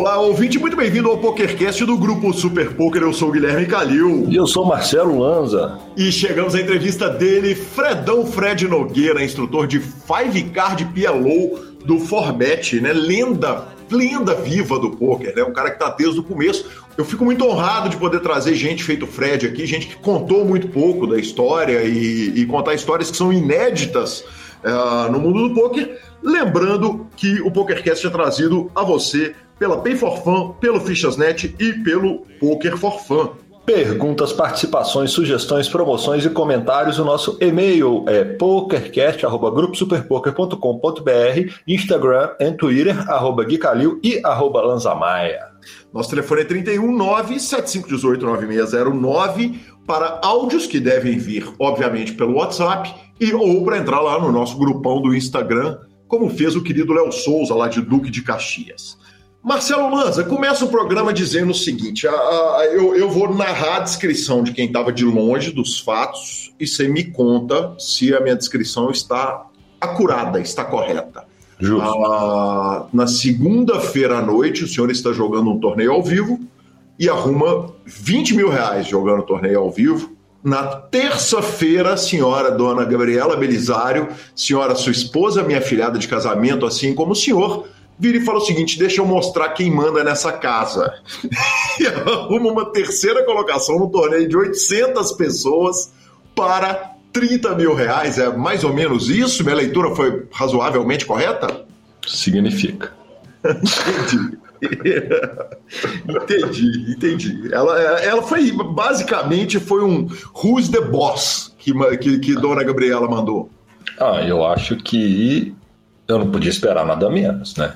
Olá, ouvinte, muito bem-vindo ao PokerCast do grupo Super Poker. Eu sou o Guilherme Calil. E eu sou Marcelo Lanza. E chegamos à entrevista dele, Fredão Fred Nogueira, instrutor de Five Card PLO do Format, né? Lenda, lenda viva do poker, né? Um cara que tá desde o começo. Eu fico muito honrado de poder trazer gente feito Fred aqui, gente que contou muito pouco da história e, e contar histórias que são inéditas uh, no mundo do poker. Lembrando que o PokerCast é trazido a você pela Pay for Fun, pelo Fichasnet e pelo Poker for Fun. Perguntas, participações, sugestões, promoções e comentários. O nosso e-mail é pokercast.gruposuperpoker.com.br, Instagram e Twitter, arroba Guicalil e arroba Lanzamaia. Nosso telefone é 319-7518-9609 para áudios que devem vir, obviamente, pelo WhatsApp e ou para entrar lá no nosso grupão do Instagram, como fez o querido Léo Souza, lá de Duque de Caxias. Marcelo Lanza, começa o programa dizendo o seguinte: a, a, eu, eu, vou narrar a descrição de quem estava de longe dos fatos e você me conta se a minha descrição está acurada, está correta. Justo. Ah, na segunda-feira à noite, o senhor está jogando um torneio ao vivo e arruma 20 mil reais jogando torneio ao vivo. Na terça-feira, a senhora Dona Gabriela Belisário, senhora sua esposa, minha filhada de casamento, assim como o senhor, vira e fala o seguinte: deixa eu mostrar quem manda nessa casa. e arruma uma terceira colocação no torneio de 800 pessoas para 30 mil reais. É mais ou menos isso? Minha leitura foi razoavelmente correta? Significa. entendi. entendi, entendi. Ela, ela foi basicamente foi um Who's the Boss que, que, que Dona Gabriela mandou. Ah, eu acho que eu não podia esperar nada menos, né?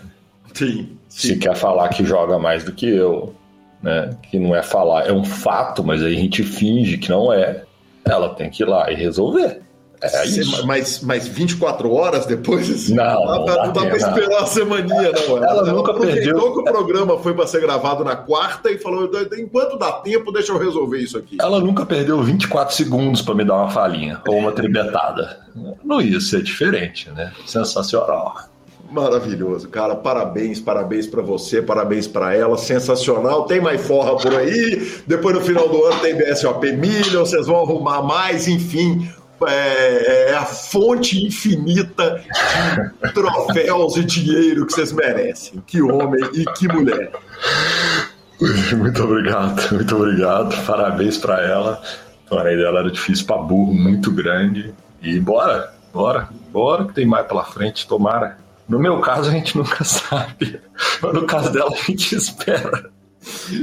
Sim, sim. Se quer falar que joga mais do que eu, né? Que não é falar, é um fato, mas aí a gente finge que não é. Ela tem que ir lá e resolver. É isso. Mas, mas 24 horas depois? Assim, não, não, dá, não dá pra esperar a semaninha, não. Ela, ela nunca perdeu. que o programa foi para ser gravado na quarta e falou: enquanto dá tempo, deixa eu resolver isso aqui. Ela nunca perdeu 24 segundos para me dar uma falinha ou uma tribetada. Não ia ser diferente, né? Sensacional. Maravilhoso, cara. Parabéns, parabéns para você, parabéns para ela. Sensacional. Tem mais forra por aí. Depois no final do ano tem BSOP Million, vocês vão arrumar mais, enfim. É, é a fonte infinita de troféus e dinheiro que vocês merecem. Que homem e que mulher. Muito obrigado, muito obrigado. Parabéns para ela. A torneio dela era difícil para burro, muito grande. E bora, bora, bora que tem mais pela frente, tomara. No meu caso, a gente nunca sabe. Mas no caso dela, a gente espera.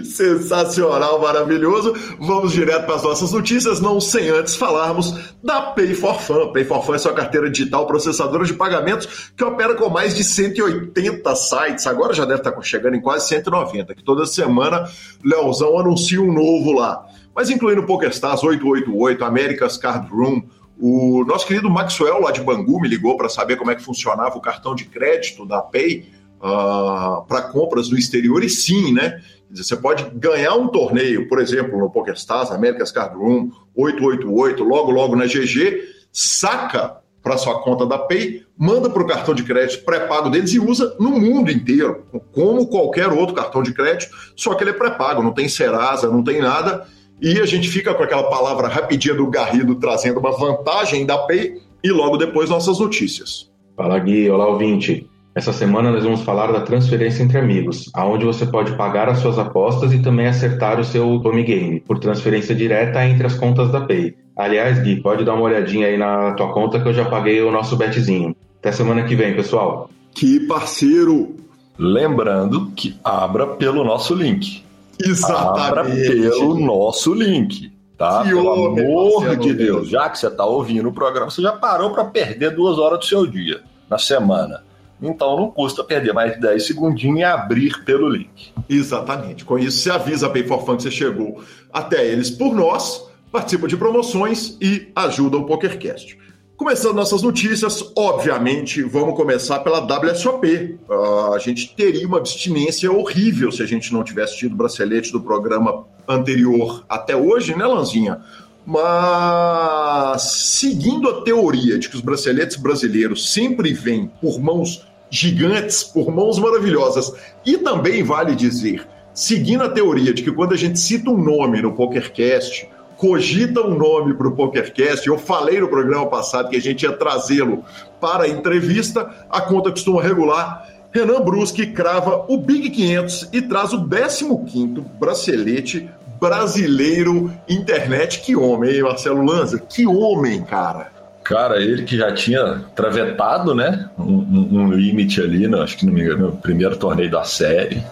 Sensacional, maravilhoso. Vamos direto para as nossas notícias, não sem antes falarmos da Pay for Fun. Pay for Fun é sua carteira digital processadora de pagamentos que opera com mais de 180 sites. Agora já deve estar chegando em quase 190, que toda semana Leozão anuncia um novo lá. Mas incluindo PokerStars 888, America's Card Room, o nosso querido Maxwell, lá de Bangu, me ligou para saber como é que funcionava o cartão de crédito da Pay uh, ah, para compras no exterior, e sim, né? Dizer, você pode ganhar um torneio, por exemplo, no PokerStars, America's Card Room, 888, logo, logo na GG, saca para sua conta da Pay, manda para o cartão de crédito pré-pago deles e usa no mundo inteiro, como qualquer outro cartão de crédito, só que ele é pré-pago, não tem Serasa, não tem nada e a gente fica com aquela palavra rapidinha do Garrido trazendo uma vantagem da Pay e logo depois nossas notícias. Fala Gui, olá ouvinte. Essa semana nós vamos falar da transferência entre amigos, aonde você pode pagar as suas apostas e também acertar o seu Tommy Game por transferência direta entre as contas da Pay. Aliás, Gui, pode dar uma olhadinha aí na tua conta que eu já paguei o nosso betzinho. Até semana que vem, pessoal. Que parceiro! Lembrando que abra pelo nosso link. Exatamente. Abra pelo nosso link. Tá? Que Pelo homem, amor Marcelo de Deus, Deus. já que você está ouvindo o programa, você já parou para perder duas horas do seu dia na semana. Então não custa perder mais de 10 segundinhos e abrir pelo link. Exatamente. Com isso, você avisa a Pay for Fun que você chegou até eles por nós, participa de promoções e ajuda o PokerCast. Começando nossas notícias, obviamente, vamos começar pela WSOP. Uh, a gente teria uma abstinência horrível se a gente não tivesse tido o bracelete do programa anterior até hoje, né, Lanzinha? Mas seguindo a teoria de que os braceletes brasileiros sempre vêm por mãos gigantes por mãos maravilhosas. E também vale dizer, seguindo a teoria de que quando a gente cita um nome no PokerCast, cogita um nome para o PokerCast, eu falei no programa passado que a gente ia trazê-lo para a entrevista, a conta costuma regular. Renan Bruschi crava o Big 500 e traz o 15º bracelete brasileiro internet. Que homem, hein, Marcelo Lanza? Que homem, cara. Cara, ele que já tinha travetado, né? Um, um, um limite ali, no, acho que no primeiro torneio da série.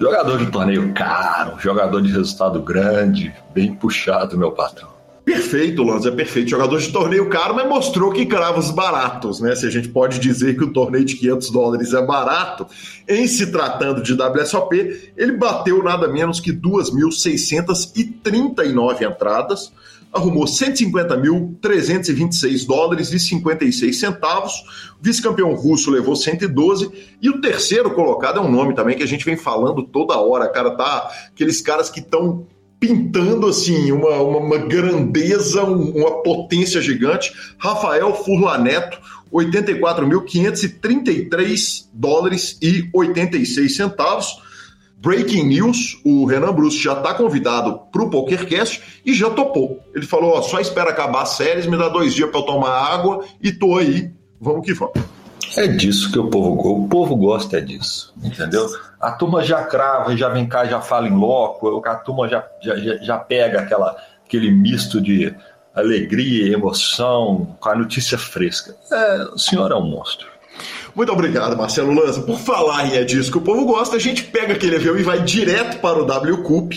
Jogador de torneio caro, jogador de resultado grande, bem puxado, meu patrão. Perfeito, Lanza, é perfeito. Jogador de torneio caro, mas mostrou que cravos baratos, né? Se a gente pode dizer que o torneio de 500 dólares é barato, em se tratando de WSOP, ele bateu nada menos que 2.639 entradas, arrumou 150.326 dólares e 56 centavos. O vice-campeão russo levou 112 e o terceiro colocado é um nome também que a gente vem falando toda hora, cara, tá aqueles caras que estão pintando assim uma, uma, uma grandeza, um, uma potência gigante. Rafael Furlaneto, 84.533 dólares e 86 centavos. Breaking news: o Renan Bruce já está convidado para o PokerCast e já topou. Ele falou: ó, só espera acabar as séries, me dá dois dias para eu tomar água e tô aí. Vamos que vamos. É disso que o povo, o povo gosta é disso, entendeu? A turma já crava, já vem cá, já fala em loco, a turma já, já, já pega aquela, aquele misto de alegria, emoção, com a notícia fresca. É, o senhor é um monstro. Muito obrigado, Marcelo Lanza. Por falar em é disso que o povo gosta, a gente pega aquele avião e vai direto para o W Cup.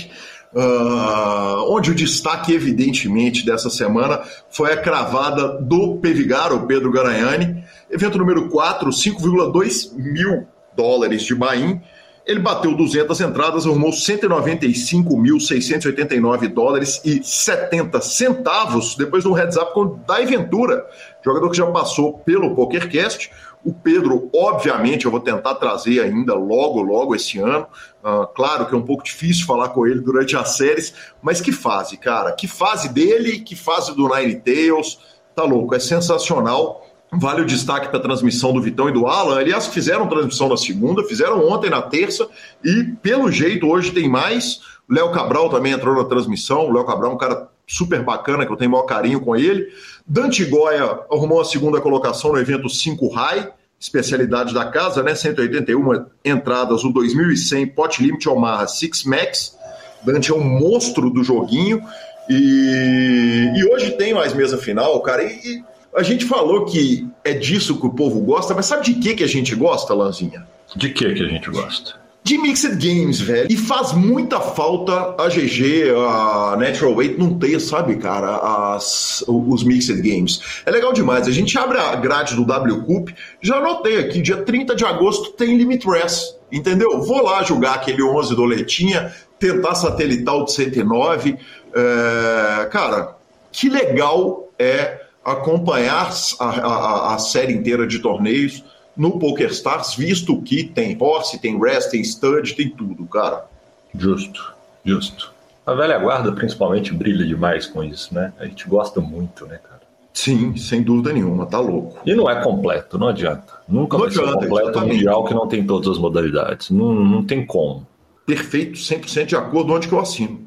Uh, onde o destaque, evidentemente, dessa semana foi a cravada do Pevigar, o Pedro Garanhani, evento número 4, 5,2 mil dólares de Bahia. Ele bateu 200 entradas, arrumou 195.689 dólares e 70 centavos depois do heads up com o Dai Ventura, jogador que já passou pelo PokerCast. O Pedro, obviamente, eu vou tentar trazer ainda logo, logo esse ano. Uh, claro que é um pouco difícil falar com ele durante as séries, mas que fase, cara. Que fase dele, que fase do Nine Tails. Tá louco, é sensacional. Vale o destaque para a transmissão do Vitão e do Alan. Aliás, fizeram transmissão na segunda, fizeram ontem na terça, e pelo jeito hoje tem mais. O Léo Cabral também entrou na transmissão. O Léo Cabral é um cara super bacana, que eu tenho maior carinho com ele. Dante Goya arrumou a segunda colocação no evento 5 High, especialidade da casa, né? 181 entradas, o 2100 Pot Limit Omaha Six Max. Dante é um monstro do joguinho. E, e hoje tem mais mesa final, cara. E, e, a gente falou que é disso que o povo gosta, mas sabe de que, que a gente gosta, Lanzinha? De que, que a gente gosta? de Mixed Games, velho. E faz muita falta a GG, a Natural Weight não ter, sabe, cara, as, os Mixed Games. É legal demais. A gente abre a grade do W Cup, já anotei aqui, dia 30 de agosto tem Limit Rest, entendeu? Vou lá jogar aquele 11 doletinha, tentar satelital de 109. É, cara, que legal é acompanhar a, a, a série inteira de torneios no PokerStars, visto que tem horse, tem rest, tem stud, tem tudo, cara. Justo, justo. A velha guarda, principalmente, brilha demais com isso, né? A gente gosta muito, né, cara? Sim, sem dúvida nenhuma, tá louco. E não é completo, não adianta. Nunca não vai adianta, ser completo exatamente. mundial que não tem todas as modalidades. Não, não tem como. Perfeito, 100% de acordo onde que eu assino.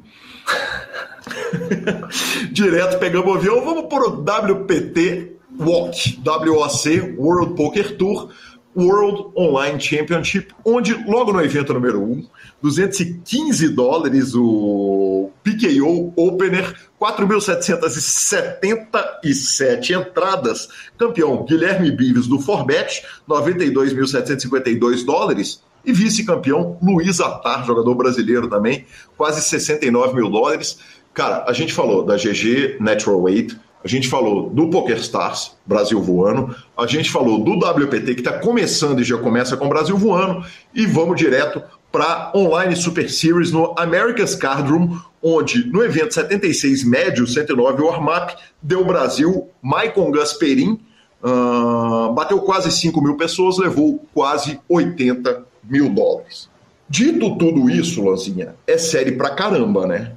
Direto pegamos o avião, vamos para o WPT WOC, WOC, World Poker Tour, World Online Championship, onde logo no evento número 1, 215 dólares o PKO Opener, 4.777 entradas, campeão Guilherme Bives do Forbet, 92.752 dólares, e vice-campeão Luiz Atar, jogador brasileiro também, quase 69 mil dólares. Cara, a gente falou da GG Natural Weight, a gente falou do PokerStars, Brasil voando, a gente falou do WPT, que está começando e já começa com Brasil voando, e vamos direto para Online Super Series no America's Card Room, onde no evento 76 médio, 109 warm-up, deu Brasil, Maicon Gasperin, uh, bateu quase 5 mil pessoas, levou quase 80 mil dólares. Dito tudo isso, Lanzinha, é série pra caramba, né?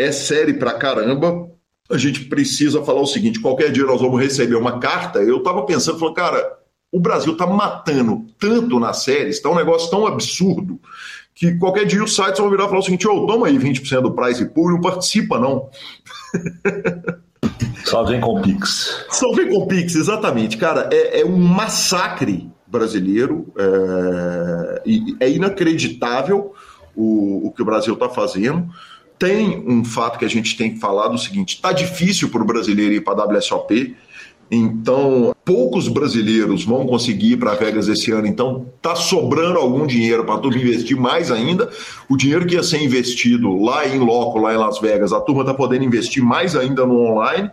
É série pra caramba, a gente precisa falar o seguinte: qualquer dia nós vamos receber uma carta. Eu estava pensando, falando, cara, o Brasil está matando tanto nas séries, está um negócio tão absurdo, que qualquer dia os sites vão virar e falar o seguinte: ô, oh, toma aí 20% do price pool e não participa, não. Só vem com Pix. Só vem com Pix, exatamente. Cara, é, é um massacre brasileiro, é, é inacreditável o, o que o Brasil está fazendo. Tem um fato que a gente tem que falar do seguinte: está difícil para o brasileiro ir para a WSOP. Então, poucos brasileiros vão conseguir ir para Vegas esse ano. Então, tá sobrando algum dinheiro para a turma investir mais ainda. O dinheiro que ia ser investido lá em loco, lá em Las Vegas, a turma está podendo investir mais ainda no online.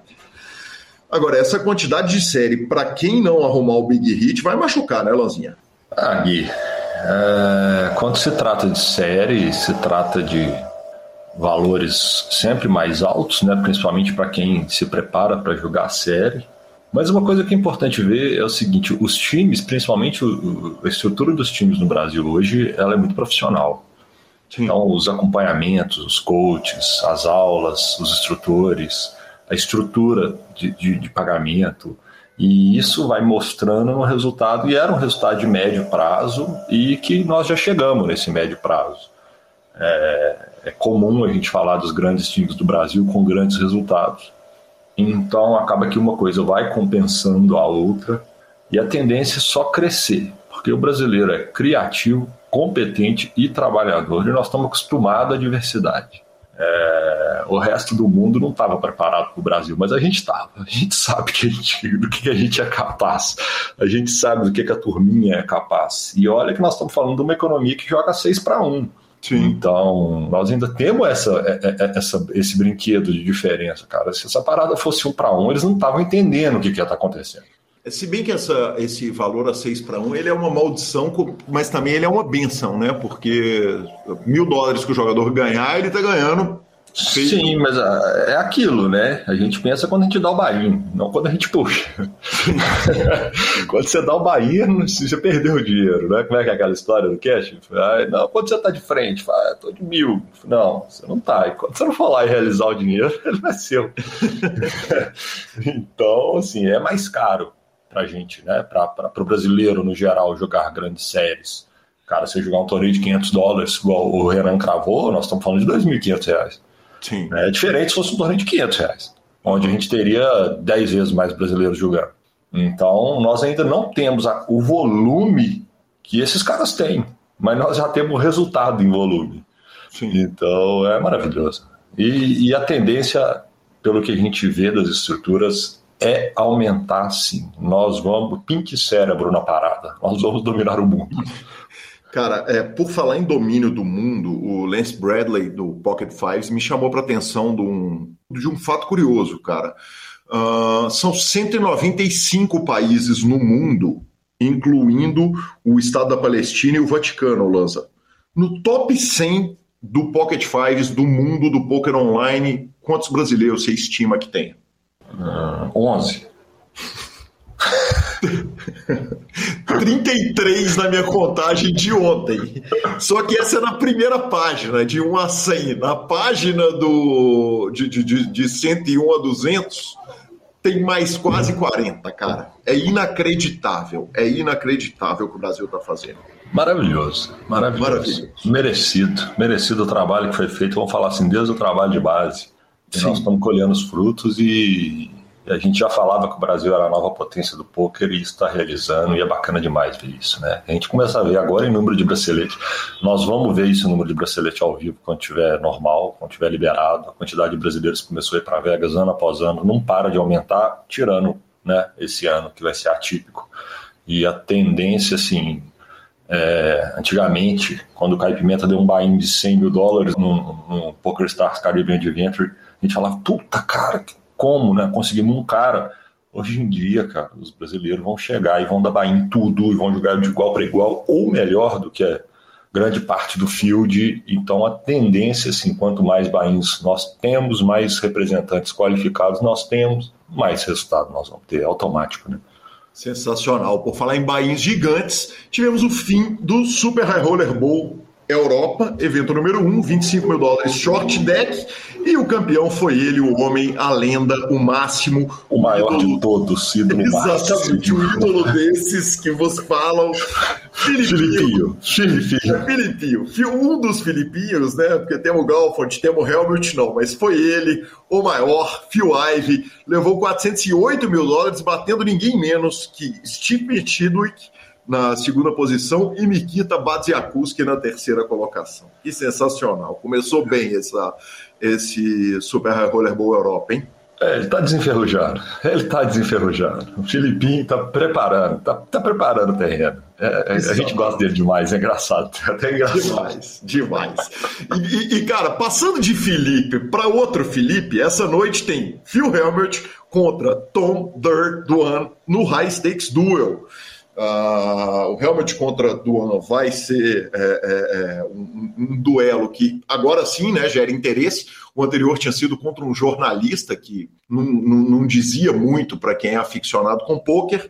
Agora, essa quantidade de série, para quem não arrumar o Big Hit, vai machucar, né, Lanzinha? Ah, Gui, é, quando se trata de série, se trata de valores sempre mais altos, né, principalmente para quem se prepara para jogar a série. Mas uma coisa que é importante ver é o seguinte: os times, principalmente a estrutura dos times no Brasil hoje, ela é muito profissional. Sim. Então, os acompanhamentos, os coaches, as aulas, os instrutores, a estrutura de, de, de pagamento, e isso vai mostrando um resultado, e era um resultado de médio prazo, e que nós já chegamos nesse médio prazo. É, é comum a gente falar dos grandes times do Brasil com grandes resultados. Então acaba que uma coisa vai compensando a outra e a tendência é só crescer, porque o brasileiro é criativo, competente e trabalhador e nós estamos acostumados à diversidade. É, o resto do mundo não estava preparado para o Brasil, mas a gente estava. A gente sabe que a gente, do que a gente é capaz. A gente sabe do que, que a turminha é capaz. E olha que nós estamos falando de uma economia que joga 6 para 1. Sim. Então, nós ainda temos essa, é, é, é, essa, esse brinquedo de diferença, cara. Se essa parada fosse um para um, eles não estavam entendendo o que, que ia estar tá acontecendo. Se bem que essa, esse valor a 6 para 1, ele é uma maldição, mas também ele é uma benção, né? Porque mil dólares que o jogador ganhar, ele está ganhando Feito. Sim, mas ah, é aquilo, né? A gente pensa quando a gente dá o bainho, não quando a gente puxa. quando você dá o bainho, você perdeu o dinheiro, né? Como é que é aquela história do cash? Ah, não, quando você tá de frente, fala, ah, tô de mil. Não, você não tá. E quando você não for lá e realizar o dinheiro, ele vai é seu. então, assim, é mais caro pra gente, né? Pra, pra, pro brasileiro, no geral, jogar grandes séries. Cara, você jogar um torneio de 500 dólares, igual o Renan cravou, nós estamos falando de 2.500 reais. Sim. É diferente se fosse um torneio de 500 reais, onde a gente teria 10 vezes mais brasileiros jogando. Então, nós ainda não temos a, o volume que esses caras têm, mas nós já temos resultado em volume. Sim. Então, é maravilhoso. E, e a tendência, pelo que a gente vê das estruturas, é aumentar sim. Nós vamos, pink cérebro na parada, nós vamos dominar o mundo. Cara, é, por falar em domínio do mundo, o Lance Bradley do Pocket Fives me chamou para atenção de um, de um fato curioso, cara. Uh, são 195 países no mundo, incluindo o Estado da Palestina e o Vaticano, Lanza. No top 100 do Pocket Fives do mundo do poker online, quantos brasileiros você estima que tem? Uh, 11. 33 na minha contagem de ontem. Só que essa é na primeira página, de 1 a 100. Na página do, de, de, de 101 a 200, tem mais quase 40, cara. É inacreditável. É inacreditável o que o Brasil está fazendo. Maravilhoso, maravilhoso, maravilhoso. Merecido, merecido o trabalho que foi feito. Vamos falar assim, desde o trabalho de base. Nós estamos colhendo os frutos e, a gente já falava que o Brasil era a nova potência do poker e está realizando e é bacana demais ver isso, né? A gente começa a ver agora em número de bracelete, nós vamos ver isso em número de bracelete ao vivo quando tiver normal, quando tiver liberado. A quantidade de brasileiros que começou a ir para Vegas ano após ano não para de aumentar, tirando né, esse ano que vai ser atípico. E a tendência, assim, é, antigamente, quando o Caio Pimenta deu um buy-in de 100 mil dólares no, no Poker Stars Caribbean Adventure, a gente falava, puta cara, como, né? Conseguimos um cara. Hoje em dia, cara, os brasileiros vão chegar e vão dar Bahia em tudo e vão jogar de igual para igual ou melhor do que a grande parte do field. Então, a tendência, assim, quanto mais bains nós temos, mais representantes qualificados nós temos, mais resultado nós vamos ter, é automático, né? Sensacional. Por falar em bains gigantes, tivemos o fim do Super High Roller Bowl Europa, evento número 1, 25 mil dólares short deck. E o campeão foi ele, o homem, a lenda, o máximo. O maior ídolo... de todos, ídolo Exatamente, o ídolo desses que vos falam. Filipinho. Filipinho. Filipinho. Um dos Filipinhos, né? Porque temos o Galford, temos o Helmut, não, mas foi ele, o maior, Phil Ivey, levou 408 mil dólares, batendo ninguém menos que Steve Chidwick na segunda posição e Mikita Badziakuski na terceira colocação. Que sensacional. Começou bem essa, esse Super Roller Bowl Europa, hein? É, ele está desenferrujando. Ele está desenferrujando. O Filipinho está preparando, está tá preparando o terreno. É, é a gente gosta dele demais, é engraçado. É até engraçado. Demais, demais. E, e cara, passando de Felipe para outro Felipe, essa noite tem Phil Helmut contra Tom Duan no High Stakes Duel. Uh, o Helmut contra Duan vai ser é, é, é, um, um, duelo que agora sim né, gera interesse. O anterior tinha sido contra um jornalista que não, não, não dizia muito para quem é aficionado com pôquer.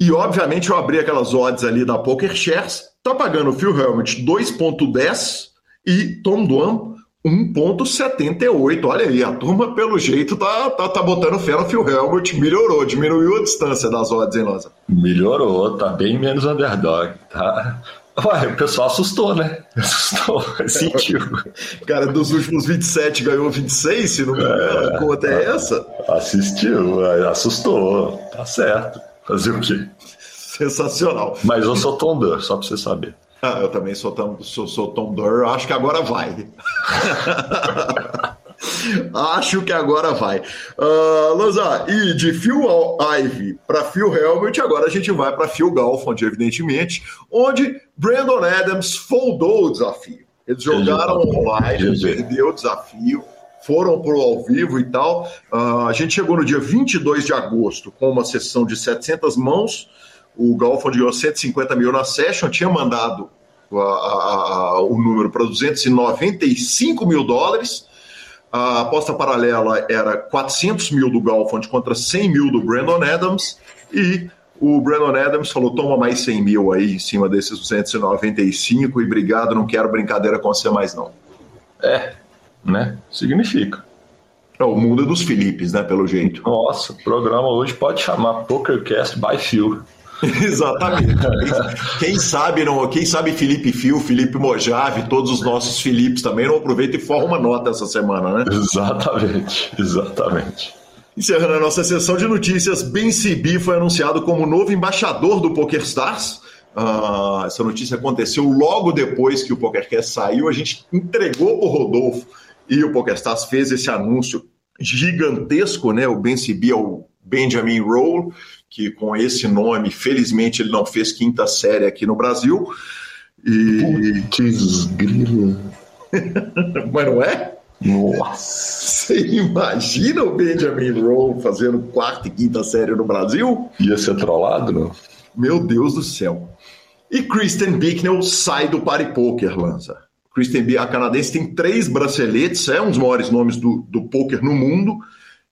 E obviamente eu abri aquelas odds ali da Poker Shares. Tá pagando o Phil Helmut 2,10 e Tom Duan 1,78. Olha aí, a turma, pelo jeito, tá, tá, tá botando fé no Phil Helmut. Melhorou, diminuiu a distância das odds, hein, Lanza? Melhorou, tá bem menos underdog. Tá, Ué, o pessoal assustou, né? Assustou, sentiu. Cara, dos últimos 27 ganhou 26, se não me engano. É, conta é essa? Assistiu, assustou. Tá certo. Fazer o quê? Sensacional. Mas eu sou Durr, só pra você saber. Ah, eu também sou, Tom, sou, sou Tom Durr, acho que agora vai. acho que agora vai. Uh, Lanza, e de Phil Ivey para Phil Helmut, agora a gente vai para Phil Galfond, evidentemente, onde Brandon Adams foldou o desafio. Eles jogaram online, perdeu o desafio, foram pro ao vivo e tal. Uh, a gente chegou no dia 22 de agosto com uma sessão de 700 mãos, o Galfond ganhou 150 mil na session, tinha mandado a, a, o número para 295 mil dólares. A aposta paralela era 400 mil do Galfond contra 100 mil do Brandon Adams. E o Brandon Adams falou: toma mais 100 mil aí em cima desses 295 e obrigado, não quero brincadeira com você mais não. É, né? Significa. É o mundo dos Filipes, né? Pelo jeito. Nossa, o programa hoje pode chamar PokerCast by Phil. Exatamente. quem sabe não, quem sabe Felipe Fio, Felipe Mojave, todos os nossos Filipes também não aproveita e forma uma nota essa semana, né? Exatamente, exatamente. Encerrando a nossa sessão de notícias, Ben Sibi foi anunciado como novo embaixador do PokerStars. Uh, essa notícia aconteceu logo depois que o PokerCast saiu. A gente entregou para o Rodolfo e o PokerStars fez esse anúncio gigantesco, né? O Ben Sibi é o Benjamin Roll, que com esse nome, felizmente, ele não fez quinta série aqui no Brasil. E. Putz, grilo. Mas não é? Nossa! Você imagina o Benjamin Rowe fazendo quarta e quinta série no Brasil? Ia ser trollado, não? Meu Deus do céu. E Kristen Bicknell sai do Party Poker, Lanza. Kristen Bicknell, a canadense, tem três braceletes, é um dos maiores nomes do, do poker no mundo.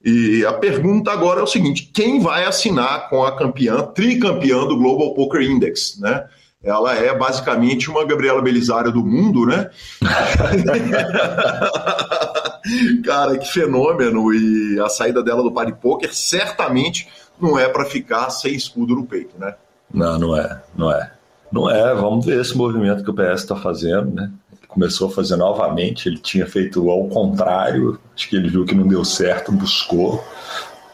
E a pergunta agora é o seguinte: quem vai assinar com a campeã, tricampeã do Global Poker Index, né? Ela é basicamente uma Gabriela Belisário do mundo, né? Cara, que fenômeno! E a saída dela do Party Poker certamente não é para ficar sem escudo no peito, né? Não, não é, não é. Não é, vamos ver esse movimento que o PS está fazendo, né? Começou a fazer novamente. Ele tinha feito ao contrário, acho que ele viu que não deu certo, buscou.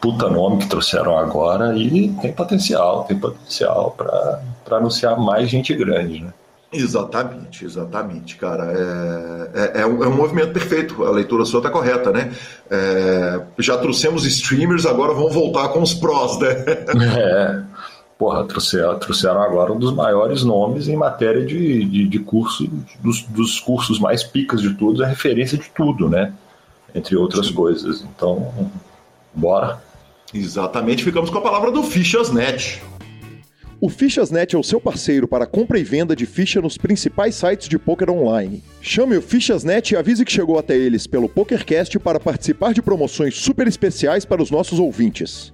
Puta nome que trouxeram agora e tem potencial, tem potencial para anunciar mais gente grande, né? Exatamente, exatamente, cara. É, é, é, um, é, um, movimento perfeito. A leitura sua está correta, né? É, já trouxemos streamers, agora vamos voltar com os prós, né? É porra, trouxeram, trouxeram agora um dos maiores nomes em matéria de, de, de curso, dos, dos, cursos mais picas de todos, a referência de tudo, né? Entre outras Sim. coisas. Então, bora. Exatamente, ficamos com a palavra do Fichasnet. O Fichasnet é o seu parceiro para compra e venda de ficha nos principais sites de poker online. Chame o Fichasnet e avise que chegou até eles pelo PokerCast para participar de promoções super especiais para os nossos ouvintes.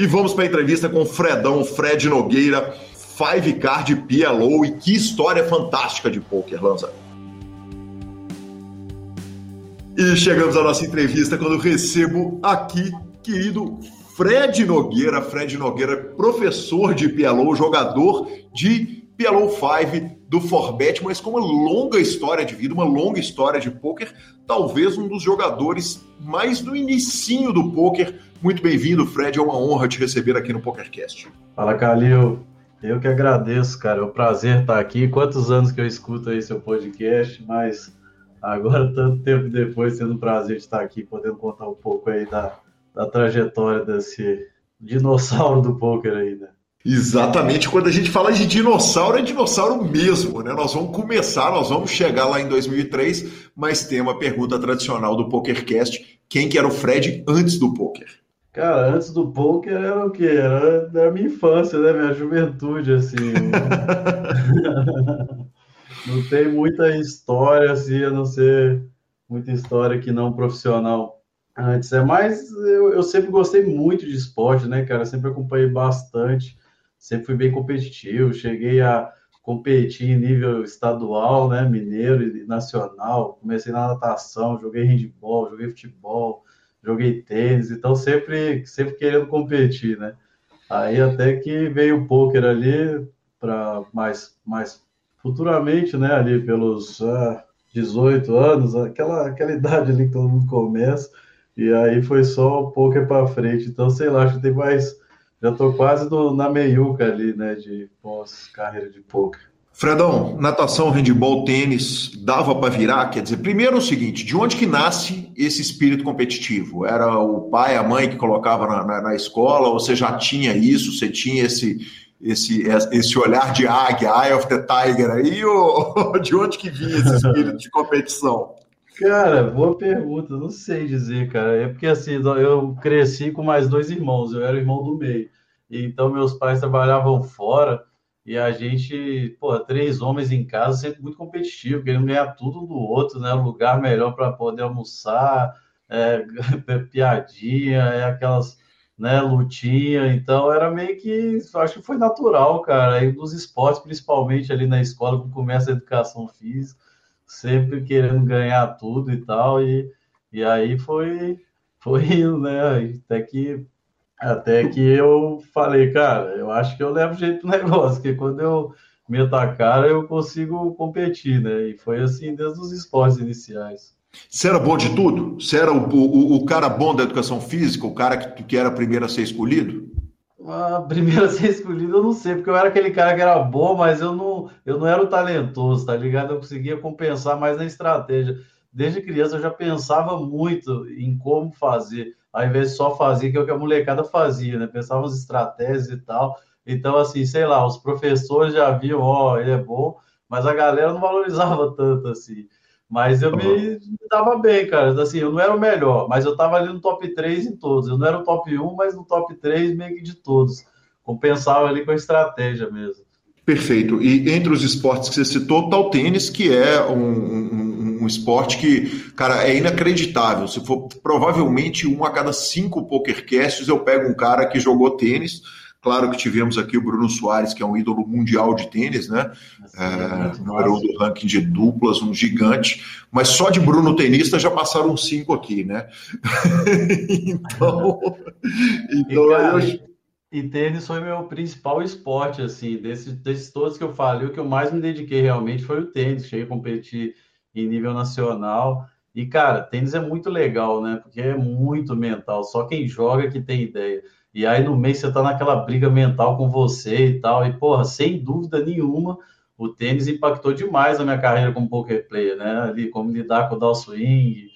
E vamos para a entrevista com o Fredão, Fred Nogueira, Five Card PLO e que história fantástica de poker, Lanza. E chegamos à nossa entrevista quando recebo aqui, querido Fred Nogueira. Fred Nogueira, professor de PLO, jogador de PLO 5 do Forbet, mas com uma longa história de vida, uma longa história de poker, talvez um dos jogadores mais do inicinho do poker. Muito bem-vindo, Fred, é uma honra te receber aqui no PokerCast. Fala, Calil. Eu que agradeço, cara. É um prazer estar aqui. Quantos anos que eu escuto aí seu podcast, mas agora, tanto tempo depois, sendo um prazer de estar aqui, podendo contar um pouco aí da, da trajetória desse dinossauro do poker aí, né? Exatamente, quando a gente fala de dinossauro, é dinossauro mesmo, né? Nós vamos começar, nós vamos chegar lá em 2003, mas tem uma pergunta tradicional do PokerCast: quem que era o Fred antes do poker? Cara, antes do poker era o quê? Era da minha infância, né? Minha juventude, assim. não tem muita história, assim, a não ser muita história que não profissional antes. É mais, eu, eu sempre gostei muito de esporte, né, cara? Sempre acompanhei bastante, sempre fui bem competitivo. Cheguei a competir em nível estadual, né, mineiro e nacional. Comecei na natação, joguei handball, joguei futebol, joguei tênis, então sempre, sempre querendo competir, né? Aí até que veio o poker ali para mais, mais futuramente, né? Ali pelos ah, 18 anos, aquela, aquela idade ali que todo mundo começa, e aí foi só o poker para frente. Então, sei lá, acho que tem mais. Já tô quase no, na meiuca ali, né? De pós-carreira de poker. Fredão, natação, handball, tênis, dava para virar? Quer dizer, primeiro o seguinte, de onde que nasce esse espírito competitivo? Era o pai, a mãe que colocava na, na, na escola, ou você já tinha isso, você tinha esse, esse, esse olhar de águia, Eye of the Tiger aí, ou de onde que vinha esse espírito de competição? Cara, boa pergunta, não sei dizer, cara. É porque assim, eu cresci com mais dois irmãos, eu era o irmão do meio. Então meus pais trabalhavam fora, e a gente, pô, três homens em casa, sempre muito competitivo, querendo ganhar tudo do outro, né? Um lugar melhor para poder almoçar, é, piadinha, é aquelas, né, lutinha. Então era meio que, acho que foi natural, cara. Aí dos esportes, principalmente ali na escola, quando começa a educação física, sempre querendo ganhar tudo e tal. E, e aí foi, foi indo, né? Até que até que eu falei, cara, eu acho que eu levo jeito no negócio, porque quando eu meto a cara, eu consigo competir, né? E foi assim desde os esportes iniciais. Você era bom de tudo? Você era o, o, o cara bom da educação física, o cara que, que era primeiro a ser escolhido? A primeira a ser escolhido eu não sei, porque eu era aquele cara que era bom, mas eu não, eu não era o talentoso, tá ligado? Eu conseguia compensar mais na estratégia. Desde criança eu já pensava muito em como fazer ao invés de só fazer que é o que a molecada fazia, né? Pensava nas estratégias e tal. Então, assim, sei lá, os professores já viam, ó, oh, ele é bom, mas a galera não valorizava tanto assim. Mas eu me, me dava bem, cara. Assim, eu não era o melhor, mas eu tava ali no top 3 em todos. Eu não era o top 1, mas no top 3 meio que de todos. Compensava ali com a estratégia mesmo. Perfeito. E entre os esportes que você citou, tá o tênis, que é um, um um esporte que, cara, é inacreditável. Se for provavelmente um a cada cinco pokercasts, eu pego um cara que jogou tênis. Claro que tivemos aqui o Bruno Soares, que é um ídolo mundial de tênis, né? É, número um do ranking de duplas, um gigante. Mas só de Bruno tenista já passaram cinco aqui, né? então, então e, cara, eu... e tênis foi meu principal esporte, assim, desses, desses todos que eu falei, o que eu mais me dediquei realmente foi o tênis. Cheguei a competir em nível nacional. E, cara, tênis é muito legal, né? Porque é muito mental. Só quem joga que tem ideia. E aí no mês você tá naquela briga mental com você e tal. E, porra, sem dúvida nenhuma, o tênis impactou demais a minha carreira como poker player, né? Ali, como lidar com o down swing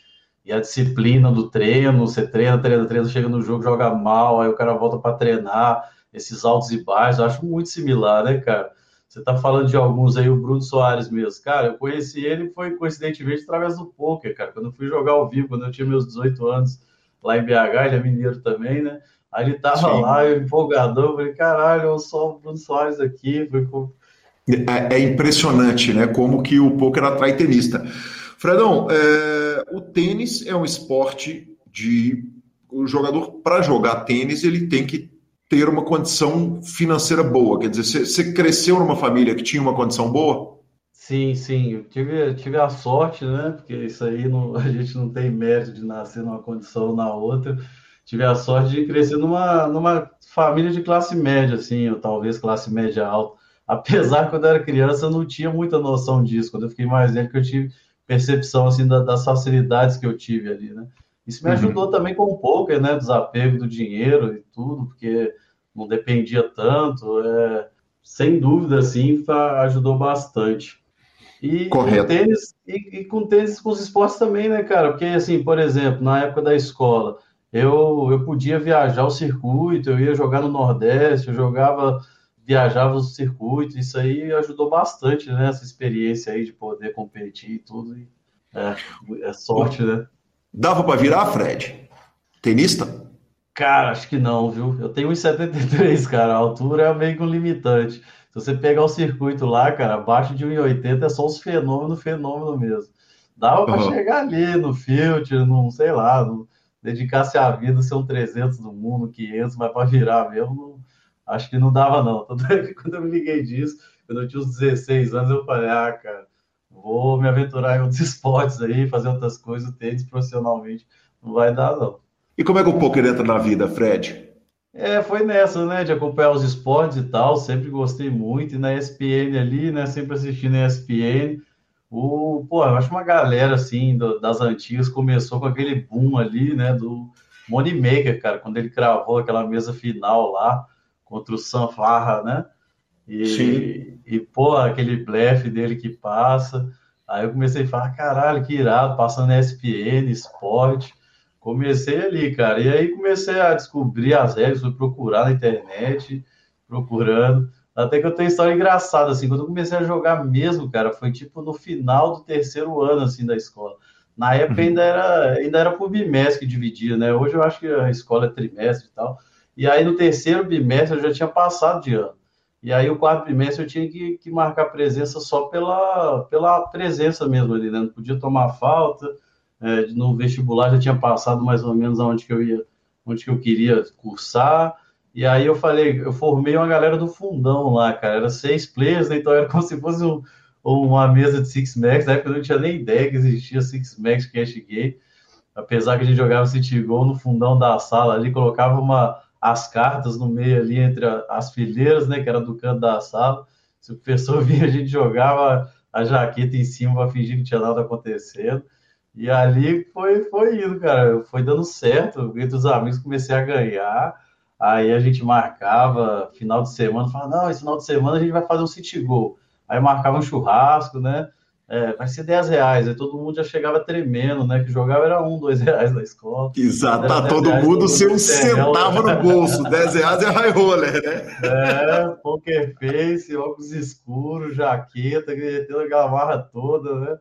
e a disciplina do treino. Você treina, treina, treina, chega no jogo, joga mal, aí o cara volta para treinar, esses altos e baixos. Acho muito similar, né, cara? Você está falando de alguns aí, o Bruno Soares mesmo. Cara, eu conheci ele foi coincidentemente através do poker, cara. Quando eu fui jogar ao vivo, quando eu tinha meus 18 anos lá em BH, ele é mineiro também, né? Aí ele tava Sim. lá, eu empolgadão, eu falei, caralho, eu sou o Bruno Soares aqui. Com... É, é, impressionante, né? Como que o poker atrai tenista. Fredão, é, o tênis é um esporte de. O jogador, para jogar tênis, ele tem que ter uma condição financeira boa? Quer dizer, você cresceu numa família que tinha uma condição boa? Sim, sim, eu tive, tive a sorte, né? Porque isso aí não, a gente não tem mérito de nascer numa condição ou na outra. Tive a sorte de crescer numa, numa família de classe média, assim, ou talvez classe média alta. Apesar quando eu era criança eu não tinha muita noção disso. Quando eu fiquei mais velho, que eu tive percepção assim da, das facilidades que eu tive ali, né? Isso me uhum. ajudou uhum. também com um pouco, né? Desapego do dinheiro e tudo, porque não dependia tanto. É, sem dúvida, assim, ajudou bastante. E Correto. Com tênis, e, e, com tênis com os esportes também, né, cara? Porque, assim, por exemplo, na época da escola, eu, eu podia viajar o circuito, eu ia jogar no Nordeste, eu jogava, viajava o circuito, isso aí ajudou bastante, né? Essa experiência aí de poder competir e tudo. É, é sorte, né? Dava para virar, Fred? Tenista? Cara, acho que não, viu? Eu tenho 1,73, cara. A altura é meio que um limitante. Se você pegar o circuito lá, cara, abaixo de 1,80 é só os fenômenos, fenômeno mesmo. Dava para uhum. chegar ali no filtro, não sei lá, no, dedicar-se à vida, ser um 300 do mundo, 500, mas para virar mesmo, não, acho que não dava não. Tanto é que quando eu me liguei disso, quando eu tinha uns 16 anos, eu falei, ah, cara, vou me aventurar em outros esportes aí, fazer outras coisas, tênis profissionalmente, não vai dar não. E como é que o poker entra na vida, Fred? É, foi nessa, né, de acompanhar os esportes e tal, sempre gostei muito, e na ESPN ali, né, sempre assistindo a ESPN, o, pô, eu acho uma galera, assim, do, das antigas começou com aquele boom ali, né, do Moneymaker, cara, quando ele cravou aquela mesa final lá, contra o Sanfarra, né, e, Sim. e, pô, aquele blefe dele que passa, aí eu comecei a falar, caralho, que irado, passando na ESPN, esporte, Comecei ali, cara. E aí comecei a descobrir as regras, fui procurar na internet, procurando. Até que eu tenho história engraçada, assim, quando eu comecei a jogar mesmo, cara, foi tipo no final do terceiro ano, assim, da escola. Na época uhum. ainda era, ainda era por bimestre que dividia, né? Hoje eu acho que a escola é trimestre e tal. E aí no terceiro bimestre eu já tinha passado de ano. E aí o quarto bimestre eu tinha que, que marcar presença só pela, pela presença mesmo ali, né? Não podia tomar falta, é, no vestibular já tinha passado mais ou menos aonde que eu ia, onde que eu queria cursar. E aí eu falei, eu formei uma galera do fundão lá, cara. Era seis players, né? então era como se fosse um, uma mesa de Six Max. Na época eu não tinha nem ideia que existia Six Max Cash Game. Apesar que a gente jogava City Goal no fundão da sala ali, colocava uma, as cartas no meio ali entre a, as fileiras, né? Que era do canto da sala. Se o professor vinha, a gente jogava a jaqueta em cima para fingir que tinha nada acontecendo. E ali foi, foi indo, cara. Foi dando certo. Entre os amigos comecei a ganhar. Aí a gente marcava final de semana, falava, não, esse final de semana a gente vai fazer um city goal. Aí marcava um churrasco, né? É, vai ser 10 reais. Aí todo mundo já chegava tremendo, né? Que jogava era um, dois reais na escola. Exato, tá todo mundo sem um centavo no bolso. 10 reais é high roller, né? É, poker face, óculos escuros, jaqueta, aquela gamarra toda, né?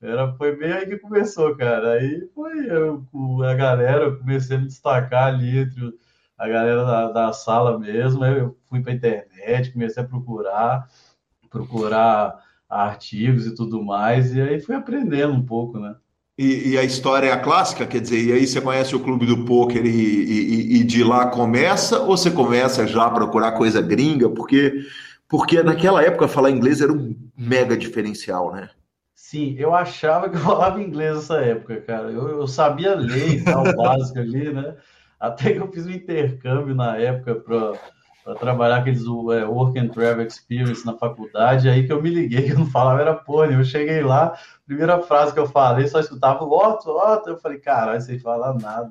Era, foi bem aí que começou, cara. Aí foi eu, a galera, eu comecei a me destacar ali entre a galera da, da sala mesmo. Aí eu fui para internet, comecei a procurar, procurar artigos e tudo mais, e aí fui aprendendo um pouco, né? E, e, a história é a clássica, quer dizer, e aí você conhece o clube do pôquer e, e, e, de lá começa, ou você começa já a procurar coisa gringa? Porque, porque naquela época falar inglês era um mega diferencial, né? Sim, eu achava que eu falava inglês nessa época, cara. Eu, eu sabia ler tal, básico ali, né? Até que eu fiz um intercâmbio na época para trabalhar aqueles é, Work and Travel Experience na faculdade, aí que eu me liguei que eu não falava era porra. Eu cheguei lá, primeira frase que eu falei, só escutava Otto, Otto. Eu falei, caralho, sem falar nada,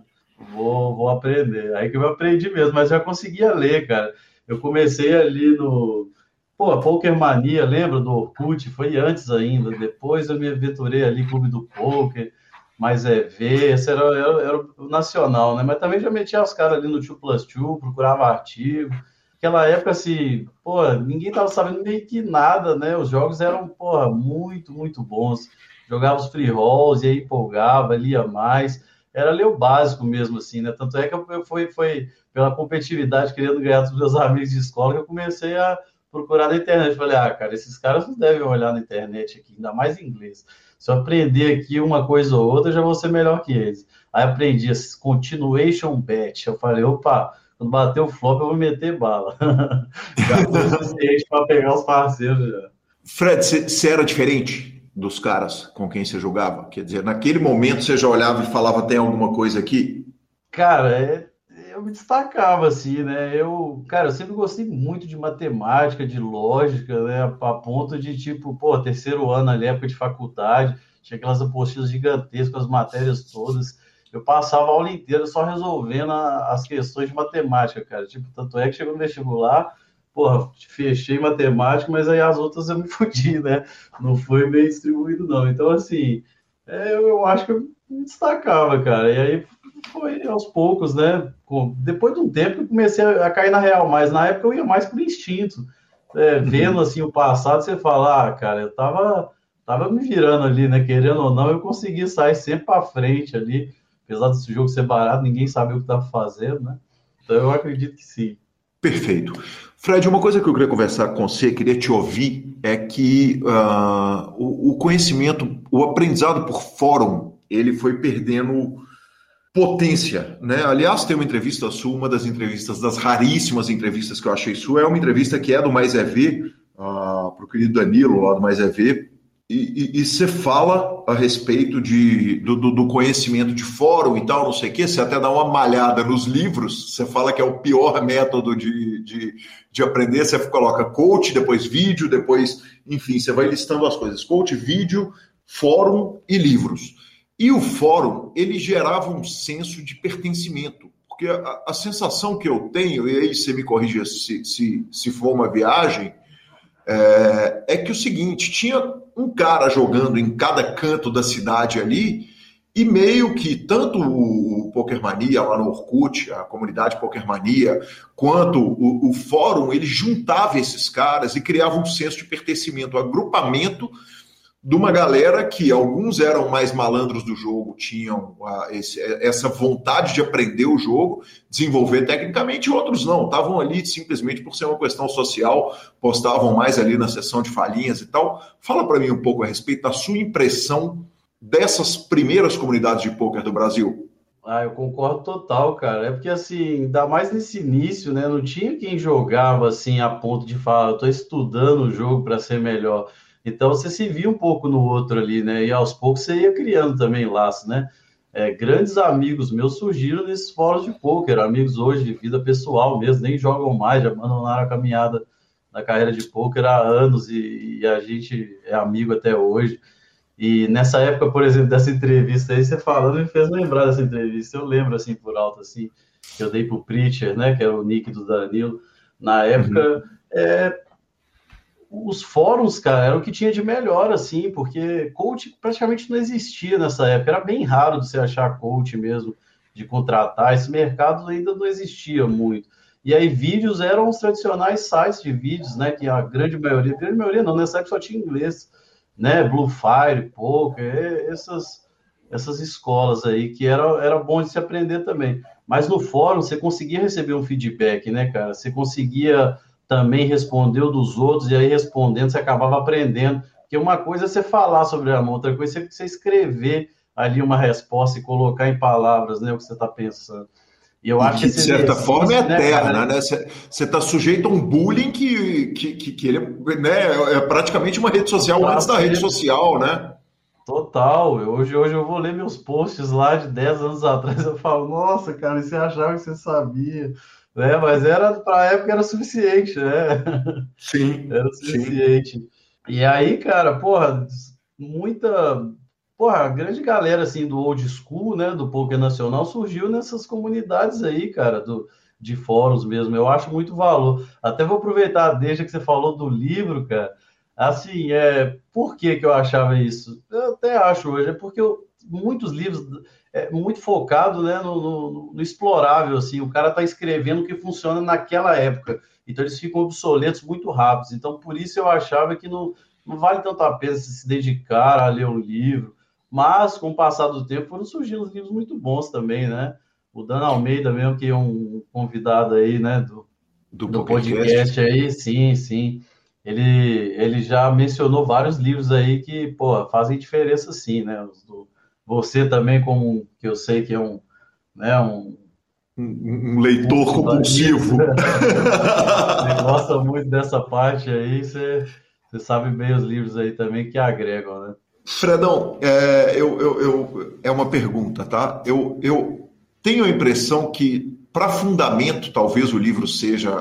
vou, vou aprender. Aí que eu aprendi mesmo, mas já conseguia ler, cara. Eu comecei ali no Pô, a Poker Mania, lembra do Orkut? Foi antes ainda. Depois eu me aventurei ali, Clube do Poker, mais é ver, esse era, era, era, o nacional, né? Mas também já metia os caras ali no 2 Plus 2, procurava artigo. aquela época, assim, pô, ninguém tava sabendo meio que nada, né? Os jogos eram, pô, muito, muito bons. Jogava os free rolls e aí empolgava, lia mais. Era ler o básico mesmo, assim, né? Tanto é que eu foi, foi pela competitividade, querendo ganhar dos meus amigos de escola, que eu comecei a procurar na internet. Falei, ah, cara, esses caras não devem olhar na internet aqui, ainda mais em inglês. Se eu aprender aqui uma coisa ou outra, eu já vou ser melhor que eles. Aí aprendi esse continuation bet. Eu falei, opa, quando bater o flop, eu vou meter bala. já foi o suficiente para pegar os parceiros já. Fred, você era diferente dos caras com quem você jogava? Quer dizer, naquele momento você já olhava e falava, tem alguma coisa aqui? Cara, é, eu me destacava assim, né? Eu, cara, eu sempre gostei muito de matemática, de lógica, né? A ponto de tipo, pô, terceiro ano ali, época de faculdade, tinha aquelas apostilas gigantescas, as matérias todas. Eu passava a aula inteira só resolvendo a, as questões de matemática, cara. Tipo, tanto é que chegou no vestibular, porra, fechei matemática, mas aí as outras eu me fudi, né? Não foi bem distribuído, não. Então, assim, é, eu acho que eu me destacava, cara. E aí foi aos poucos, né? Depois de um tempo eu comecei a cair na real, mas na época eu ia mais por instinto. É, uhum. vendo assim o passado, você fala, ah, cara, eu tava, tava me virando ali, né? Querendo ou não, eu consegui sair sempre para frente ali. Apesar desse jogo ser barato, ninguém sabia o que estava fazendo, né? Então eu acredito que sim. Perfeito. Fred, uma coisa que eu queria conversar com você, queria te ouvir, é que uh, o, o, conhecimento, o aprendizado por fórum, ele foi perdendo potência, né? Aliás, tem uma entrevista sua, uma das entrevistas, das raríssimas entrevistas que eu achei sua, é uma entrevista que é do Mais EV, uh, ah, para o querido Danilo, lá do Mais EV, e, você fala a respeito de, do, do, conhecimento de fórum e tal, não sei o quê, você até dá uma malhada nos livros, você fala que é o pior método de, de, de aprender, você coloca coach, depois vídeo, depois, enfim, você vai listando as coisas, coach, vídeo, fórum e livros. E o fórum, ele gerava um senso de pertencimento, porque a, a sensação que eu tenho, e aí você me corrija se, se, se for uma viagem, é, é que o seguinte, tinha um cara jogando em cada canto da cidade ali, e meio que tanto o Pokermania lá no Orkut, a comunidade Pokermania, quanto o, o, fórum, ele juntava esses caras e criava um senso de pertencimento, agrupamento de uma galera que alguns eram mais malandros do jogo, tinham a, esse, essa vontade de aprender o jogo, desenvolver tecnicamente, outros não, estavam ali simplesmente por ser uma questão social, postavam mais ali na sessão de falinhas e tal. Fala para mim um pouco a respeito da sua impressão dessas primeiras comunidades de poker do Brasil. Ah, eu concordo total, cara. É porque assim, ainda mais nesse início, né? Não tinha quem jogava assim a ponto de falar, eu tô estudando o jogo para ser melhor então você se via um pouco no outro ali, né? E aos poucos você ia criando também laços, né? É, grandes amigos meus surgiram nesses fóruns de pôquer, amigos hoje de vida pessoal mesmo, nem jogam mais, já abandonaram a caminhada na carreira de pôquer há anos e, e, a gente é amigo até hoje. E nessa época, por exemplo, dessa entrevista aí, você falando me fez lembrar dessa entrevista. Eu lembro assim por alto assim, que eu dei pro Preacher, né, que era o nick do Danilo. Na época, uhum. é, os fóruns, cara, era o que tinha de melhor, assim, porque coach praticamente não existia nessa época. Era bem raro de você achar coach mesmo, de contratar. Esse mercado ainda não existia muito. E aí, vídeos eram os tradicionais sites de vídeos, né? Que a grande maioria, a grande maioria não, nessa época só tinha inglês, né? Blue Fire, Poker, essas, essas escolas aí, que era, era bom de se aprender também. Mas no fórum, você conseguia receber um feedback, né, cara? Você conseguia também respondeu dos outros, e aí respondendo você acabava aprendendo. Porque uma coisa é você falar sobre a mão, outra coisa é você escrever ali uma resposta e colocar em palavras né, o que você está pensando. E eu e acho que, de certa forma, é né, eterna, né? Você está sujeito a um bullying que, que, que, que ele né, é praticamente uma rede social antes da rede social, né? Total. Hoje, hoje eu vou ler meus posts lá de 10 anos atrás. Eu falo, nossa, cara, você achava que você sabia né? Mas era para a época era suficiente, né? Sim. era suficiente. Sim. E aí, cara, porra, muita, porra, a grande galera assim do old school, né, do poker nacional surgiu nessas comunidades aí, cara, do de fóruns mesmo. Eu acho muito valor. Até vou aproveitar desde que você falou do livro, cara. Assim, é, por que que eu achava isso? Eu até acho hoje, é porque eu, muitos livros é, muito focado né, no, no, no, explorável, assim, o cara está escrevendo o que funciona naquela época. então eles ficam obsoletos muito rápidos. Então, por isso eu achava que não, não vale tanto a pena se dedicar a ler um livro. Mas, com o passar do tempo, foram surgindo livros muito bons também, né? O Dan Almeida mesmo, que é um convidado aí, né, do, do, do podcast aí, sim, sim. Ele, ele já mencionou vários livros aí que, pô, fazem diferença sim, né? Do, você também, como que eu sei que é um, né, um, um leitor um compulsivo. você gosta muito dessa parte aí, você, você sabe bem os livros aí também que agregam, né? Fredão, é, eu, eu, eu, é uma pergunta, tá? Eu, eu tenho a impressão que para fundamento, talvez o livro seja.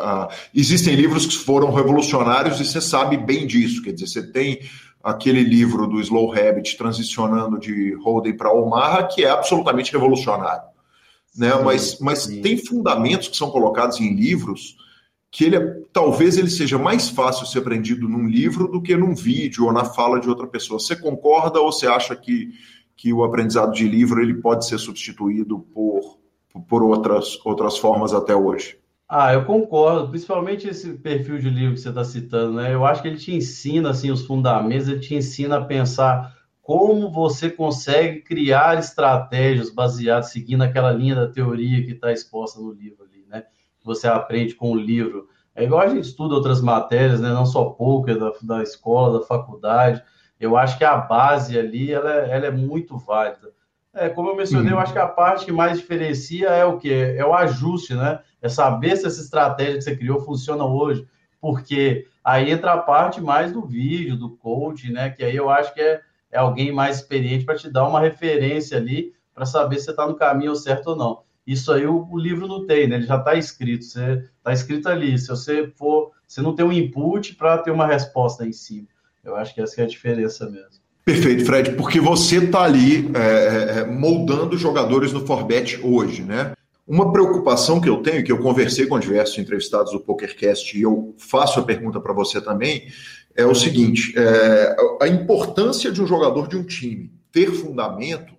Existem livros que foram revolucionários e você sabe bem disso. Quer dizer, você tem aquele livro do Slow Habit transicionando de Holden para Omaha, que é absolutamente revolucionário. Né? Sim, mas mas tem fundamentos que são colocados em livros que ele é, talvez ele seja mais fácil ser aprendido num livro do que num vídeo ou na fala de outra pessoa. Você concorda ou você acha que, que o aprendizado de livro ele pode ser substituído por por outras, outras formas até hoje. Ah, eu concordo, principalmente esse perfil de livro que você está citando, né? Eu acho que ele te ensina assim os fundamentos, ele te ensina a pensar como você consegue criar estratégias baseadas seguindo aquela linha da teoria que está exposta no livro ali, né? Você aprende com o livro. É igual a gente estuda outras matérias, né? Não só pouco da, da escola, da faculdade. Eu acho que a base ali ela, é, ela é muito válida. É, como eu mencionei, uhum. eu acho que a parte que mais diferencia é o quê? É o ajuste, né? É saber se essa estratégia que você criou funciona hoje. Porque aí entra a parte mais do vídeo, do coach, né? Que aí eu acho que é, é alguém mais experiente para te dar uma referência ali para saber se você está no caminho certo ou não. Isso aí o, o livro não tem, né? Ele já está escrito, você está escrito ali. Se você for, você não tem um input para ter uma resposta em cima. Eu acho que essa é a diferença mesmo. Perfeito, Fred, porque você está ali é, é, é, moldando jogadores no Forbet hoje, né? Uma preocupação que eu tenho, que eu conversei com diversos entrevistados do PokerCast e eu faço a pergunta para você também, é o seguinte: é, a importância de um jogador de um time ter fundamento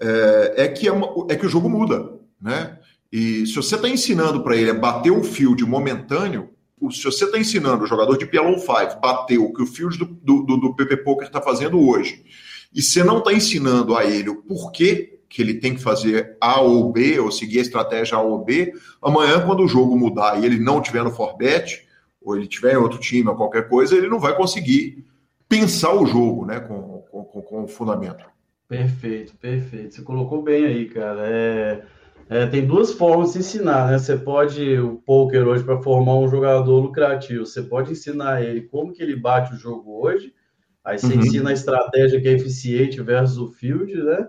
é, é que, é, uma, é que o jogo muda, né? E se você está ensinando para ele a bater o field momentâneo, se você está ensinando o jogador de PLO 5 bater o que o field do, do, do PP Poker está fazendo hoje, e você não está ensinando a ele o porquê que ele tem que fazer A ou B, ou seguir a estratégia A ou B, amanhã, quando o jogo mudar e ele não tiver no Forbet, ou ele tiver em outro time ou qualquer coisa, ele não vai conseguir pensar o jogo né, com, com, com o fundamento. Perfeito, perfeito. Você colocou bem aí, cara. É é, tem duas formas de ensinar, né? Você pode, o poker hoje, para formar um jogador lucrativo, você pode ensinar ele como que ele bate o jogo hoje, aí você uhum. ensina a estratégia que é eficiente versus o field, né?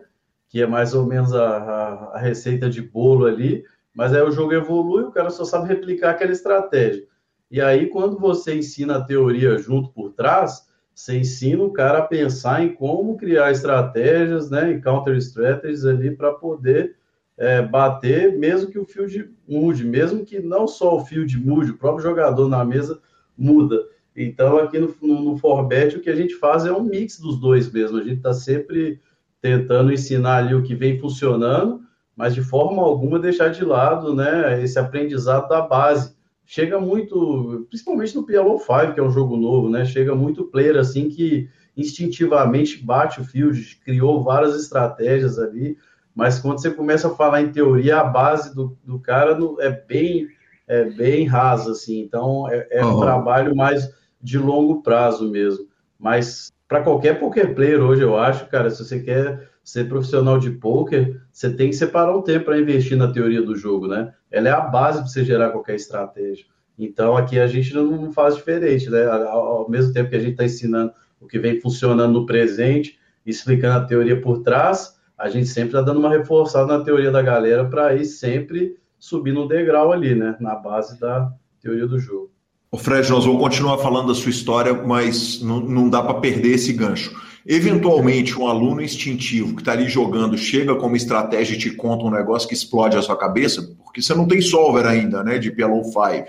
Que é mais ou menos a, a, a receita de bolo ali, mas aí o jogo evolui, o cara só sabe replicar aquela estratégia. E aí, quando você ensina a teoria junto por trás, você ensina o cara a pensar em como criar estratégias, né? Em counter strategies ali para poder é, bater, mesmo que o field mude, mesmo que não só o field mude, o próprio jogador na mesa muda. Então, aqui no, no, no Forbet, o que a gente faz é um mix dos dois mesmo. A gente está sempre tentando ensinar ali o que vem funcionando, mas de forma alguma deixar de lado né, esse aprendizado da base. Chega muito, principalmente no PLO 5, que é um jogo novo, né? Chega muito player assim que instintivamente bate o field, criou várias estratégias ali mas quando você começa a falar em teoria, a base do, do cara é bem é bem rasa, assim. Então, é, é uhum. um trabalho mais de longo prazo mesmo. Mas para qualquer poker player hoje, eu acho, cara, se você quer ser profissional de poker, você tem que separar um tempo para investir na teoria do jogo, né? Ela é a base para você gerar qualquer estratégia. Então, aqui a gente não faz diferente, né? Ao mesmo tempo que a gente está ensinando o que vem funcionando no presente, explicando a teoria por trás, a gente sempre está dando uma reforçada na teoria da galera para ir sempre subindo um degrau ali, né? Na base da teoria do jogo. O Fred, nós vamos continuar falando da sua história, mas não, não dá para perder esse gancho. Eventualmente, um aluno instintivo que está ali jogando chega com uma estratégia e te conta um negócio que explode a sua cabeça, porque você não tem solver ainda, né, de PLO 5.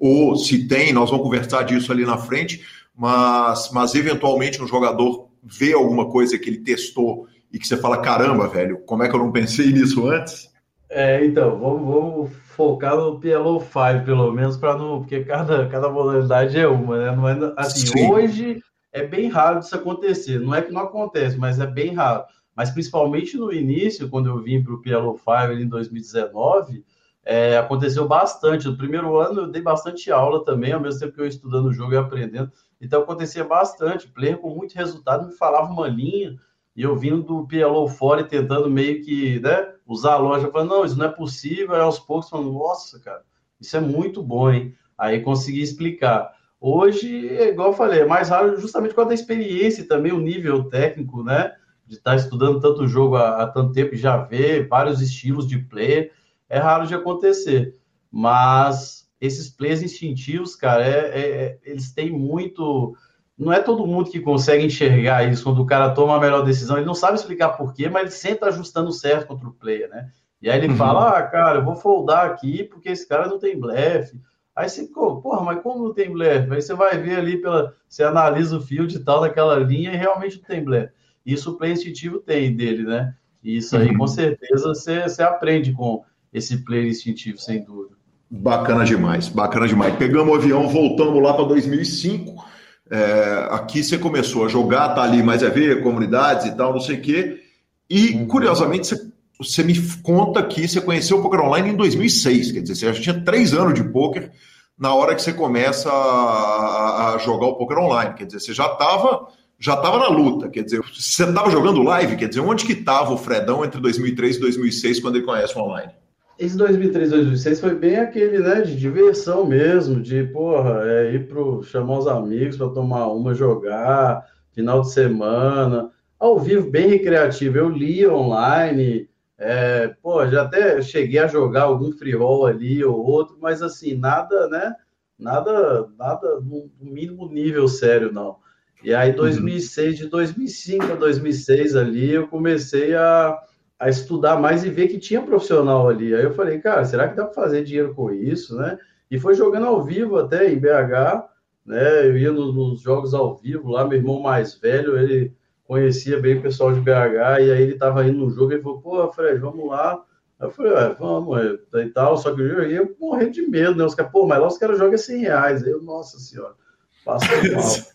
Ou se tem, nós vamos conversar disso ali na frente, mas, mas eventualmente um jogador vê alguma coisa que ele testou e que você fala, caramba, velho, como é que eu não pensei nisso antes? É, então, vamos, vamos focar no PLO 5, pelo menos, para não. Porque cada, cada modalidade é uma, né? É, assim, Sim. hoje é bem raro isso acontecer. Não é que não acontece, mas é bem raro. Mas principalmente no início, quando eu vim para o PLO 5 em 2019, é, aconteceu bastante. No primeiro ano eu dei bastante aula também, ao mesmo tempo que eu estudando o jogo e aprendendo. Então acontecia bastante. Player com muito resultado me falava uma linha e eu vindo do PLO fora e tentando meio que né, usar a loja, falando, não, isso não é possível. Aí aos poucos falando, nossa, cara, isso é muito bom, hein? Aí consegui explicar. Hoje, é igual eu falei, é mais raro justamente por causa da experiência e também o nível técnico, né? De estar estudando tanto jogo há, há tanto tempo e já ver vários estilos de player é raro de acontecer. Mas esses plays instintivos, cara, é, é, é, eles têm muito. Não é todo mundo que consegue enxergar isso quando o cara toma a melhor decisão. Ele não sabe explicar porquê, mas ele sempre ajustando certo contra o player, né? E aí ele uhum. fala: ah, cara, eu vou foldar aqui porque esse cara não tem blefe. Aí você, porra, mas como não tem blefe? Aí você vai ver ali pela. Você analisa o field e tal daquela linha e realmente não tem blefe. Isso o play instintivo tem dele, né? E isso aí, uhum. com certeza, você, você aprende com esse player instintivo, sem dúvida. Bacana demais, bacana demais. Pegamos o avião, voltamos lá para 2005. É, aqui você começou a jogar, tá ali mais a ver, comunidades e tal, não sei o quê. E, uhum. curiosamente, você, você, me conta que você conheceu o Poker Online em 2006. Quer dizer, você já tinha três anos de poker na hora que você começa a, a jogar o Poker Online. Quer dizer, você já estava já estava na luta, quer dizer, você estava jogando live, quer dizer, onde que estava o Fredão entre 2003 e 2006 quando ele conhece o online? Esse 2003, 2006 foi bem aquele, né, de diversão mesmo, de, porra, é, ir pro, chamar os amigos para tomar uma, jogar, final de semana, ao vivo, bem recreativo. Eu lia online, é, pô, já até cheguei a jogar algum free roll ali ou outro, mas assim, nada, né, nada, nada no mínimo nível sério, não. E aí, 2006, uhum. de 2005 a 2006 ali, eu comecei a a estudar mais e ver que tinha profissional ali. Aí eu falei, cara, será que dá para fazer dinheiro com isso, né? E foi jogando ao vivo até em BH, né? Eu ia nos, nos jogos ao vivo lá, meu irmão mais velho, ele conhecia bem o pessoal de BH, e aí ele estava indo no jogo, ele falou, pô, Fred, vamos lá. Aí eu falei, vamos, é, e tal, só que eu ia morrendo de medo, né? Os caras, pô, mas lá os caras jogam 100 reais. Aí eu, nossa senhora, passa mal.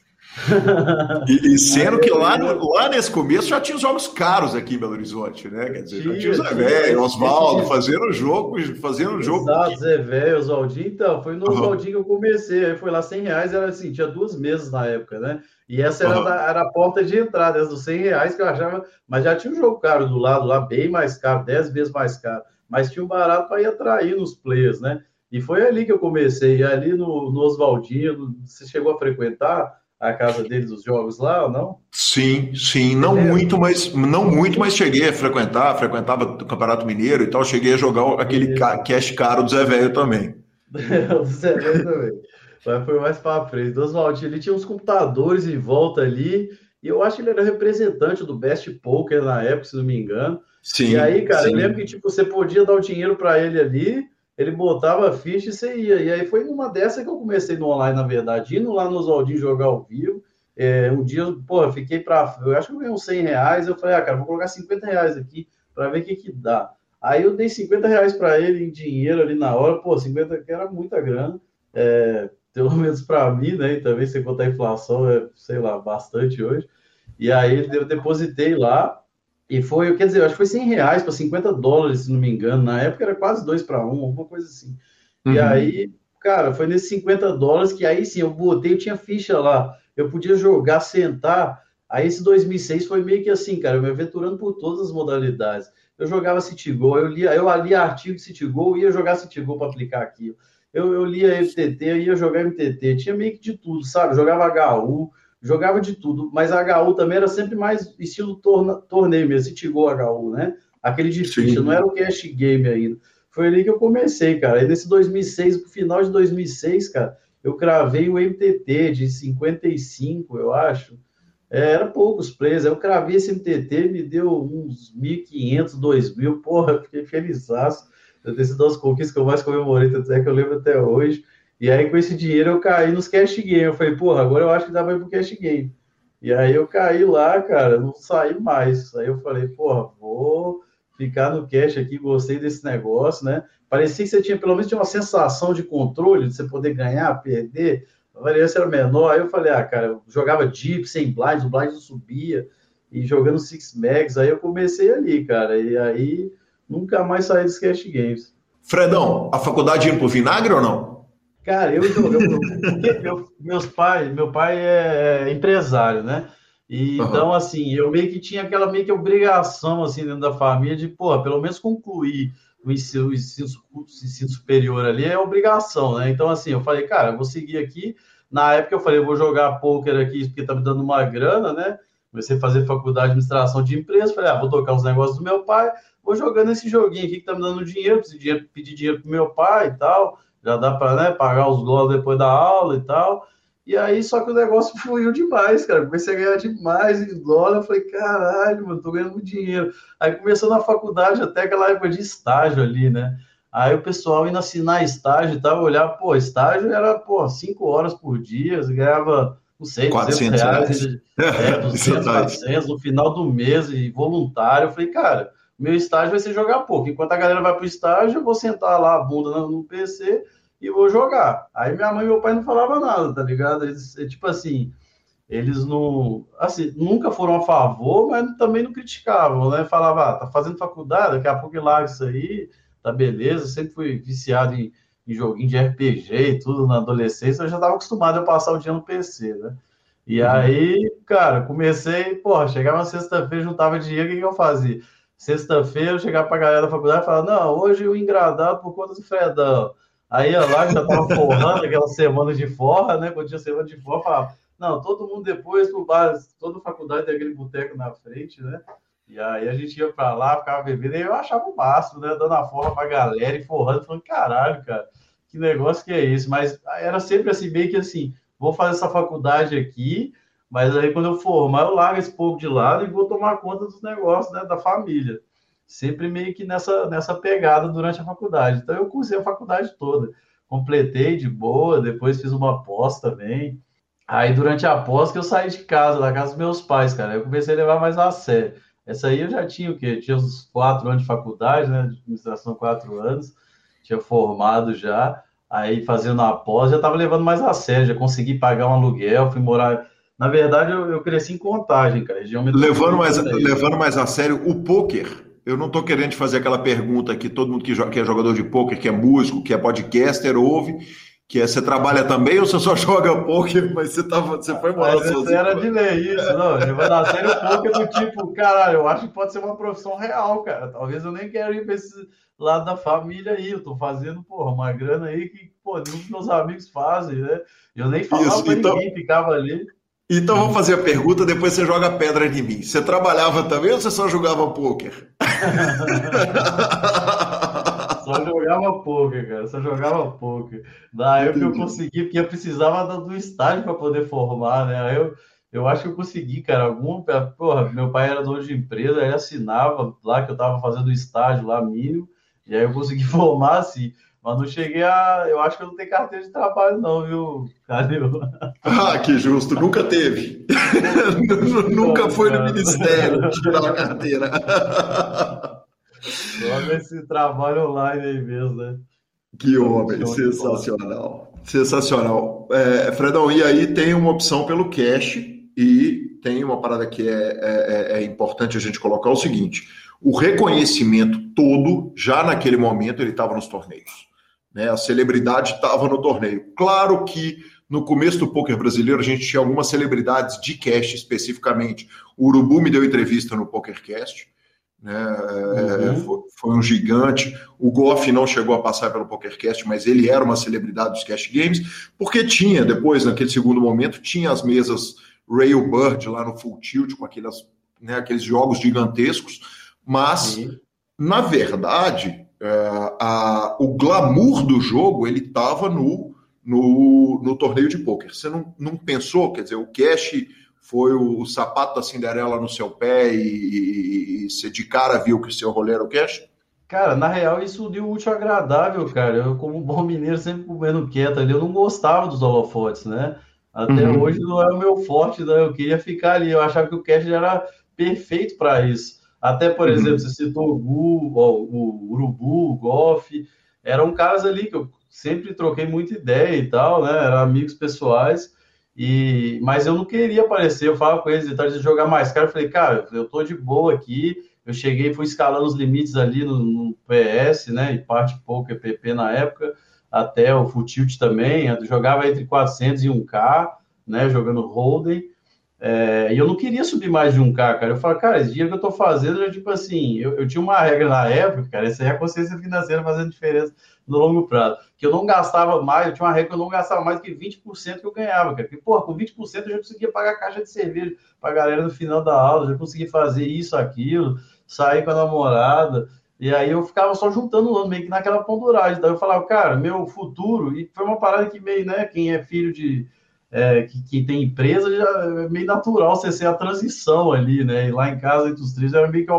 E, e, sendo que lá, lá nesse começo já tinha os jogos caros aqui em Belo Horizonte, né? Quer dizer, já tinha o Zé Velho, Oswaldo, fazendo jogo, fazendo jogo. Exato, Zé Velho, Oswaldinho. Então, foi no uhum. Oswaldinho que eu comecei. Aí foi lá 100 reais, era assim, tinha duas mesas na época, né? E essa era, uhum. da, era a porta de entrada, essa dos 100 reais que eu achava. Mas já tinha um jogo caro do lado lá, bem mais caro, 10 vezes mais caro. Mas tinha um barato para ir atrair nos players, né? E foi ali que eu comecei, ali no, no Oswaldinho. Você chegou a frequentar? A casa deles os jogos lá ou não? Sim, sim, não é. muito, mas não muito, mas cheguei a frequentar, frequentava o Campeonato Mineiro e tal, cheguei a jogar aquele ca cash caro do Zé Velho também. do Zé Velho também. Mas foi mais para frente. Do Oswaldinho, ele tinha uns computadores em volta ali, e eu acho que ele era representante do Best Poker na época, se não me engano. Sim. E aí, cara, sim. eu lembro que tipo, você podia dar o dinheiro para ele ali, ele botava a ficha e você ia. E aí foi numa dessa que eu comecei no online, na verdade, indo lá no Oswaldinho jogar ao vivo. É, um dia, eu fiquei para. Eu acho que eu ganhei uns 100 reais. Eu falei, ah, cara, vou colocar 50 reais aqui para ver o que, que dá. Aí eu dei 50 reais para ele em dinheiro ali na hora. Pô, 50 que era muita grana. É, pelo menos para mim, né? E também, sem contar a inflação, é, sei lá, bastante hoje. E aí eu depositei lá. E foi, quer dizer, acho que foi 100 reais para 50 dólares, se não me engano. Na época era quase 2 para 1, alguma coisa assim. Uhum. E aí, cara, foi nesses 50 dólares que aí sim eu botei, eu tinha ficha lá. Eu podia jogar, sentar. Aí esse 2006 foi meio que assim, cara, eu me aventurando por todas as modalidades. Eu jogava Citigol, eu lia, eu lia artigo de Citigol, ia jogar Citigol para aplicar aquilo. Eu, eu lia MTT, eu ia jogar MTT, tinha meio que de tudo, sabe? Jogava HU, jogava de tudo, mas a HU também era sempre mais estilo torna, torneio mesmo, Citigo HU, né? Aquele de ficha, não era o cash game ainda. Foi ali que eu comecei, cara. Aí nesse 2006, pro final de 2006, cara, eu cravei o MTT de 55, eu acho. É, era poucos players. Eu cravei esse MTT, me deu uns 1.500, 2.000. Porra, fiquei feliz. Eu ter sido as conquistas que eu mais comemorei, tanto é que eu lembro até hoje. E aí, com esse dinheiro, eu caí nos cash game. Eu falei, porra, agora eu acho que dá pra ir pro cash game. E aí eu caí lá, cara, não saí mais. Aí eu falei, porra, vou ficar no cash aqui, gostei desse negócio, né? Parecia que você tinha pelo menos uma sensação de controle, de você poder ganhar, perder, a variância era menor. Aí eu falei, ah, cara, eu jogava deep, sem blinds, o blind subia, e jogando Six Mags, aí eu comecei ali, cara, e aí nunca mais saí dos cash games. Fredão, a faculdade indo pro vinagre ou não? Cara, eu, eu, eu, eu meus pais, meu pai é empresário, né? E, uhum. Então, assim, eu meio que tinha aquela meio que obrigação, assim, dentro da família de, pô, pelo menos concluir o ensino, o ensino, o ensino superior ali é obrigação, né? Então, assim, eu falei, cara, eu vou seguir aqui. Na época eu falei, eu vou jogar poker aqui porque tá me dando uma grana, né? Comecei a fazer faculdade de administração de empresa, falei, ah, vou tocar uns negócios do meu pai, vou jogando esse joguinho aqui que tá me dando dinheiro, preciso dinheiro, pedir dinheiro pro meu pai e tal, já dá para né, pagar os dólares depois da aula e tal. E aí, só que o negócio fluiu demais, cara. Comecei a ganhar demais em dólar. Eu falei, caralho, mano, tô ganhando muito dinheiro. Aí começou na faculdade, até aquela época de estágio ali, né? Aí o pessoal indo assinar estágio e tal, olhar, pô, estágio era, pô, cinco horas por dia, você ganhava, não sei, 400 reais. reais. É, 200, 400 no final do mês e voluntário. Eu falei, cara, meu estágio vai ser jogar pouco. Enquanto a galera vai pro estágio, eu vou sentar lá a bunda no PC e vou jogar. Aí minha mãe e meu pai não falavam nada, tá ligado? Eles, é tipo assim, eles não, assim, nunca foram a favor, mas também não criticavam, né? Falava, ah, tá fazendo faculdade, daqui a pouco larga isso aí, tá beleza. sempre fui viciado em, em joguinho de RPG e tudo na adolescência, eu já estava acostumado a passar o dia no PC, né? E uhum. aí, cara, comecei, porra, chegava sexta-feira, juntava dinheiro, o que, que eu fazia? Sexta-feira eu chegava pra galera da faculdade e falava, não, hoje o engradado por conta do Fredão. Aí eu lá já tava forrando aquela semana de forra, né? Quando tinha semana de forra, falava, não, todo mundo depois pro bar, toda faculdade tem aquele boteco na frente, né? E aí a gente ia para lá, ficava bebendo, e eu achava o máximo, né? Dando a forra pra galera e forrando, falando, caralho, cara, que negócio que é esse? Mas era sempre assim, meio que assim, vou fazer essa faculdade aqui, mas aí quando eu formar, eu largo esse pouco de lado e vou tomar conta dos negócios, né? Da família sempre meio que nessa, nessa pegada durante a faculdade. Então eu cursei a faculdade toda, completei de boa, depois fiz uma pós também. Aí durante a pós que eu saí de casa, da casa dos meus pais, cara, eu comecei a levar mais a sério. Essa aí eu já tinha o quê? Tinha uns quatro anos de faculdade, né? De administração, quatro anos, tinha formado já. Aí fazendo a pós, já estava levando mais a sério, já consegui pagar um aluguel, fui morar. Na verdade, eu, eu cresci em contagem, cara. Levando mais, levando mais a sério o poker eu não estou querendo fazer aquela pergunta que todo mundo que, que é jogador de poker, que é músico, que é podcaster, ouve, que é você trabalha também ou você só joga poker, mas você, tava, você foi morar mas sozinho? era de ler isso, não. Levando a sério o poker do tipo, caralho, eu acho que pode ser uma profissão real, cara. Talvez eu nem quero ir para esse lado da família aí. Eu tô fazendo, porra, uma grana aí que, pô, nenhum dos meus amigos fazem, né? Eu nem falava para então... ninguém, ficava ali. Então vamos fazer a pergunta, depois você joga pedra em mim. Você trabalhava também ou você só jogava pôquer? só jogava pôquer, cara. Só jogava pôquer. Na época eu consegui, porque eu precisava do estágio para poder formar, né? Aí eu, eu acho que eu consegui, cara. Algum, porra, meu pai era dono de empresa, ele assinava lá que eu estava fazendo estágio lá mínimo, e aí eu consegui formar assim. Mas não cheguei a. Eu acho que eu não tenho carteira de trabalho, não, viu, Calil? Ah, que justo, nunca teve. nunca foi no Ministério tirar a carteira. Só nesse trabalho online aí mesmo, né? Que homem, sensacional. Sensacional. É, Fredão, e aí tem uma opção pelo cash e tem uma parada que é, é, é, é importante a gente colocar o seguinte: o reconhecimento todo, já naquele momento, ele estava nos torneios. Né? A celebridade estava no torneio. Claro que no começo do poker brasileiro a gente tinha algumas celebridades de cast especificamente. O Urubu me deu entrevista no PokerCast. Né? É, uhum. Foi, foi, um gigante. O Goff não chegou a passar pelo PokerCast, mas ele era uma celebridade dos Cash Games, porque tinha, depois, naquele segundo momento, tinha as mesas Railbird lá no Full Tilt, com aquelas, né, aqueles jogos gigantescos, mas, uhum. na verdade, é, a, o glamour do jogo ele estava no, no, no, torneio de pôquer. Você não, não pensou, quer dizer, o cash foi o, o sapato da Cinderela no seu pé e, e, e você de cara viu que o seu rolê era o cash? Cara, na real, isso deu útil agradável, cara. Eu, como bom mineiro, sempre comendo quieto ali, eu não gostava dos holofotes, né? Até uhum. hoje não é o meu forte, né? eu queria ficar ali. Eu achava que o cash era perfeito para isso. Até, por uhum. exemplo, você citou o Gu, o, Urubu, o Golfe, eram caras ali que eu sempre troquei muita ideia e tal, né? Eram amigos pessoais. E, mas eu não queria aparecer, eu falava com eles, então de jogar mais cara, eu falei, cara, eu tô de boa aqui, eu cheguei, fui escalando os limites ali no, no PS, né, e parte pouco EPP na época, até o Futilt também, eu jogava entre 400 e 1K, né, jogando Holden, é, e eu não queria subir mais de 1K, cara. Eu falo, cara, esse dinheiro que eu tô fazendo, eu, tipo assim, eu, eu, tinha uma regra na época, cara, essa é a consciência financeira fazendo diferença no longo prazo, que eu não gastava mais, eu tinha uma regra que eu não gastava mais do que 20% que eu ganhava, cara. Porque, porra, com 20% eu já conseguia pagar caixa de cerveja pra galera no final da aula, já conseguia fazer isso, aquilo, sair com a namorada. E aí eu ficava só juntando meio que naquela ponduragem. Daí eu falava, cara, meu futuro, e foi uma parada que meio, né, quem é filho de é, que, que, tem empresa, já é meio natural você ser a transição ali, né? E lá em casa, entre os três, era meio que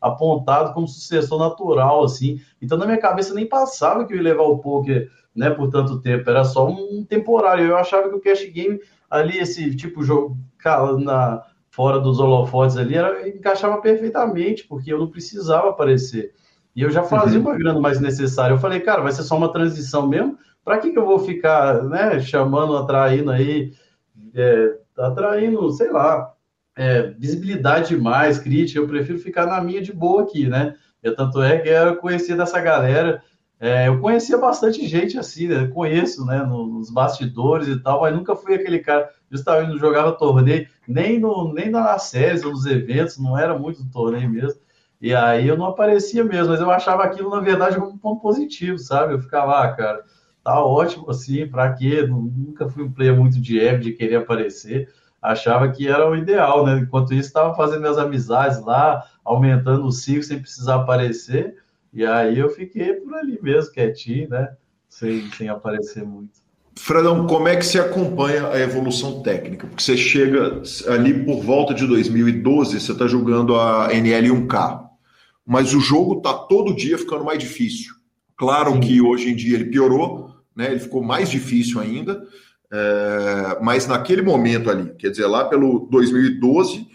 apontado como sucessor natural, assim. Então, na minha cabeça, nem passava que eu ia levar o poker, né, por tanto tempo. Era só um temporário. Eu achava que o cash game ali, esse tipo jogo, cara, na, fora dos holofotes ali, era, encaixava perfeitamente, porque eu não precisava aparecer. E eu já fazia uhum. uma grana mais necessária. Eu falei, cara, vai ser só uma transição mesmo para que, que eu vou ficar, né, chamando, atraindo aí, é, atraindo, sei lá, é, visibilidade demais, crítica, eu prefiro ficar na minha de boa aqui, né? Eu, tanto é que eu conhecia dessa galera, é, eu conhecia bastante gente assim, né? Conheço, né, nos bastidores e tal, mas nunca fui aquele cara, justamente não jogava torneio, nem, no, nem nas séries ou nos eventos, não era muito torneio mesmo. E aí eu não aparecia mesmo, mas eu achava aquilo, na verdade, como um ponto positivo, sabe? Eu ficava, ah, cara, tá ótimo assim, para quê? Nunca fui um player muito de ego, de querer aparecer. Achava que era o ideal, né? Enquanto isso, estava fazendo minhas amizades lá, aumentando o ciclo sem precisar aparecer. E aí eu fiquei por ali mesmo, quietinho, né? Sem, sem aparecer muito. Fredão, como é que se acompanha a evolução técnica? Porque você chega ali por volta de 2012, você está jogando a NL1K, mas o jogo está todo dia ficando mais difícil. Claro Sim. que hoje em dia ele piorou, né? Ele ficou mais difícil ainda, é, mas naquele momento ali, quer dizer, lá pelo 2012,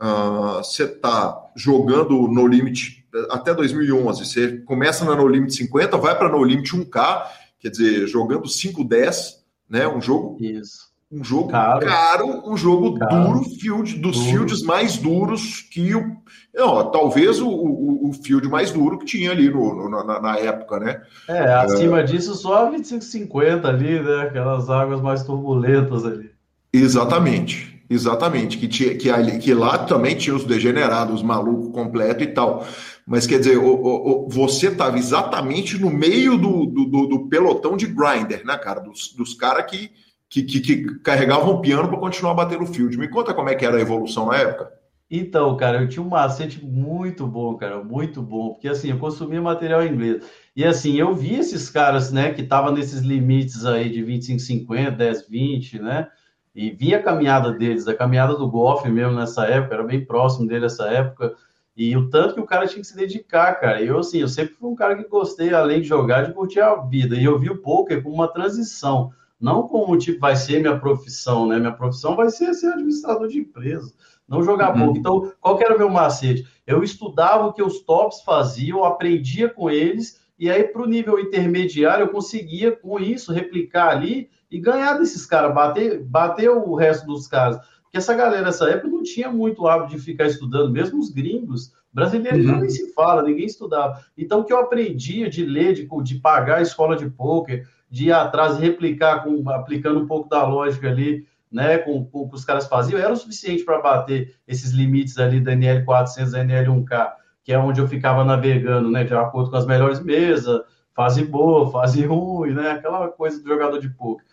uh, você está jogando no limite até 2011, você começa na no limite 50, vai para no limite 1K, quer dizer, jogando 5-10, né? Um jogo Isso um jogo caro, caro um jogo caro. duro, field, dos duro. fields mais duros que o. Não, talvez o, o, o field mais duro que tinha ali no, no na, na, época, né? É, acima é... disso só 25,50 ali, né? Aquelas águas mais turbulentas ali. Exatamente, exatamente. Que, tinha, que, ali, que lá também tinha os degenerados, os malucos completo e tal. Mas quer dizer, o, o, você estava exatamente no meio do, do, do, do pelotão de grinder, né, cara? Dos, dos caras que que, que, que carregavam piano para continuar batendo o field. Me conta como é que era a evolução na época. Então, cara, eu tinha um macete muito bom, cara, muito bom, porque assim, eu consumia material inglês. E assim, eu vi esses caras, né, que estavam nesses limites aí de 25, 50, 10, 20, né? E vi a caminhada deles, a caminhada do golfe mesmo nessa época, era bem próximo dele nessa época. E o tanto que o cara tinha que se dedicar, cara. Eu, assim, eu sempre fui um cara que gostei, além de jogar, de curtir a vida. E eu vi o poker como uma transição não como tipo vai ser minha profissão, né? Minha profissão vai ser ser administrador de empresa, não jogar uhum. pouco. Então, qual que era o meu macete? Eu estudava o que os tops faziam, aprendia com eles, e aí para o nível intermediário eu conseguia com isso replicar ali e ganhar desses caras, bater, bater o resto dos caras. Porque essa galera nessa época não tinha muito hábito de ficar estudando, mesmo os gringos, brasileiros uhum. nem se fala, ninguém estudava. Então, o que eu aprendia de ler, de, de pagar a escola de poker, de ir atrás e replicar, com, aplicando um pouco da lógica ali, né, com, o que os caras faziam, era o suficiente para bater esses limites ali da NL400, da NL1K, que é onde eu ficava navegando, né, de acordo com as melhores mesas, fase boa, fase ruim, né, aquela coisa do jogador de poker.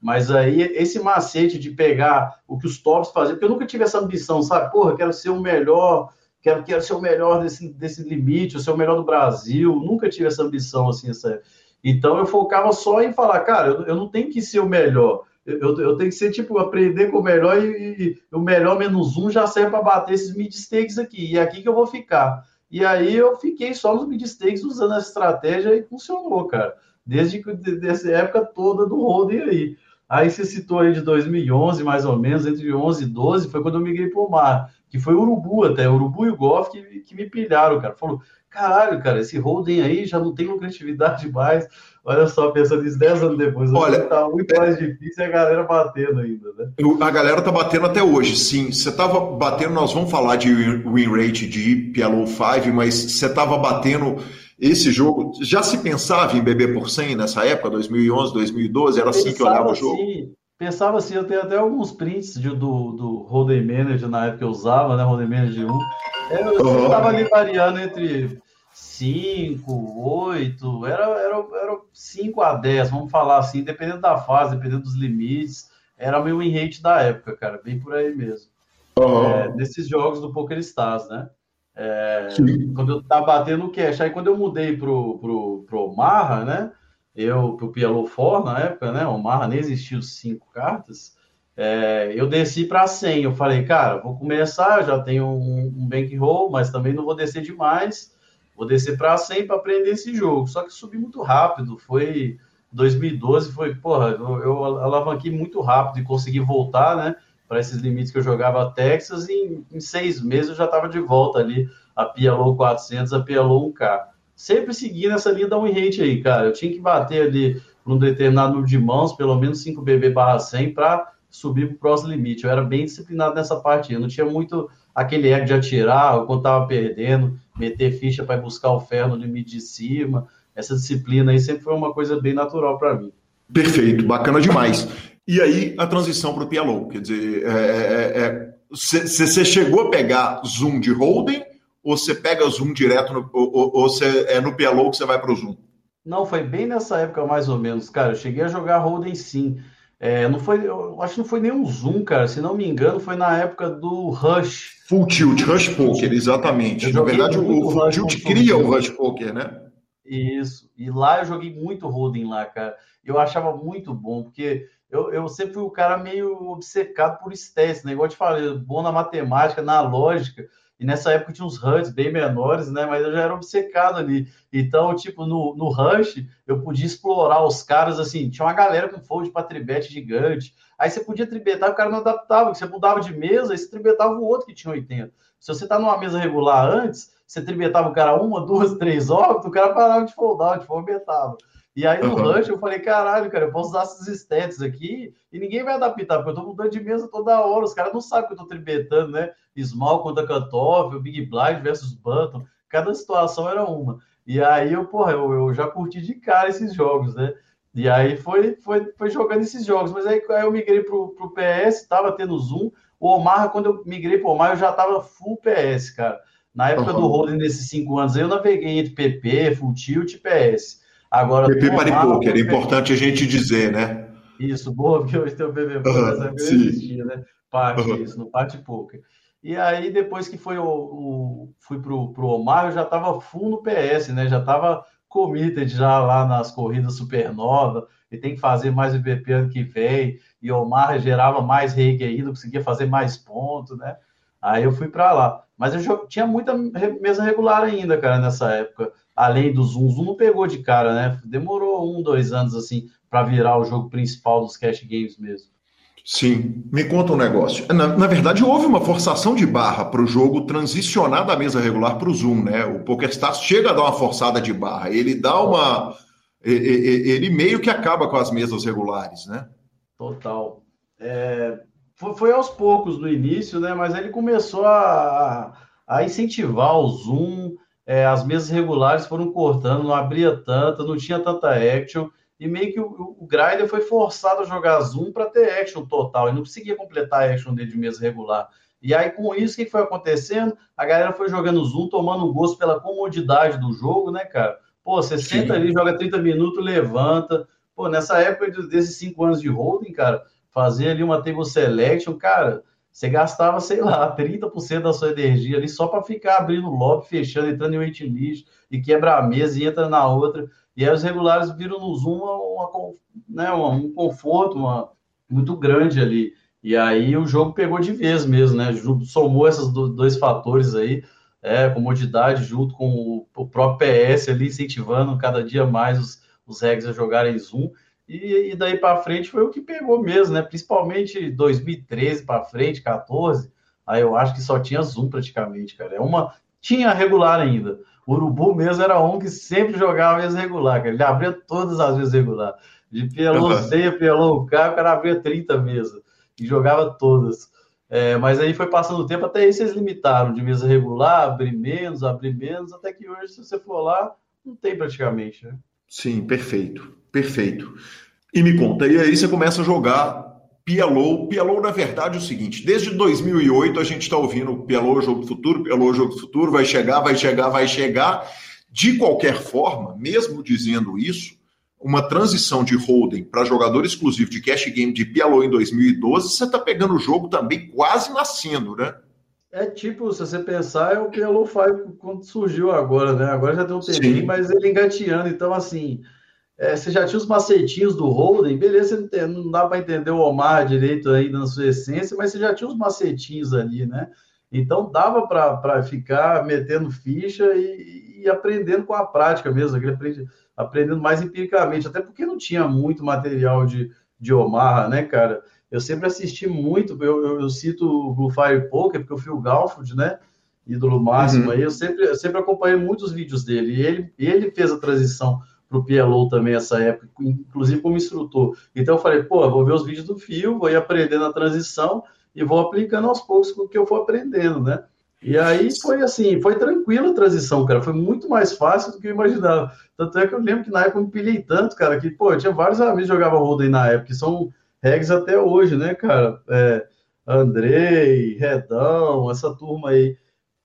Mas aí, esse macete de pegar o que os tops faziam, porque eu nunca tive essa ambição, sabe? Porra, quero ser o melhor, quero, quero ser o melhor desse, desse limite, ser o melhor do Brasil, nunca tive essa ambição, assim, essa, então eu focava só em falar, cara, eu, eu não tenho que ser o melhor. Eu, eu, tenho que ser, tipo, aprender com o melhor e, e o melhor menos um já serve para bater esses mid stakes aqui. E é aqui que eu vou ficar. E aí eu fiquei só nos mid stakes usando essa estratégia e funcionou, cara. Desde que, dessa época toda do holding aí. Aí você citou aí de 2011, mais ou menos, entre 11 e 12, foi quando eu migrei pro mar, que foi o Urubu até, o Urubu e o Golf que, que me pilharam, cara. Falou, caralho, cara, esse holding aí já não tem lucratividade mais. Olha só, pensando nisso 10 anos depois, Olha, tá muito é... mais difícil e a galera batendo ainda, né? A galera tá batendo até hoje, sim. Você tava batendo, nós vamos falar de win rate de PLO 5, mas você tava batendo esse jogo. Já se pensava em beber por 100 nessa época, 2011, 2012? Era assim que olhava o jogo? Assim, pensava assim, eu tenho até alguns prints de, do, do Hold'em Manager na época que eu usava, né? Hold'em Manager 1. Eu, eu uhum. tava ali variando entre 5, 8, era, era, era 5 a 10, vamos falar assim, dependendo da fase, dependendo dos limites. Era meu win rate da época, cara, bem por aí mesmo. Uhum. É, nesses jogos do Poker Stars, né? É, quando eu tava batendo o cash. Aí quando eu mudei pro, pro, pro Omarra, né? Eu, pro PLO 4 na época, né? Omarra nem existiu cinco cartas. É, eu desci para 100. Eu falei, cara, vou começar, já tenho um, um bankroll, mas também não vou descer demais. Vou descer para 100 para aprender esse jogo. Só que subi muito rápido. Foi 2012, foi, porra, eu, eu alavanquei muito rápido e consegui voltar, né? para esses limites que eu jogava Texas, e em, em seis meses eu já estava de volta ali, a PLO 400, a PLO 1K. Sempre seguindo essa linha da win aí, cara. Eu tinha que bater ali num determinado número de mãos, pelo menos 5 BB barra 100, para subir para o próximo limite. Eu era bem disciplinado nessa parte. Eu não tinha muito aquele ego de atirar, ou quando estava perdendo, meter ficha para buscar o ferro no limite de cima. Essa disciplina aí sempre foi uma coisa bem natural para mim. Perfeito, bacana demais. E aí a transição para o PLO. Quer dizer, você é, é, é chegou a pegar Zoom de holding ou você pega Zoom direto no, ou, você é no PLO que você vai para o Zoom? Não, foi bem nessa época mais ou menos, cara. Eu cheguei a jogar holding sim. É, não foi, eu acho que não foi nenhum Zoom, cara. Se não me engano, foi na época do Rush. Full Tilt, Rush Poker, exatamente. Na verdade, o Full Tilt cria o Rush Poker, né? Isso. E lá eu joguei muito holding lá, cara. Eu achava muito bom, porque eu, eu sempre fui o cara meio obcecado por estética, né? Igual eu te falei, bom na matemática, na lógica. E nessa época tinha uns HUDs bem menores, né? Mas eu já era obcecado ali. Então, tipo, no, no Rush, eu podia explorar os caras, assim, tinha uma galera com fold para tribete gigante. Aí você podia tribetar, o cara não adaptava. Você mudava de mesa, e você tribetava o outro que tinha 80. Se você tá numa mesa regular antes, você tribetava o cara uma, duas, três óbitos, o cara parava de foldar, de fomentava. E aí no uhum. Rush eu falei, caralho, cara, eu posso usar esses stats aqui e ninguém vai adaptar, porque eu tô mudando de mesa toda hora, os caras não sabem que eu tô tribetando, né? Small contra o Big Blind versus Button, cada situação era uma. E aí eu, porra, eu, eu já curti de cara esses jogos, né? E aí foi, foi, foi jogando esses jogos, mas aí, aí eu migrei pro, pro PS, tava tendo Zoom, o Omar, quando eu migrei pro Omar, eu já tava full PS, cara. Na época uhum. do holding desses cinco anos, eu naveguei entre PP, Full Tilt e PS. Agora, PP Poker, é importante a gente dizer, né? Isso, boa, porque hoje tem o PP uhum, existia, né? Parte, uhum. isso, no Parte Poker. E aí, depois que foi o, o fui pro, pro Omar, eu já estava full no PS, né? Já estava committed já lá nas corridas supernova, e tem que fazer mais o ano que vem, e o Omar gerava mais reg ainda, conseguia fazer mais pontos, né? Aí eu fui para lá. Mas eu tinha muita mesa regular ainda, cara, nessa época além do Zoom. Zoom não pegou de cara, né? Demorou um, dois anos assim para virar o jogo principal dos cash games mesmo. Sim, me conta um negócio. Na, na verdade, houve uma forçação de barra para o jogo transicionar da mesa regular para o Zoom, né? O PokerStars chega a dar uma forçada de barra. Ele dá uma. Ele meio que acaba com as mesas regulares, né? Total. É, foi, foi, aos poucos no início, né? Mas ele começou a, a incentivar o Zoom é, as mesas regulares foram cortando, não abria tanta, não tinha tanta action, e meio que o, o Grider foi forçado a jogar Zoom para ter action total, e não conseguia completar a action dele de mesa regular. E aí, com isso, o que foi acontecendo? A galera foi jogando Zoom, tomando gosto pela comodidade do jogo, né, cara? Pô, você Sim. senta ali, joga 30 minutos, levanta. Pô, nessa época desses 5 anos de holding, cara, fazer ali uma table selection, cara, você gastava, sei lá, 30% da sua energia ali só para ficar abrindo lobby, fechando, entrando em waiting list e quebra a mesa e entra na outra. E aí os regulares viram no Zoom uma, uma, né, um conforto uma, muito grande ali. E aí o jogo pegou de vez mesmo, né? Somou esses dois fatores aí, é, comodidade junto com o, próprio PS ali incentivando cada dia mais os, os regs a jogarem Zoom. E, e daí para frente foi o que pegou mesmo, né? Principalmente 2013 para frente, 14. Aí eu acho que só tinha Zoom praticamente, cara. É uma tinha regular ainda. O Urubu mesmo era um que sempre jogava vezes regular, cara. Ele abria todas as vezes regular. De PLO uhum. C, PLO K, o cara abria 30 mesas e jogava todas. É, mas aí foi passando o tempo, até aí vocês limitaram de mesa regular, abrir menos, abrir menos, até que hoje, se você for lá, não tem praticamente, né? Sim, perfeito, perfeito. E me conta, e aí você começa a jogar PLO. PLO, na verdade, é o seguinte: desde 2008 a gente está ouvindo PLO Jogo do Futuro, PLO Jogo do Futuro, vai chegar, vai chegar, vai chegar. De qualquer forma, mesmo dizendo isso, uma transição de holding para jogador exclusivo de cash game de PLO em 2012, você está pegando o jogo também quase nascendo, né? É tipo, se você pensar, é o PLO 5 quando surgiu agora, né? Agora já tem um tempinho, mas ele engateando. Então, assim, é, você já tinha os macetinhos do Holden, beleza, não, tem, não dá para entender o Omar direito ainda na sua essência, mas você já tinha os macetinhos ali, né? Então dava para ficar metendo ficha e, e, aprendendo com a prática mesmo, aprende, aprendendo mais empiricamente, até porque não tinha muito material de, de Omaha, né, cara? Eu sempre assisti muito, eu, eu, eu cito o Blue Fire Poker, porque eu fui o Galford, né? Ídolo máximo uhum. aí, eu sempre, eu sempre acompanhei muitos vídeos dele, e ele, ele fez a transição para o PLO também essa época, inclusive como instrutor. Então eu falei, pô, vou ver os vídeos do Fio, vou ir aprendendo a transição e vou aplicando aos poucos com o que eu for aprendendo, né? E aí foi assim, foi tranquila a transição, cara. Foi muito mais fácil do que eu imaginava. Tanto é que eu lembro que na época eu me pilhei tanto, cara, que, pô, eu tinha vários amigos que jogavam Roden na época, que são regs até hoje, né, cara? É, Andrei, Redão, essa turma aí.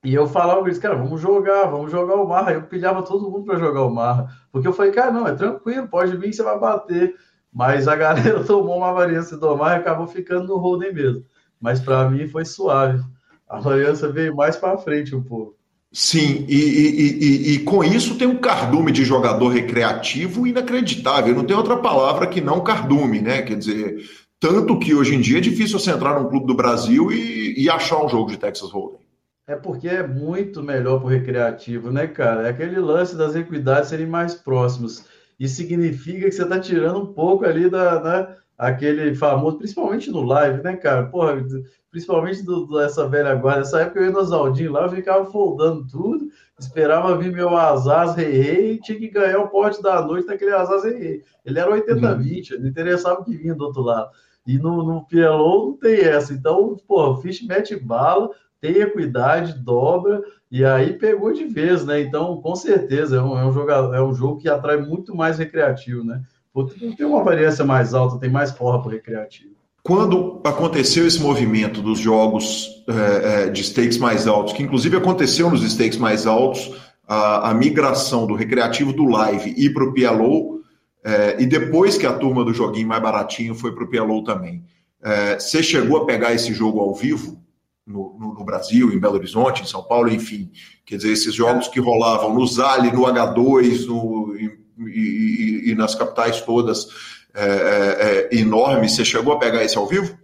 E eu falava eles, cara, vamos jogar, vamos jogar o Marra. Eu pilhava todo mundo para jogar o Marra. Porque eu falei, cara, não, é tranquilo, pode vir que você vai bater. Mas a galera tomou uma variância do Marra e acabou ficando no holding mesmo. Mas para mim foi suave. A variância veio mais para frente um pouco. Sim, e, e, e, e, com isso tem um cardume de jogador recreativo inacreditável. Não tem outra palavra que não cardume, né? Quer dizer, tanto que hoje em dia é difícil você entrar num clube do Brasil e, achar um jogo de Texas Hold'em. É porque é muito melhor para o recreativo, né, cara? É aquele lance das equidades serem mais próximos. Isso significa que você está tirando um pouco ali da, né, aquele famoso, principalmente no live, né, cara? Porra, principalmente do, dessa velha guarda. Nessa época eu ia no Zaldinho lá, eu ficava foldando tudo, esperava vir meu Azaz Rei Rei e tinha que ganhar o pote da noite naquele Azaz Rei Rei. Ele era 80-20, uhum. não interessava o que vinha do outro lado. E no, no PLO não tem essa. Então, pô, Fish mete bala, tem equidade, dobra, e aí pegou de vez, né? Então, com certeza, é um, é um, jogo, é um jogo que atrai muito mais recreativo, né? Tem uma variância mais alta, tem mais forra para recreativo. Quando aconteceu esse movimento dos jogos é, é, de stakes mais altos, que inclusive aconteceu nos stakes mais altos, a, a migração do recreativo do live e para o PLO, é, e depois que a turma do joguinho mais baratinho foi para o PLO também. É, você chegou a pegar esse jogo ao vivo? no, no, no, Brasil, em Belo Horizonte, em São Paulo, enfim. Quer dizer, esses jogos que rolavam no Zali, no H2 no, e, e, e, nas capitais todas é, é, é, enormes, você chegou a pegar esse ao vivo?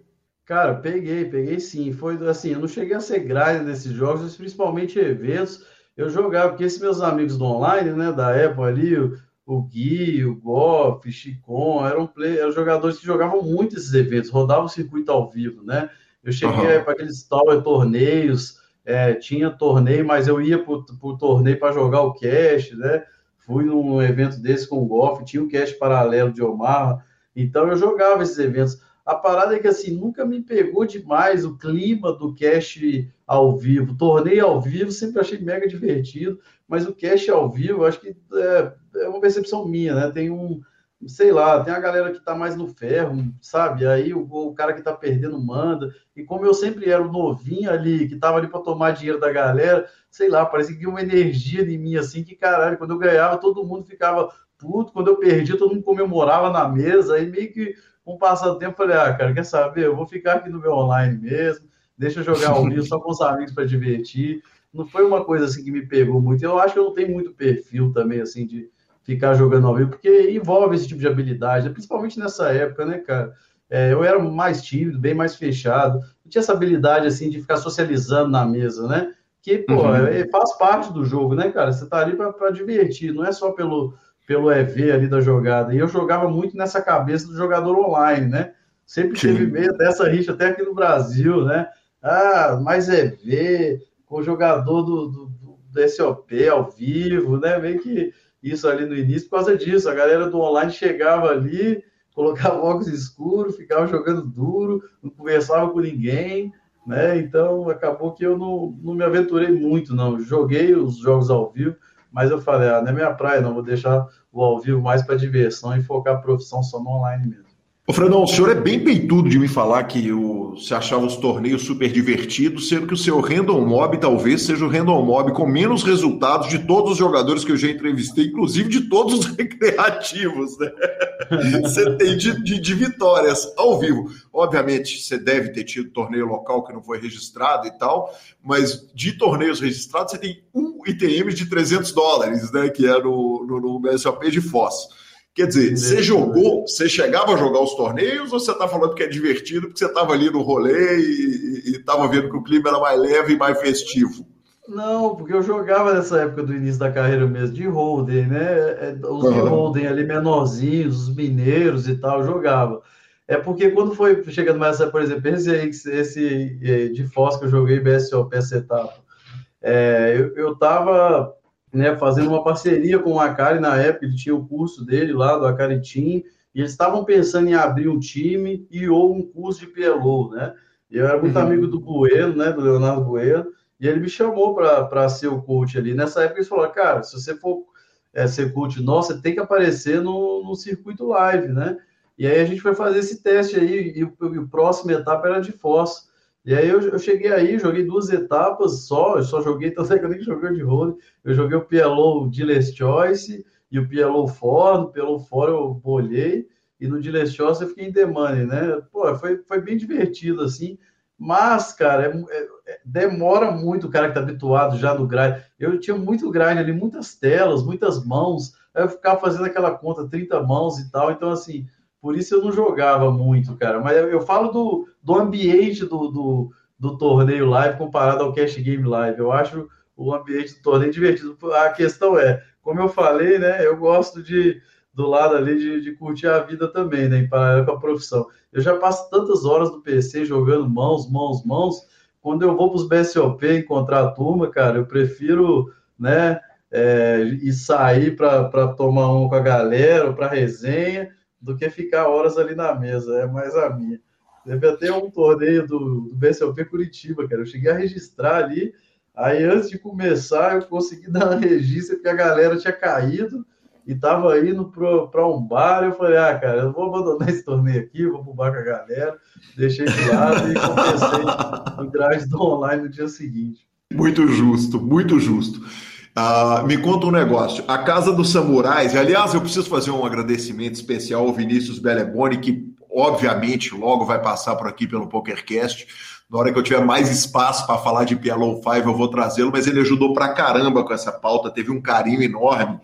Cara, peguei, peguei sim. Foi assim, eu não cheguei a ser grade desses jogos, mas principalmente eventos. Eu jogava, porque esses meus amigos do online, né, da época ali, o, o Gui, o Goff, Chicon, eram, play, eram jogadores que jogavam muito esses eventos, rodavam o circuito ao vivo, né? Eu cheguei uhum. para aqueles tower torneios, é, tinha torneio, mas eu ia para o torneio para jogar o cash, né? Fui num evento desse com o golfe, tinha o cash paralelo de Omar, então eu jogava esses eventos. A parada é que assim, nunca me pegou demais o clima do cash ao vivo. Torneio ao vivo, sempre achei mega divertido, mas o cash ao vivo, acho que é, é uma percepção minha, né? Tem um, sei lá, tem a galera que tá mais no ferro, sabe? Aí o, o cara que tá perdendo manda. E como eu sempre era o novinho ali, que tava ali para tomar dinheiro da galera, sei lá, parecia que tinha uma energia em mim assim, que caralho, quando eu ganhava, todo mundo ficava puto, quando eu perdia, todo mundo comemorava na mesa, aí meio que um passado tempo, falei, ah, cara, quer saber? Eu vou ficar aqui no meu online mesmo, deixa eu jogar ao vivo só com os amigos para divertir. Não foi uma coisa assim que me pegou muito. Eu acho que eu não tenho muito perfil também, assim, de, ficar jogando ao vivo, porque envolve esse tipo de habilidade, principalmente nessa época, né, cara? É, eu era mais tímido, bem mais fechado, não tinha essa habilidade, assim, de ficar socializando na mesa, né? Que, pô, uhum. é, faz parte do jogo, né, cara? Você tá ali para divertir, não é só pelo, pelo EV ali da jogada. E eu jogava muito nessa cabeça do jogador online, né? Sempre Sim. teve meio dessa rixa até aqui no Brasil, né? Ah, mais EV, com o jogador do, do, do SOP ao vivo, né? Meio que isso ali no início por causa disso. A galera do online chegava ali, colocava óculos escuros, ficava jogando duro, não conversava com ninguém, né? Então acabou que eu não, não me aventurei muito, não. Joguei os jogos ao vivo, mas eu falei, ah, não é minha praia, não, vou deixar o ao vivo mais para diversão e focar a profissão só no online mesmo. Ô, Fredão, o senhor é bem peitudo de me falar que o, se achava os torneios super divertidos, sendo que o seu random mob talvez seja o random mob com menos resultados de todos os jogadores que eu já entrevistei, inclusive de todos os recreativos, né? Você tem de, de, de, vitórias ao vivo. Obviamente, você deve ter tido torneio local que não foi registrado e tal, mas de torneios registrados, você tem um ITM de 300 dólares, né? Que é no, no, no BSOP de Foz. Quer dizer, você jogou, você chegava a jogar os torneios ou você está falando que é divertido porque você estava ali no rolê e estava vendo que o clima era mais leve e mais festivo? Não, porque eu jogava nessa época do início da carreira mesmo, de Holden, né? É, os uhum. de Holden ali menorzinhos, os mineiros e tal, jogava. É porque quando foi chegando mais, por exemplo, esse, esse é, de Foz que eu joguei BSOP essa etapa, é, eu, eu tava né, fazendo uma parceria com o Akari na época, ele tinha o curso dele lá do Akari Team, e eles estavam pensando em abrir um time e ou um curso de PLO, né? Eu era muito uhum. amigo do Bueno, né, do Leonardo Bueno, e ele me chamou para ser o coach ali. Nessa época eles falaram, cara, se você for é, ser coach nosso, você tem que aparecer no, no circuito live, né? E aí a gente foi fazer esse teste aí, e o, e o próximo etapa era de Foz. E aí eu, eu, cheguei aí, joguei duas etapas só, eu só joguei, tanto é que eu nem joguei de road. Eu joguei o PLO Dealer's Choice e o PLO Ford, o PLO Ford eu bolhei, e no Dealer's Choice eu fiquei em Money, né? Pô, foi, foi bem divertido, assim, mas, cara, é, é, é, demora muito o cara que tá habituado já no grind. Eu tinha muito grind ali, muitas telas, muitas mãos, aí eu ficava fazendo aquela conta, 30 mãos e tal, então assim por isso eu não jogava muito, cara. Mas eu, falo do, do ambiente do, do, do, torneio live comparado ao Cash Game Live. Eu acho o ambiente do torneio divertido. A questão é, como eu falei, né? Eu gosto de do lado ali de, de curtir a vida também, né? Em paralelo com a profissão. Eu já passo tantas horas no PC jogando mãos, mãos, mãos. Quando eu vou para os BSOP encontrar a turma, cara, eu prefiro, né? É, e sair para tomar um com a galera, para resenha, do que ficar horas ali na mesa, é mais a minha. Teve até um torneio do, do BSOP Curitiba, cara. Eu cheguei a registrar ali, aí antes de começar eu consegui dar uma registro porque a galera tinha caído e tava indo para um bar. Eu falei, ah, cara, eu vou abandonar esse torneio aqui, vou pro bar com a galera. Deixei de lado e comecei no grade do online no dia seguinte. Muito justo, muito justo. Uh, me conta um negócio. A Casa dos Samurais, aliás, eu preciso fazer um agradecimento especial ao Vinícius Beleboni, que obviamente logo vai passar por aqui pelo PokerCast. Na hora que eu tiver mais espaço para falar de PLO 5, eu vou trazê-lo, mas ele ajudou pra caramba com essa pauta, teve um carinho enorme.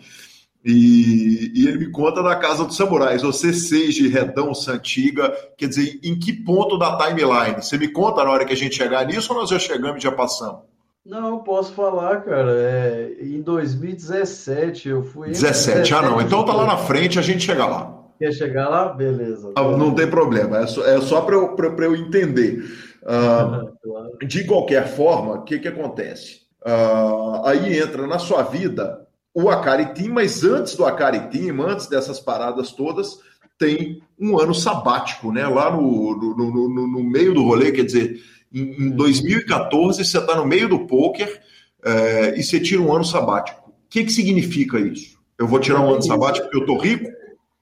E, e, ele me conta da Casa dos Samurais, você seja Redão, Santiga, quer dizer, em que ponto da timeline? Você me conta na hora que a gente chegar nisso ou nós já chegamos e já passamos? Não, posso falar, cara. É, em 2017 eu fui. 17, ah, não. Então tá lá na frente, a gente chega lá. Quer chegar lá? Beleza. Ah, não tem problema, é só, é só para eu, eu entender. Uh, claro. De qualquer forma, o que, que acontece? Uh, aí entra na sua vida o Akari Team, mas antes do Akari Team, antes dessas paradas todas, tem um ano sabático, né? Lá no, no, no, no meio do rolê, quer dizer, em, em 2014, você está no meio do poker é, e você tira um ano sabático. O que, que significa isso? Eu vou tirar um ano sabático porque eu tô rico?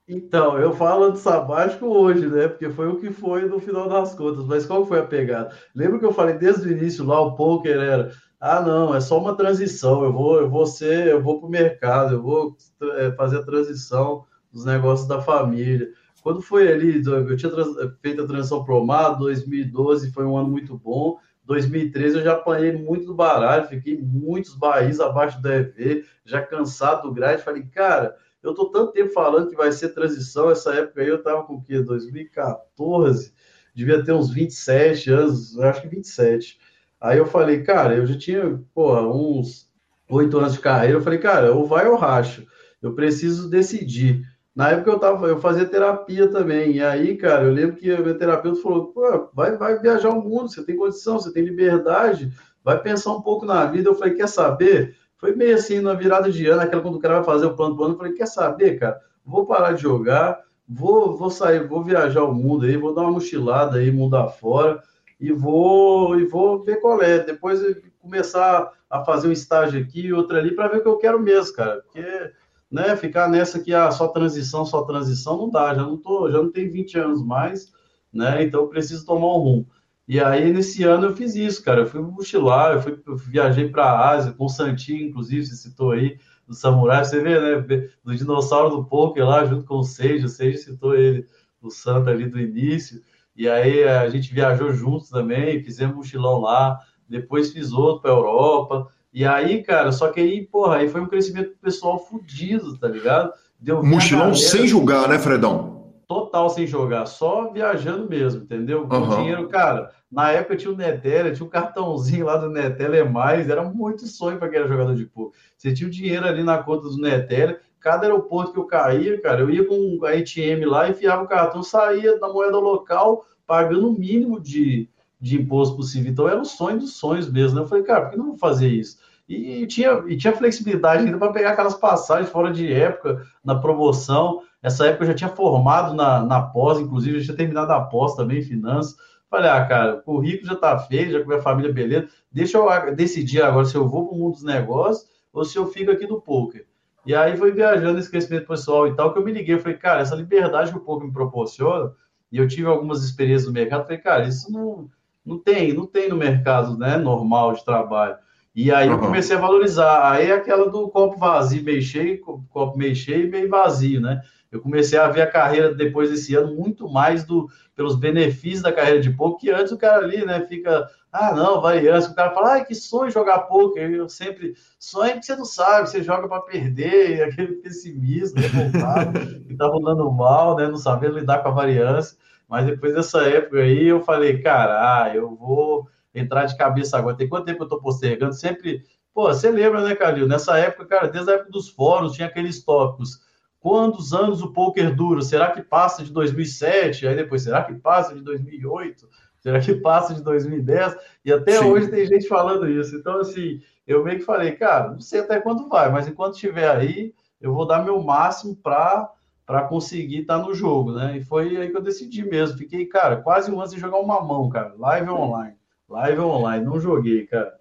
Então, eu falo de sabático hoje, né? Porque foi o que foi no final das contas. Mas qual foi a pegada? Lembra que eu falei desde o início lá, o poker era ah, não, é só uma transição. Eu vou, eu vou ser, eu vou para o mercado, eu vou é, fazer a transição dos negócios da família. Quando foi ali, eu tinha feito a transição para o mar, 2012 foi um ano muito bom. 2013 eu já apanhei muito do baralho, fiquei muitos barris abaixo do EV, já cansado do grade. Falei, cara, eu tô tanto tempo falando que vai ser transição. Essa época aí eu tava com o quê? 2014, devia ter uns 27 anos, acho que 27. Aí eu falei, cara, eu já tinha, porra, uns oito anos de carreira. Eu falei, cara, ou vai ou racho. eu preciso decidir. Na época eu tava, eu fazia terapia também, e aí, cara, eu lembro que o meu terapeuta falou: Pô, vai, vai viajar o mundo, você tem condição, você tem liberdade, vai pensar um pouco na vida. Eu falei: Quer saber? Foi meio assim, na virada de ano, aquela quando o cara vai fazer o plano do ano, eu falei: Quer saber, cara? Vou parar de jogar, vou, vou sair, vou viajar o mundo aí, vou dar uma mochilada aí, mundo afora, e vou, e vou ver qual é. Depois começar a fazer um estágio aqui e outro ali para ver o que eu quero mesmo, cara. Porque né, ficar nessa que ah, só transição, só transição, não dá, já não tô, já não tenho 20 anos mais, né? Então eu preciso tomar um rumo. E aí, nesse ano, eu fiz isso, cara. Eu fui mochilar, eu, fui, eu viajei para a Ásia, com o Santinho, inclusive, você citou aí, do Samurai. Você vê, né? Do dinossauro do poker lá, junto com o Sage. O Sage citou ele, o Santa ali do início. E aí, a gente viajou juntos também, fizemos mochilão lá. Depois fiz outro para Europa. E aí, cara, só que aí, porra, aí foi um crescimento pessoal fudido, tá ligado? Deu Mochilão sem julgar, né, Fredão? Total sem jogar, só viajando mesmo, entendeu? Com uhum. dinheiro, cara, na época tinha o Netela, tinha um cartãozinho lá do Netela é mais, era muito sonho para quem era jogador de poker. Você tinha o dinheiro ali na conta do Netela, cada aeroporto que eu caía, cara, eu ia com a ATM lá, enfiava o cartão, saía da moeda local, pagando o mínimo de, de imposto possível. Então era o sonho dos sonhos mesmo. Né? Eu falei, cara, por que não vou fazer isso? E, tinha, e tinha flexibilidade ainda para pegar aquelas passagens fora de época, na promoção. Essa época eu já tinha formado na, na pós, inclusive, já tinha terminado a pós também em finanças. Falei, ah, cara, o currículo já está feito, já com a minha família beleza. Deixa eu decidir agora se eu vou para o mundo dos negócios ou se eu fico aqui no poker. E aí foi viajando esse crescimento pessoal e tal, que eu me liguei. Falei, cara, essa liberdade que o poker me proporciona, e eu tive algumas experiências no mercado, falei, cara, isso não não tem, não tem no mercado né, normal de trabalho. E aí eu comecei a valorizar. Aí é aquela do copo vazio, meio cheio, copo meio cheio e meio vazio, né? Eu comecei a ver a carreira depois desse ano muito mais do pelos benefícios da carreira de pouco, que antes o cara ali, né, fica, ah, não, vai antes, o cara fala, ah, que sonho jogar pouco. Eu sempre, sonho que você não sabe, você joga para perder, aquele pessimismo, revoltado, que tá rolando mal, né, não sabendo lidar com a variância. Mas depois dessa época aí, eu falei, cara, ah, eu vou entrar de cabeça agora. Tem quanto tempo eu tô postergando? Sempre. Pô, você lembra, né, Calil? Nessa época, cara, desde a época dos fóruns, tinha aqueles tópicos. Quantos anos o poker dura? Será que passa de 2007? Aí depois, será que passa de 2008? Será que passa de 2010? E até Sim. hoje tem gente falando isso. Então, assim, eu meio que falei, cara, não sei até quando vai, mas enquanto estiver aí, eu vou dar meu máximo para para conseguir estar tá no jogo, né? E foi aí que eu decidi mesmo. Fiquei, cara, quase um ano sem jogar uma mão, cara. Live online. Live online. Não joguei, cara.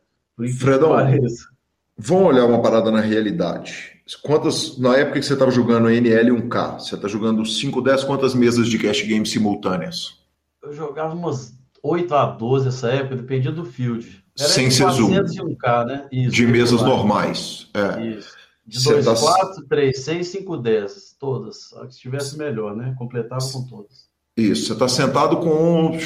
Fredão, vamos olhar uma parada na realidade. Quantas, na época que você estava jogando NL 1K, você está jogando 5, 10, quantas mesas de cash game simultâneas? Eu jogava umas 8 a 12 essa época, dependia do field. Era Sem ser zoom. 1K, né? Isso, de mesas normais. É. Isso. De 2, tá... 4, 3, 6, 5, 10. Todas. A que estivesse melhor, né? Completava com todas. Isso. Você está sentado com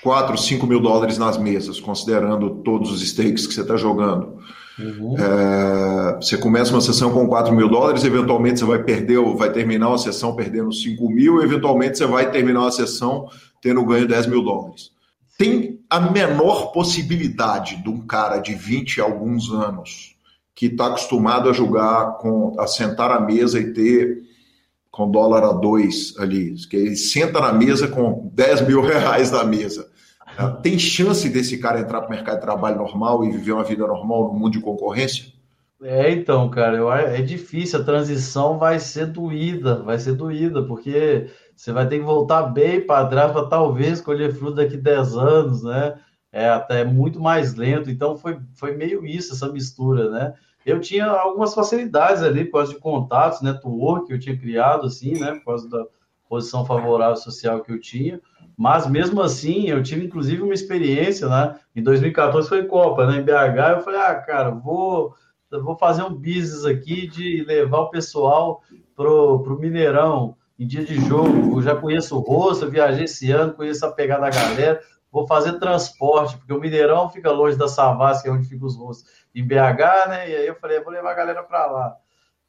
4, 5 mil dólares nas mesas, considerando todos os stakes que você está jogando. Uhum. É, você começa uma sessão com 4 mil dólares, eventualmente você vai perder, vai terminar uma sessão perdendo 5 mil, eventualmente você vai terminar uma sessão tendo ganho 10 mil dólares. Tem a menor possibilidade de um cara de 20 a alguns anos que está acostumado a jogar com a sentar à mesa e ter com dólar a dois ali, que ele senta na mesa com 10 mil reais na mesa. É, tem chance desse cara entrar para o mercado de trabalho normal e viver uma vida normal no mundo de concorrência? É, então, cara, eu, é difícil, a transição vai ser doída, vai ser doída, porque você vai ter que voltar bem para trás para talvez colher fruto daqui 10 anos, né? É até muito mais lento, então foi, foi meio isso, essa mistura, né? Eu tinha algumas facilidades ali por causa de contatos, network que eu tinha criado, assim, né? Por causa da posição favorável social que eu tinha, mas mesmo assim, eu tive inclusive uma experiência, né? Em 2014 foi Copa, né? Em BH, eu falei, ah, cara, vou, vou fazer um business aqui de levar o pessoal pro, pro Mineirão em dia de jogo. Eu já conheço o rosto, viajei esse ano, conheço a pegada da galera vou fazer transporte, porque o Mineirão fica longe da Savassi, que é onde ficam os voos em BH, né? E aí eu falei, vou levar a galera para lá.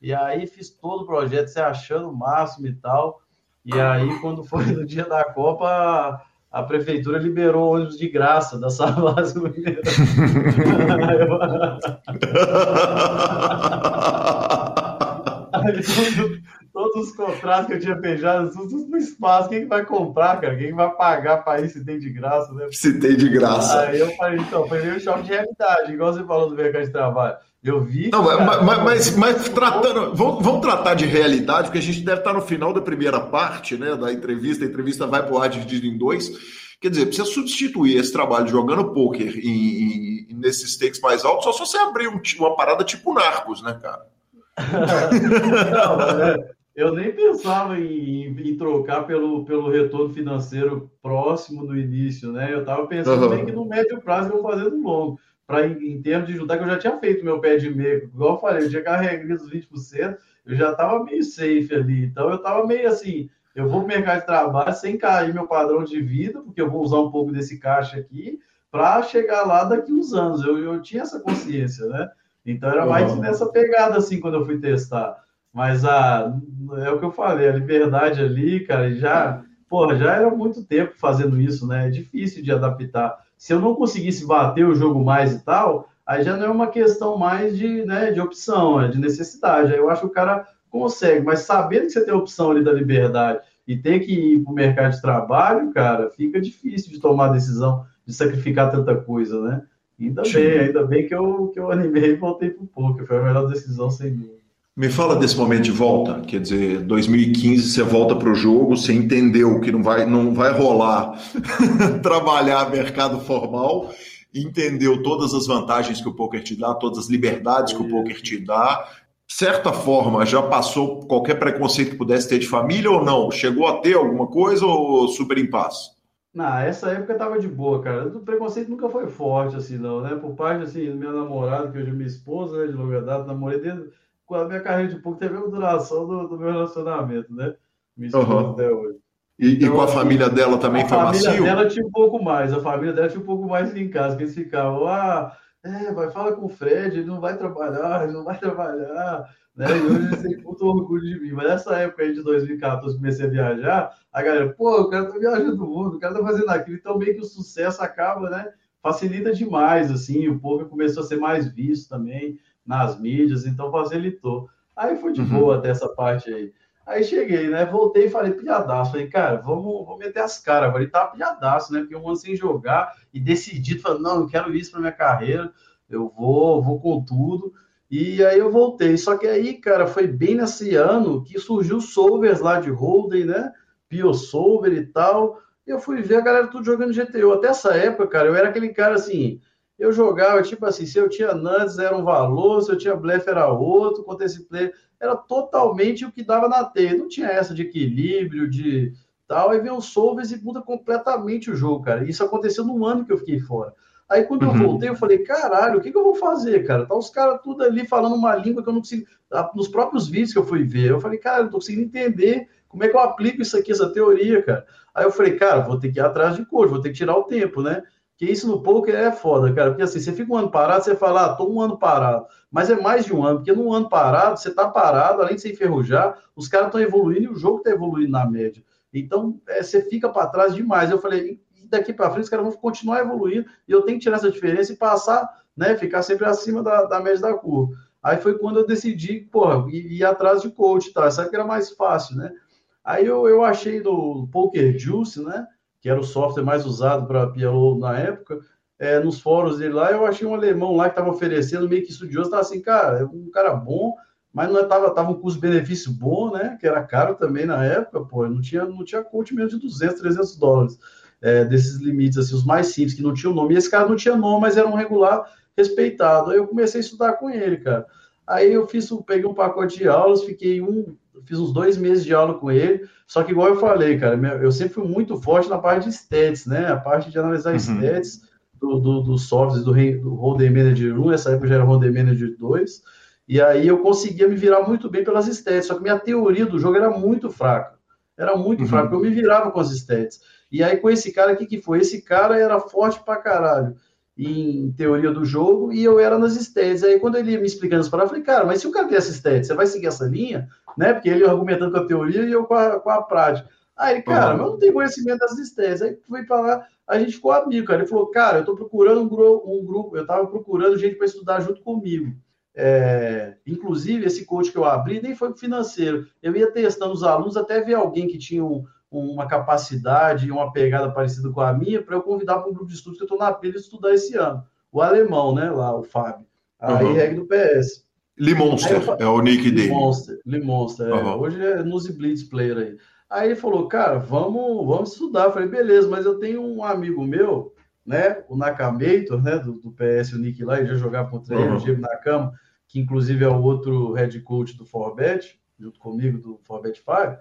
E aí fiz todo o projeto, se achando o máximo e tal. E aí, quando foi no dia da Copa, a prefeitura liberou ônibus de graça da Savassi no Mineirão. todos os contratos que eu tinha fechado, tudo no espaço. Quem vai comprar, cara? Quem vai pagar para isso se tem de graça, né? Se tem de graça. Aí eu falei, então, foi meio choque de realidade, igual você falou do mercado de trabalho. Eu vi. Não, cara, mas, mas, mas, tratando. Vamos, vamos, tratar de realidade, porque a gente deve estar no final da primeira parte né, da entrevista. A entrevista vai para o ar dividido em dois. Quer dizer, precisa substituir esse trabalho jogando pôquer em, em, nesses stakes mais altos, só se você abrir um, uma parada tipo Narcos, né, cara? Não, mas é, eu nem pensava em, em, trocar pelo, pelo retorno financeiro próximo no início, né? Eu estava pensando uhum. bem que no médio prazo eu vou fazer no longo para em, termos de juntar, que eu já tinha feito meu pé de meio, igual eu falei, eu tinha carregado os 20%, eu já estava meio safe ali. Então eu estava meio assim, eu vou para o mercado de trabalho sem cair meu padrão de vida, porque eu vou usar um pouco desse caixa aqui para chegar lá daqui uns anos. Eu, eu tinha essa consciência, né? Então era mais uhum. nessa pegada assim quando eu fui testar. Mas a, é o que eu falei, a liberdade ali, cara, já, porra, já era muito tempo fazendo isso, né? É difícil de adaptar se eu não conseguisse bater o jogo mais e tal, aí já não é uma questão mais de, né, de opção, é de necessidade. Aí eu acho que o cara consegue, mas sabendo que você tem a opção ali da liberdade e tem que ir para o mercado de trabalho, cara, fica difícil de tomar a decisão de sacrificar tanta coisa, né? Ainda bem, ainda bem que eu, que eu animei e voltei para o poker, foi a melhor decisão sem dúvida. Me fala desse momento de volta, quer dizer, 2015 você volta para o jogo, você entendeu que não vai, não vai rolar trabalhar mercado formal, entendeu todas as vantagens que o poker te dá, todas as liberdades que o poker te dá. Certa forma, já passou qualquer preconceito que pudesse ter de família ou não? Chegou a ter alguma coisa ou super em paz? Na essa época tava de boa, cara. O preconceito nunca foi forte assim, não, né? Por parte assim, do meu namorado, que hoje é minha esposa, né, de longa data, namorei desde a minha carreira de pouco teve a duração do, do meu relacionamento, né? Me uhum. até hoje. E, então, e, com a assim, família dela também a foi macio? A família dela tinha um pouco mais, a família dela tinha um pouco mais em casa, que eles ficavam, ah, é, vai, fala com o Fred, ele não vai trabalhar, ele não vai trabalhar, né? E hoje eles têm muito orgulho de mim. Mas nessa época aí de 2014, comecei a viajar, a galera, pô, o cara tá viajando o mundo, o cara tá fazendo aquilo, então meio que o sucesso acaba, né? Facilita demais, assim, o povo começou a ser mais visto também nas mídias, então facilitou. Aí foi de uhum. boa até essa parte aí. Aí cheguei, né? Voltei e falei, pilhadaço. Falei, cara, vamos, vamos meter as caras. Falei, tá pilhadaço, né? Porque um ano sem jogar e decidido, falando, não, eu quero isso para minha carreira, eu vou, vou com tudo. E aí eu voltei. Só que aí, cara, foi bem nesse ano que surgiu Solvers lá de Holden, né? Pio Solver e tal. E eu fui ver a galera tudo jogando GTO. Até essa época, cara, eu era aquele cara assim eu jogava, tipo assim, se eu tinha nuts era um valor, se eu tinha blefe era outro, contra esse player, era totalmente o que dava na teia. Não tinha essa de equilíbrio, de tal. Aí veio o Solves e muda completamente o jogo, cara. Isso aconteceu no ano que eu fiquei fora. Aí quando uhum. eu voltei, eu falei, caralho, o que, que eu vou fazer, cara? Tá os caras tudo ali falando uma língua que eu não consigo. Ah, nos próprios vídeos que eu fui ver, eu falei, cara, eu não tô conseguindo entender como é que eu aplico isso aqui, essa teoria, cara. Aí eu falei, cara, vou ter que ir atrás de cor, vou ter que tirar o tempo, né? Que isso no poker é foda, cara. Porque assim, você fica um ano parado, você fala, ah, tô um ano parado. Mas é mais de um ano, porque num ano parado, você tá parado, além de se enferrujar, os caras estão evoluindo e o jogo tá evoluindo na média. Então, é, você fica para trás demais. Eu falei, daqui para frente, os caras vão continuar evoluindo e eu tenho que tirar essa diferença e passar, né? Ficar sempre acima da, da média da curva. Aí foi quando eu decidi, porra, ir, ir atrás de coach, tá? Sabe que era mais fácil, né? Aí eu, eu achei no Poker Juice, né? Que era o software mais usado para PLO na época, é, nos fóruns dele lá, eu achei um alemão lá que estava oferecendo, meio que estudioso, estava assim, cara, é um cara bom, mas não estava tava um custo-benefício bom, né? Que era caro também na época, pô, não tinha, não tinha coach menos de 200, 300 dólares é, desses limites, assim, os mais simples, que não tinham nome. E esse cara não tinha nome, mas era um regular respeitado. Aí eu comecei a estudar com ele, cara. Aí eu fiz, peguei um pacote de aulas, fiquei um, fiz uns dois meses de aula com ele, só que igual eu falei, cara, eu sempre fui muito forte na parte de stats, né? A parte de analisar uhum. stats do, do, do softwares do, do Hold'em Manager 1, essa época já era Hold'em Manager 2, e aí eu conseguia me virar muito bem pelas stats, só que minha teoria do jogo era muito fraca, era muito uhum. fraca, eu me virava com as stats. E aí com esse cara, o que que foi? Esse cara era forte pra caralho em teoria do jogo e eu era nas stats. Aí quando ele ia me explicando as palavras, eu falei, cara, mas se o cara tem essa stats, você vai seguir essa linha? Né? Porque ele argumentando com a teoria e eu com a, com a prática. Aí, cara, uhum. mas eu não tenho conhecimento das stats. Aí fui pra lá, a gente ficou amigo, cara. Ele falou, cara, eu tô procurando um, gru um grupo, eu tava procurando gente para estudar junto comigo. É, inclusive, esse coach que eu abri nem foi financeiro. Eu ia testando os alunos até ver alguém que tinha um, uma capacidade e uma pegada parecida com a minha para eu convidar para um grupo de estudos que eu estou na pilha de estudar esse ano. O alemão, né? Lá, o Fábio. Aí, uhum. regra do PS. Limonster é o nick dele. Limonster, Limonster. Uhum. É. Hoje é Nuse Blitz Player aí. Aí ele falou, cara, vamos, vamos estudar. Eu falei, beleza, mas eu tenho um amigo meu, né? O Nakamator, né? Do, do PS, o Nick lá, ele já jogava contra ele, uhum. o Diego Nakama, que inclusive é o outro head coach do Forbet, junto comigo do Forbet 5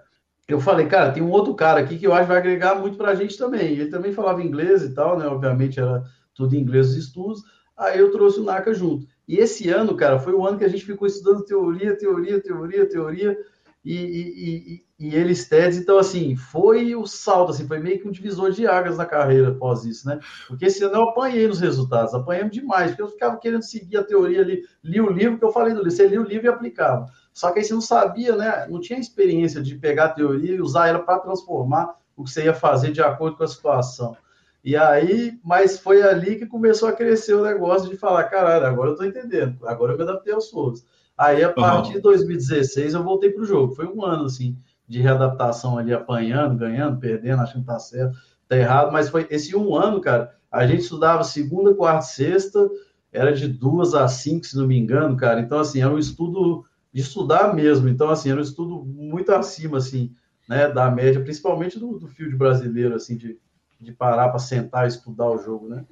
eu falei, cara, tem um outro cara aqui que eu acho que vai agregar muito para a gente também. Ele também falava inglês e tal, né? Obviamente era tudo em inglês os estudos. Aí eu trouxe o Naka junto. E esse ano, cara, foi o ano que a gente ficou estudando teoria, teoria, teoria, teoria e, e, e, e eles TEDs. Então, assim, foi o salto, assim, foi meio que um divisor de águas na carreira após isso, né? Porque esse ano eu apanhei nos resultados, apanhamos demais, porque eu ficava querendo seguir a teoria ali, li o livro que eu falei do livro, você lia o livro e aplicava. Só que aí você não sabia, né? Não tinha experiência de pegar a teoria e usar ela para transformar o que você ia fazer de acordo com a situação. E aí, mas foi ali que começou a crescer o negócio de falar, caralho, agora eu estou entendendo, agora eu me adaptei aos flores. Aí, a partir uhum. de 2016, eu voltei para o jogo. Foi um ano, assim, de readaptação ali, apanhando, ganhando, perdendo, achando que tá certo, tá errado, mas foi esse um ano, cara, a gente estudava segunda, quarta, sexta, era de duas a cinco, se não me engano, cara. Então, assim, era um estudo de estudar mesmo. Então, assim, era um estudo muito acima, assim, né, da média, principalmente do, do field brasileiro, assim, de, de parar para sentar e estudar o jogo, né?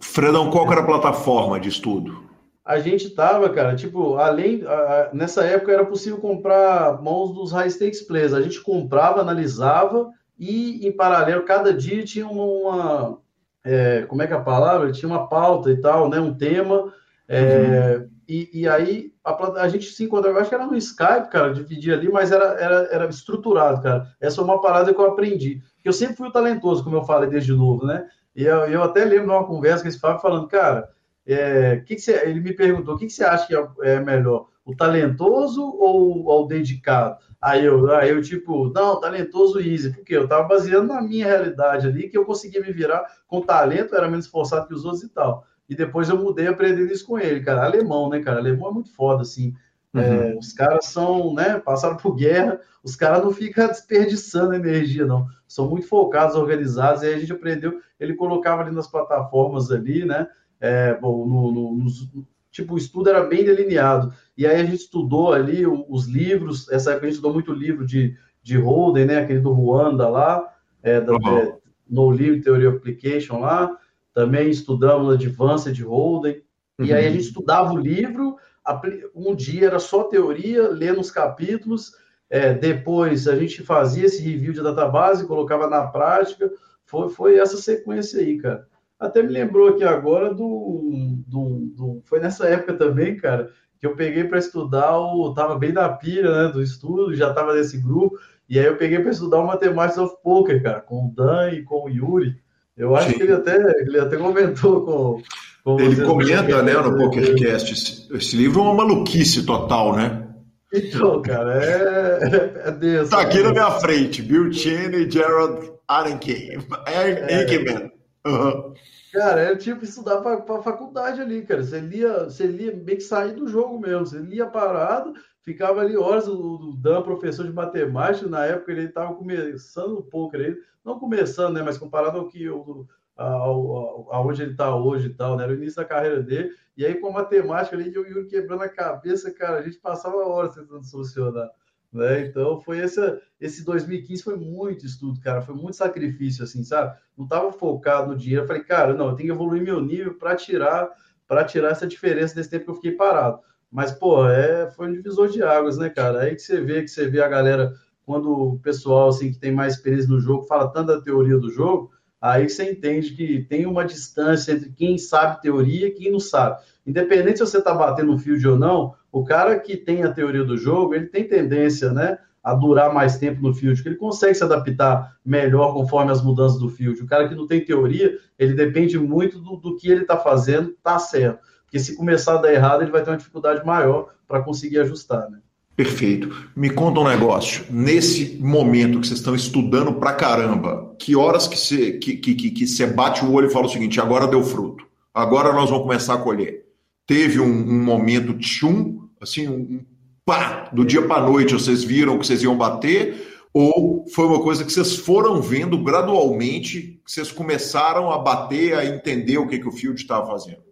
Fredão, qual era a plataforma de estudo? A gente tava, cara, tipo, além, a, nessa época era possível comprar mãos dos high stakes players. A gente comprava, analisava e, em paralelo, cada dia tinha uma, uma é, como é que é a palavra? Tinha uma pauta e tal, né, um tema, é, uhum. E, e aí a, a, gente se encontrava, acho que era no Skype, cara, dividir ali, mas era, era, era estruturado, cara. Essa é uma parada que eu aprendi. Eu sempre fui talentoso, como eu falei desde novo, né? E eu, eu até lembro de uma conversa com esse Fábio falando, cara, é, que que você, ele me perguntou, o que, que você acha que é, é melhor, o talentoso ou, ou o dedicado? Aí eu, aí eu, tipo, não, talentoso easy, porque eu tava baseando na minha realidade ali, que eu conseguia me virar com talento, era menos esforçado que os outros e tal. E depois eu mudei aprendendo isso com ele, cara. Alemão, né, cara? Alemão é muito foda, assim. É, uhum. É, os caras são, né, passaram por guerra, os caras não ficam desperdiçando energia, não. São muito focados, organizados, e aí a gente aprendeu, ele colocava ali nas plataformas ali, né, é, bom, no, no, nos, tipo, o estudo era bem delineado, e aí a gente estudou ali os livros, essa época a gente estudou muito livro de, de Holden, né, aquele do Ruanda lá, é, da, uhum. é, No Livre Theory Application lá, também estudamos Advanced Holden, uhum. e aí a uhum. gente estudava o livro, um dia era só teoria, lendo os capítulos, é, depois a gente fazia esse review de database, colocava na prática, foi, foi essa sequência aí, cara. Até me lembrou aqui agora do, do, do foi nessa época também, cara, que eu peguei para estudar o, tava bem na pilha, né, do estudo, já tava nesse grupo, e aí eu peguei para estudar o Mathematics of Poker, cara, com o Dan e com o Yuri, eu acho Sim. que ele até, ele até comentou com. com ele comenta, né, no PokerCast. Esse, esse livro é uma maluquice total, né? Então, cara, é, é denso. Tá aqui na minha frente, Bill Cheney e Gerald Arenke. É, uhum. Cara, é tipo estudar para faculdade ali, cara. Você lia, você lia meio que sair do jogo mesmo. Você lia parado, ficava ali horas. O, o Dan, professor de matemática, na época ele estava começando um pouco, ele, não começando, né, mas comparado ao que ao, ao, aonde ele está hoje e tal, né, era o início da carreira dele. E aí com a matemática ali, eu ia quebrando a cabeça, cara, a gente passava horas tentando solucionar. Né? Então foi esse, esse 2015 foi muito estudo, cara, foi muito sacrifício, assim, sabe? Não estava focado no dinheiro. Eu falei, cara, não, eu tenho que evoluir meu nível para tirar para tirar essa diferença desse tempo que eu fiquei parado. Mas, pô, é, foi um divisor de águas, né, cara? Aí que você vê, que você vê a galera, quando o pessoal, assim, que tem mais experiência no jogo, fala tanto da teoria do jogo, aí você entende que tem uma distância entre quem sabe teoria e quem não sabe. Independente se você está batendo no field ou não, o cara que tem a teoria do jogo, ele tem tendência, né, a durar mais tempo no field, que ele consegue se adaptar melhor conforme as mudanças do field. O cara que não tem teoria, ele depende muito do, do que ele está fazendo, tá certo. Porque se começar a dar errado, ele vai ter uma dificuldade maior para conseguir ajustar, né? Perfeito. Me conta um negócio. Nesse momento que vocês estão estudando pra caramba, que horas que você que, que, que, que você bate o olho e fala o seguinte: agora deu fruto, agora nós vamos começar a colher? teve um, um momento tchum, assim, um pá, do dia para noite vocês viram que vocês iam bater? Ou foi uma coisa que vocês foram vendo gradualmente, que vocês começaram a bater, a entender o que, que o Field estava fazendo?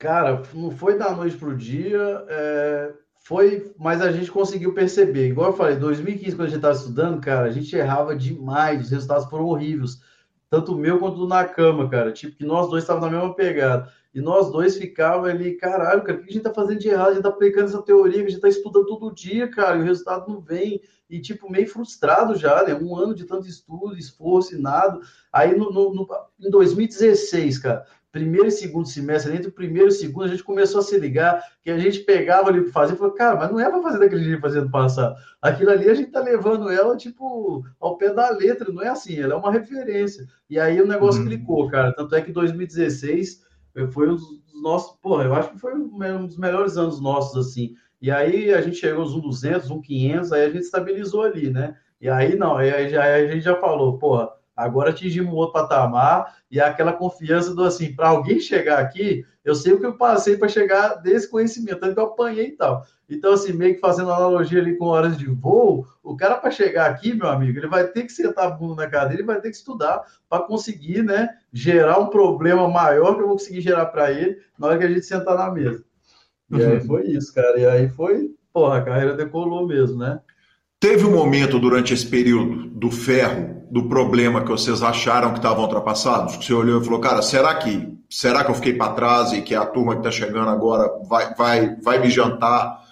Cara, não foi da noite para o dia, é, foi, mas a gente conseguiu perceber. Igual eu falei, 2015, quando a gente estava estudando, cara, a gente errava demais, os resultados foram horríveis. Tanto o meu quanto do Nakama, cara. Tipo, que nós dois estávamos na mesma pegada. E nós dois ficava ali, caralho, cara, o que a gente tá fazendo de errado? A gente tá aplicando essa teoria, a gente tá estudando todo dia, cara, e o resultado não vem. E, tipo, meio frustrado já, né? Um ano de tanto estudo, esforço e nada. Aí, no, no, no, em 2016, cara, primeiro e segundo semestre, entre o primeiro e o segundo, a gente começou a se ligar, que a gente pegava ali para fazer e falou, cara, mas não é para fazer daquele jeito fazendo passar. Aquilo ali a gente tá levando ela, tipo, ao pé da letra, não é assim, ela é uma referência. E aí o negócio uhum. clicou, cara. Tanto é que 2016 foi um dos nossos, porra, eu acho que foi um dos melhores anos nossos, assim. E aí a gente chegou aos 1,200, 1,500, aí a gente estabilizou ali, né? E aí não, aí, já, aí a gente já falou, porra, agora atingimos outro patamar e aquela confiança do assim, para alguém chegar aqui, eu sei o que eu passei para chegar desse conhecimento, tanto que eu apanhei e tal. Então, assim, meio que fazendo analogia ali com horas de voo, o cara para chegar aqui, meu amigo, ele vai ter que sentar a bunda na cadeira, ele vai ter que estudar para conseguir, né, gerar um problema maior que eu vou conseguir gerar para ele na hora que a gente sentar na mesa. E aí foi isso, cara. E aí foi, porra, a carreira decolou mesmo, né? Teve um momento durante esse período do ferro, do problema que vocês acharam que estavam ultrapassados? Que você olhou e falou, cara, será que será que eu fiquei para trás e que a turma que está chegando agora vai, vai, vai me jantar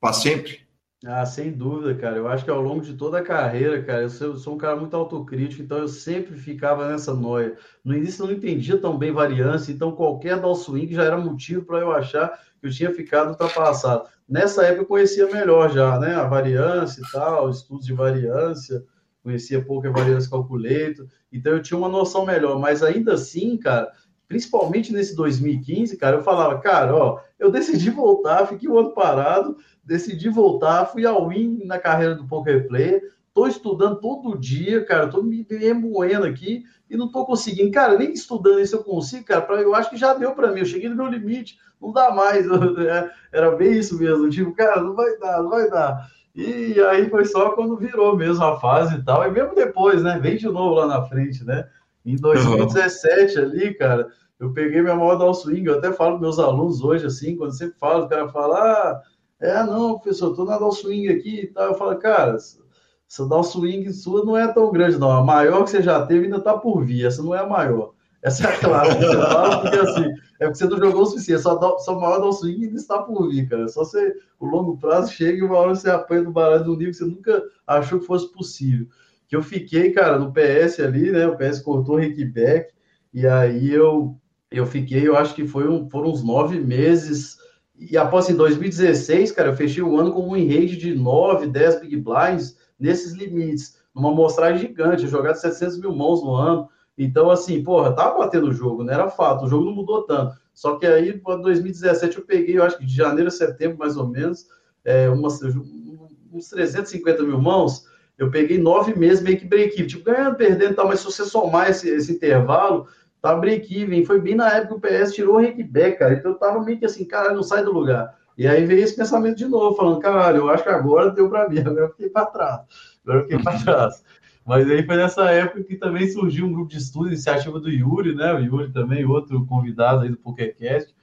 para sempre? Ah, sem dúvida, cara. Eu acho que ao longo de toda a carreira, cara, eu sou, sou, um cara muito autocrítico, então eu sempre ficava nessa noia. No início eu não entendia tão bem variância, então qualquer down swing já era motivo para eu achar que eu tinha ficado ultrapassado. Nessa época eu conhecia melhor já, né? A variância e tal, estudos de variância, conhecia pouco variância calculator, então eu tinha uma noção melhor, mas ainda assim, cara, principalmente nesse 2015, cara, eu falava, cara, ó, eu decidi voltar, fiquei um ano parado, decidi voltar, fui ao win na carreira do Poker Player, tô estudando todo dia, cara, tô me remoendo aqui e não tô conseguindo, cara, nem estudando isso eu consigo, cara, pra, eu acho que já deu para mim, eu cheguei no meu limite, não dá mais, é, era bem isso mesmo, tipo, cara, não vai dar, não vai dar. E aí foi só quando virou mesmo a fase e tal, e mesmo depois, né, vem de novo lá na frente, né, em 2017 ali, cara, eu peguei minha maior down swing, eu até falo meus alunos hoje, assim, quando sempre falo, o cara fala, ah, é, não, professor, tô na down swing aqui e tal, eu falo, cara, essa down swing sua não é tão grande, não, a maior que você já teve ainda tá por vir, essa não é a maior. Essa é a clara que você fala, porque assim, é porque você não jogou o suficiente, só, só maior down swing ainda está por vir, cara. Só você, o longo prazo chega e uma hora você apanha no baralho do nível que você nunca achou que fosse possível. Que eu fiquei, cara, no PS ali, né? O PS cortou o Rickback, e aí eu eu fiquei, eu acho que foi um, foram uns nove meses. E após em 2016, cara, eu fechei o ano com um rate de 9, 10 big blinds nesses limites, numa amostragem gigante, jogado 700 mil mãos no ano. Então, assim, porra, tava batendo o jogo, né? era fato, o jogo não mudou tanto. Só que aí, em 2017, eu peguei, eu acho que de janeiro a setembro, mais ou menos, é, umas, uns 350 mil mãos, eu peguei nove meses meio que break-even, tipo, ganhando, perdendo e tal, mas se você somar esse, esse intervalo, Tava break-even. Foi bem na época que o PS tirou o Beck, cara. Então eu tava meio que assim, cara, não sai do lugar. E aí veio esse pensamento de novo, falando, caralho, eu acho que agora deu para mim, agora eu fiquei para trás. Agora eu fiquei para trás. Mas aí foi nessa época que também surgiu um grupo de estudo, iniciativa do Yuri, né? O Yuri também, outro convidado aí do PokerCast,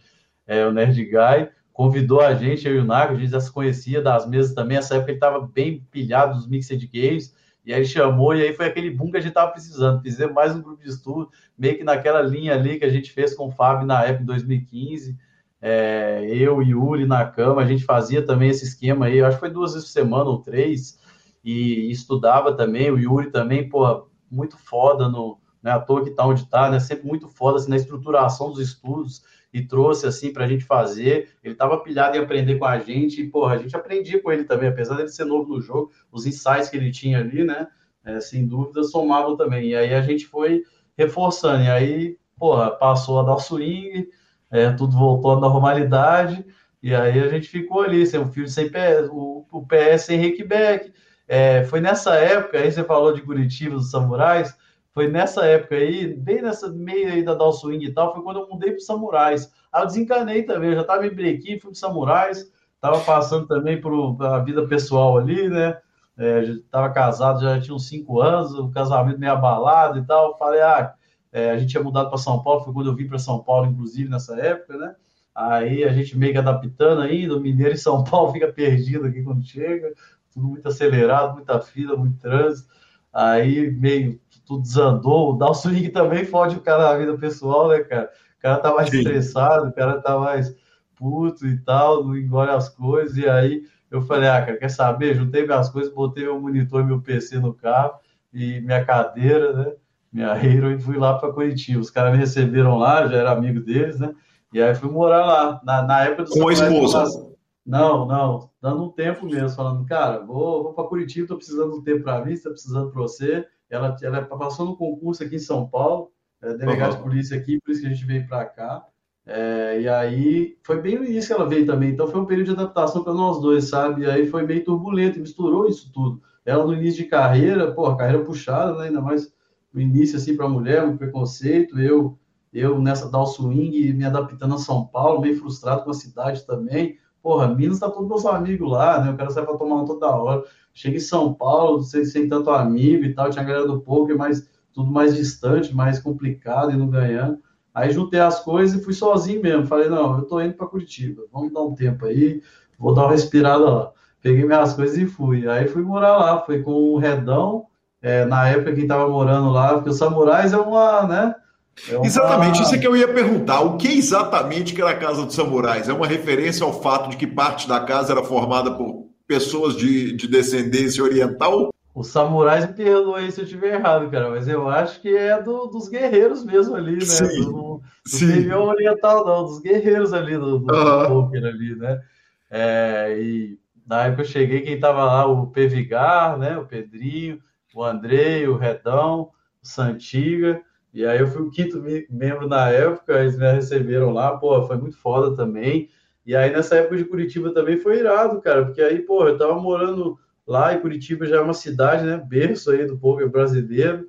é, o Nerd Guy, convidou a gente, eu e o Nago, a gente já se conhecia das mesas também. Nessa época ele estava bem pilhado dos Mixed Games, e aí chamou, e aí foi aquele boom que a gente estava precisando. Fizemos mais um grupo de estudo, meio que naquela linha ali que a gente fez com o Fábio na época em 2015. É, eu e Yuri na cama, a gente fazia também esse esquema aí, acho que foi duas vezes por semana ou três, e estudava também, o Yuri também, porra, muito foda no, né, à toa que tá onde tá, né, sempre muito foda assim, na estruturação dos estudos, e trouxe assim para a gente fazer. Ele estava pilhado em aprender com a gente, e porra, a gente aprendia com ele também, apesar dele ser novo no jogo, os insights que ele tinha ali, né? É, sem dúvida, somavam também. E aí a gente foi reforçando, e aí, porra, passou a dar swing, é, tudo voltou à normalidade, e aí a gente ficou ali, sem o fio sem PS, o, o PS sem Rickback. É, foi nessa época, aí você falou de Curitiba, dos Samurais, foi nessa época aí, bem nessa meio aí da Down Swing e tal, foi quando eu mudei para Samurais. Aí eu desencanei também, eu já estava em break, fui para Samurais, estava passando também por a vida pessoal ali, né? É, estava casado, já tinha uns cinco anos, o casamento meio abalado e tal. Falei, ah, é, a gente tinha mudado para São Paulo, foi quando eu vim para São Paulo, inclusive, nessa época, né? Aí a gente meio que adaptando ainda, o Mineiro em São Paulo fica perdido aqui quando chega, tudo muito acelerado, muita fila, muito trânsito. Aí meio tudo desandou. O Down Swing também fode o cara na vida pessoal, né, cara? O cara tá mais Sim. estressado, o cara tá mais puto e tal, não engole as coisas. E aí eu falei, ah, cara, quer saber? Juntei minhas coisas, botei meu monitor e meu PC no carro e minha cadeira, né? Minha Hero e fui lá para Curitiba. Os caras me receberam lá, já era amigo deles, né? E aí fui morar lá, na, na época do Com a esposa? Não, não, dando um tempo mesmo, falando, cara, vou, vou para Curitiba, tô precisando de um tempo para mim, está precisando para você. Ela, ela passou no concurso aqui em São Paulo, é, delegado uhum. de polícia aqui, por isso que a gente veio para cá. É, e aí foi bem no início que ela veio também, então foi um período de adaptação para nós dois, sabe? E aí foi meio turbulento, misturou isso tudo. Ela no início de carreira, pô, carreira puxada, né? ainda mais no início assim para mulher, um preconceito. Eu eu nessa Down Swing me adaptando a São Paulo, meio frustrado com a cidade também. Porra, Minas tá todos meus amigos lá, né? Eu quero sair para tomar um toda hora. Chega em São Paulo, sem, sem tanto amigo e tal, tinha a galera do poker, mas tudo mais distante, mais complicado e não ganhando. Aí juntei as coisas e fui sozinho mesmo. Falei, não, eu tô indo para Curitiba, vamos dar um tempo aí, vou dar uma respirada lá. Peguei minhas coisas e fui. Aí fui morar lá, foi com o Redão, é, na época quem tava morando lá, porque o Samurais é uma, né? É uma... Exatamente, isso é que eu ia perguntar. O que exatamente que era a Casa dos Samurais? É uma referência ao fato de que parte da casa era formada por pessoas de, de descendência oriental? Os samurais me perdoam aí se eu estiver errado, cara, mas eu acho que é do, dos guerreiros mesmo ali, né? Sim, do, do sim. oriental, não, dos guerreiros ali, do, do uhum. poker ali, né? É, e na época eu cheguei, quem tava lá, o Pevigar, né? O Pedrinho, o Andrei, o Redão, o Santiga, e aí eu fui o quinto membro na época, eles me receberam lá, pô, foi muito foda também. E aí nessa época de Curitiba também foi irado, cara, porque aí, pô, eu tava morando lá e Curitiba já é uma cidade, né, berço aí do povo brasileiro,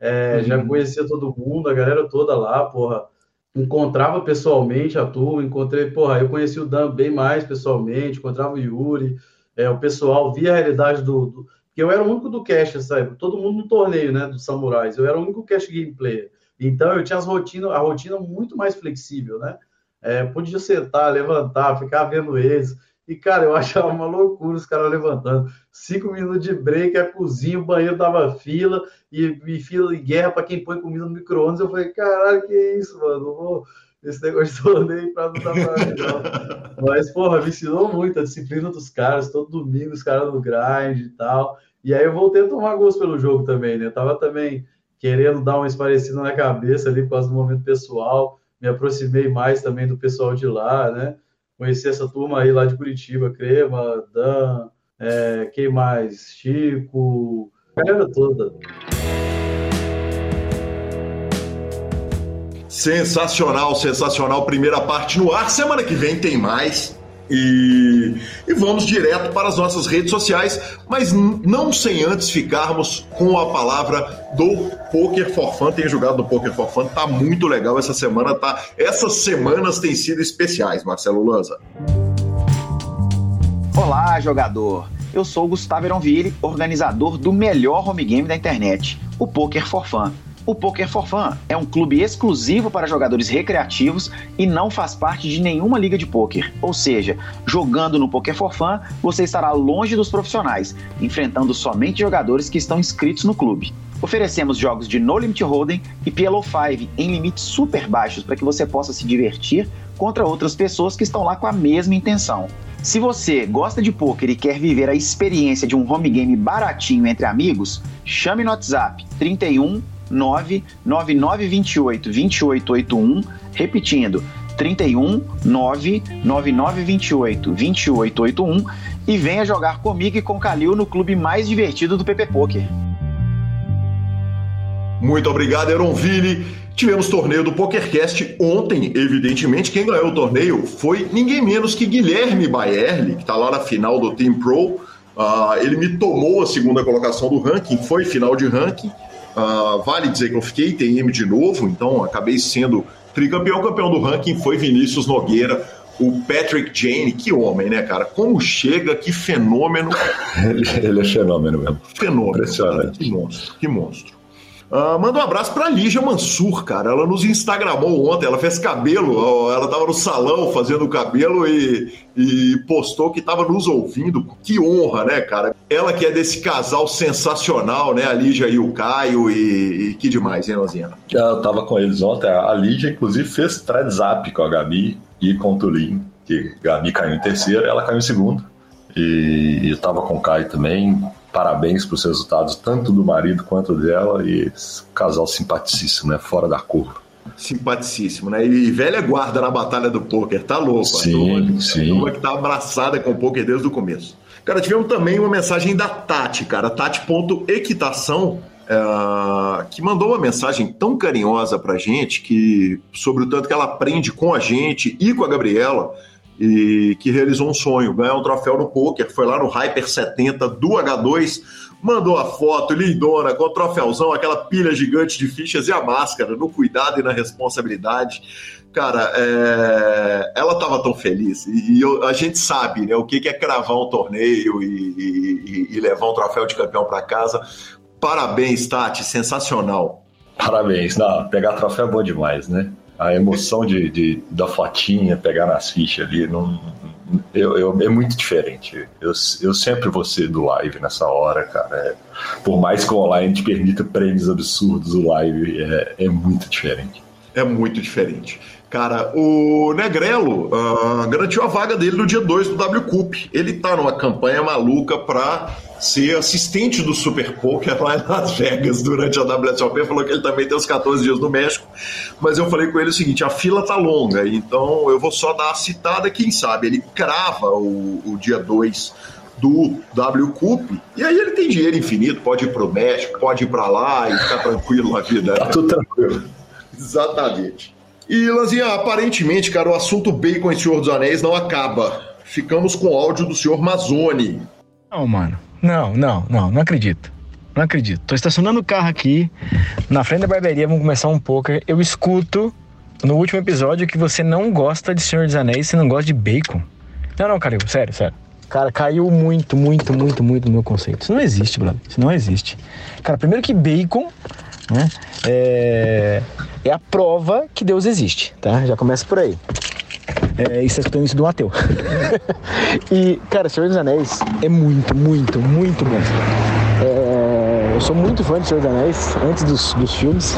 é, uhum. já conhecia todo mundo, a galera toda lá, porra, encontrava pessoalmente a turma, encontrei, porra, eu conheci o Dan bem mais pessoalmente, encontrava o Yuri, é, o pessoal via a realidade do, do porque eu era o único do cash sabe? Todo mundo no torneio, né? Dos samurais. Eu era o único cash gameplayer. Então eu tinha as rotinas, a rotina muito mais flexível, né? É, podia sentar, levantar, ficar vendo eles. E, cara, eu achava uma loucura os caras levantando. Cinco minutos de break, a cozinha, o banheiro dava fila, e, e fila de guerra para quem põe comida no micro-ondas. Eu falei, caralho, que isso, mano? Não vou esse negócio de torneio para não dar pra mim, não. Mas, porra, me ensinou muito a disciplina dos caras, todo domingo os caras no grind e tal. E aí eu voltei a tomar gosto pelo jogo também, né? Eu tava também querendo dar uma esparecida na cabeça ali por causa do momento pessoal. Me aproximei mais também do pessoal de lá, né? Conheci essa turma aí lá de Curitiba, Crema, Dan, é, quem mais? Chico, a galera toda. Sensacional, sensacional. Primeira parte no ar. Semana que vem tem mais. E, e, vamos direto para as nossas redes sociais, mas não sem antes ficarmos com a palavra do Poker for Fun. Tem jogado do Poker for Fun, tá muito legal essa semana, tá? Essas semanas têm sido especiais, Marcelo Lanza. Olá, jogador. Eu sou o Gustavo Eronville, organizador do melhor home game da internet, o Poker for Fun. O Poker for Fun é um clube exclusivo para jogadores recreativos e não faz parte de nenhuma liga de poker. Ou seja, jogando no Poker for Fun, você estará longe dos profissionais, enfrentando somente jogadores que estão inscritos no clube. Oferecemos jogos de No Limit Hold'em e PLO 5 em limites super baixos para que você possa se divertir contra outras pessoas que estão lá com a mesma intenção. Se você gosta de poker e quer viver a experiência de um home game baratinho entre amigos, chame no WhatsApp 31 99928 2881, repetindo, 31 99928 2881 e venha jogar comigo e com Calil no clube mais divertido do PP Poker. Muito obrigado, Eronville. Tivemos torneio do PokerCast ontem, evidentemente. Quem ganhou o torneio foi ninguém menos que Guilherme Baerli, que está lá na final do Team Pro. Uh, ele me tomou a segunda colocação do ranking, foi final de ranking. Uh, vale dizer que eu fiquei TM de novo, então acabei sendo tricampeão. Campeão do ranking foi Vinícius Nogueira, o Patrick Jane. Que homem, né, cara? Como chega, que fenômeno. ele, ele é fenômeno mesmo. Fenômeno. Impressionante. Que monstro, que monstro. Uh, manda um abraço pra Lígia Mansur, cara. Ela nos Instagramou ontem, ela fez cabelo, ela tava no salão fazendo cabelo e, e postou que tava nos ouvindo. Que honra, né, cara? Ela que é desse casal sensacional, né? A Lígia e o Caio e, e que demais, hein, Lozinha? Eu tava com eles ontem, a Lígia inclusive fez thread com a Gabi e com o Tulin, que a Gabi caiu em terceiro, ela caiu em segundo. E eu tava com o Caio também, parabéns para os resultados, tanto do marido quanto dela, e casal simpaticíssimo, né? Fora da cor. Simpaticíssimo, né? E velha guarda na batalha do pôquer, tá louco. Sim, a turma, sim. A turma que tá abraçada com o pôquer desde o começo. Cara, tivemos também uma mensagem da Tati, cara, Tati.equitação, é, que mandou uma mensagem tão carinhosa pra gente, que sobre o tanto que ela aprende com a gente e com a Gabriela, e que realizou um sonho, ganhar um troféu no poker, foi lá no Hyper 70 do H2, mandou a foto lindona com o troféuzão, aquela pilha gigante de fichas e a máscara, no cuidado e na responsabilidade. Cara, é... ela estava tão feliz e, eu, a gente sabe né, o que é cravar um torneio e, e, e levar um troféu de campeão para casa. Parabéns, Tati, sensacional. Parabéns, não, pegar troféu é bom demais, né? A emoção de, de, da fotinha, pegar nas fichas ali, não, eu, eu, é muito diferente. Eu, eu sempre vou ser do live nessa hora, cara. É, por mais que o online te permita prêmios absurdos, o live é, é muito diferente. É muito diferente. Cara, o Negrelo uh, garantiu a vaga dele no dia 2 do W Cup. Ele tá numa campanha maluca para ser assistente do Super Poker lá em Las Vegas durante a WSOP. Falou que ele também tem os 14 dias no México. Mas eu falei com ele o seguinte: a fila tá longa, então eu vou só dar a citada, quem sabe. Ele crava o, o dia 2 do W Cup, e aí ele tem dinheiro infinito, pode ir pro México, pode ir para lá e ficar tranquilo na vida. Tá tudo tranquilo. Exatamente. E, Lanzinha, aparentemente, cara, o assunto bacon e Senhor dos Anéis não acaba. Ficamos com o áudio do senhor Mazone. Não, mano. Não, não, não, não acredito. Não acredito. Tô estacionando o carro aqui, na frente da barbearia, vamos começar um poker. Eu escuto no último episódio que você não gosta de Senhor dos Anéis, você não gosta de bacon. Não, não, cara, sério, sério. Cara, caiu muito, muito, muito, muito no meu conceito. Isso não existe, brother. Isso não existe. Cara, primeiro que bacon, né? É, é a prova que Deus existe, tá? Já começa por aí. É, e você escutando isso do ateu. e, cara, Senhor dos Anéis é muito, muito, muito bom. É, eu sou muito fã de Senhor dos Anéis, antes dos, dos filmes.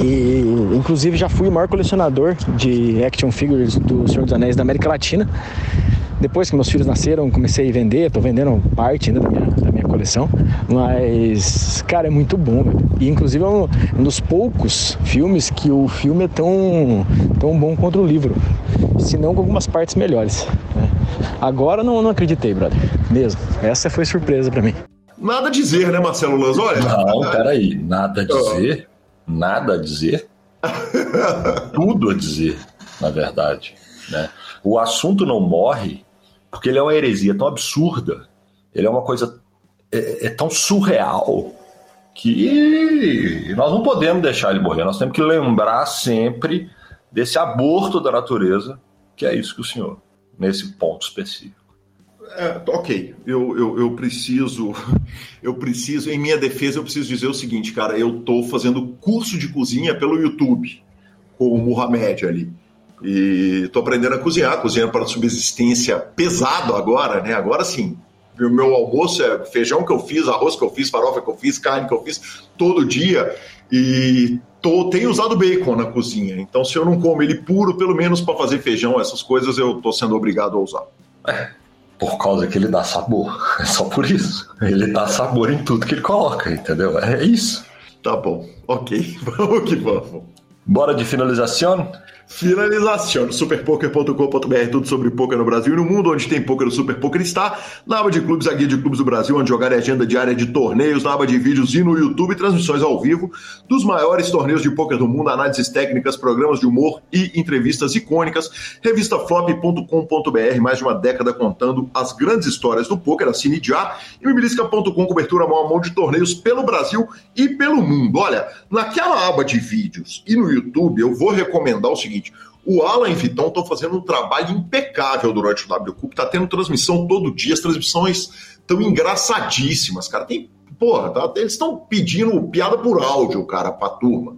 E, inclusive, já fui o maior colecionador de action figures do Senhor dos Anéis da América Latina. Depois que meus filhos nasceram, comecei a vender, tô vendendo parte ainda da minha, da minha coleção. Mas, cara, é muito bom. E inclusive é um, um, dos poucos filmes que o filme é tão, tão bom quanto o livro. Se não com algumas partes melhores. Né? Agora não, não acreditei, brother. Mesmo. Essa foi surpresa para mim. Nada a dizer, né, Marcelo Lanzolli? Não, peraí. Nada a dizer? Nada a dizer? Tudo a dizer, na verdade. Né? O assunto não morre porque ele é uma heresia tão absurda, ele é uma coisa é, é tão surreal que nós não podemos deixar ele morrer. Nós temos que lembrar sempre desse aborto da natureza, que é isso que o senhor, nesse ponto específico. É, ok, eu, eu, eu, preciso, eu preciso, em minha defesa, eu preciso dizer o seguinte, cara, eu tô fazendo curso de cozinha pelo YouTube, com o Muhammad ali. E tô aprendendo a cozinhar, cozinhando para subsistência pesado agora, né? Agora sim. O meu almoço é feijão que eu fiz, arroz que eu fiz, farofa que eu fiz, carne que eu fiz todo dia. E tô, tenho usado bacon na cozinha. Então, se eu não como ele puro, pelo menos para fazer feijão, essas coisas, eu tô sendo obrigado a usar. É, por causa que ele dá sabor. É só por isso. Ele dá sabor em tudo que ele coloca, entendeu? É isso. Tá bom. Ok. Vamos que vamos. Bora de finalização? Finalização. Superpoker.com.br, tudo sobre poker no Brasil e no mundo, onde tem poker, o Super Poker está. Na aba de clubes, a guia de clubes do Brasil, onde jogar é agenda diária de torneios, na aba de vídeos e no YouTube, transmissões ao vivo dos maiores torneios de poker do mundo, análises técnicas, programas de humor e entrevistas icônicas. Revistaflop.com.br, mais de uma década contando as grandes histórias do poker, assine já. E mibilisca.com, cobertura mão a mão de torneios pelo Brasil e pelo mundo. Olha, naquela aba de vídeos e no YouTube, eu vou recomendar o seguinte seguinte: o Alan e Vitão estão fazendo um trabalho impecável durante o W Cup, tá tendo transmissão todo dia, as transmissões estão engraçadíssimas, cara. Tem, porra, tá, eles estão pedindo piada por áudio, cara, pra turma.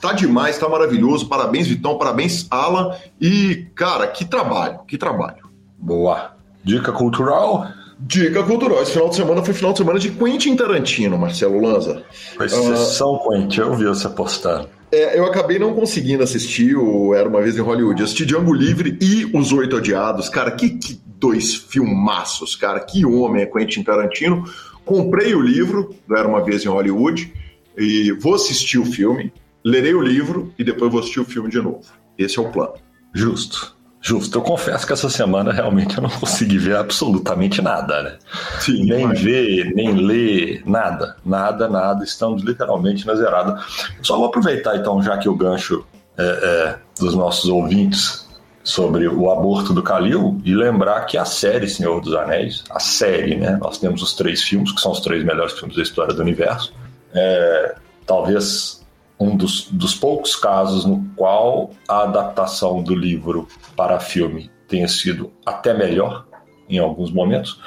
Tá demais, tá maravilhoso. Parabéns, Vitão, parabéns, Alan. E, cara, que trabalho, que trabalho. Boa. Dica cultural? Dica cultural. Esse final de semana foi final de semana de Quentin Tarantino, Marcelo Lanza. Foi sessão uh, Quentin, eu vi você postando. É, eu acabei não conseguindo assistir o Era Uma Vez em Hollywood. Eu assisti Django Livre e Os Oito Odiados. Cara, que, que dois filmaços, cara. Que homem é Quentin Tarantino. Comprei o livro do Era Uma Vez em Hollywood e vou assistir o filme, lerei o livro e depois vou assistir o filme de novo. Esse é o plano. Justo. Justo, eu confesso que essa semana realmente eu não consegui ver absolutamente nada, né? Sim, nem mas... ver, nem ler, nada, nada, nada. Estamos literalmente na zerada. Só vou aproveitar então, já que o gancho é, é, dos nossos ouvintes sobre o aborto do Kalil e lembrar que a série Senhor dos Anéis, a série, né? Nós temos os três filmes, que são os três melhores filmes da história do universo. É, talvez um dos, dos poucos casos no qual a adaptação do livro para filme tenha sido até melhor em alguns momentos,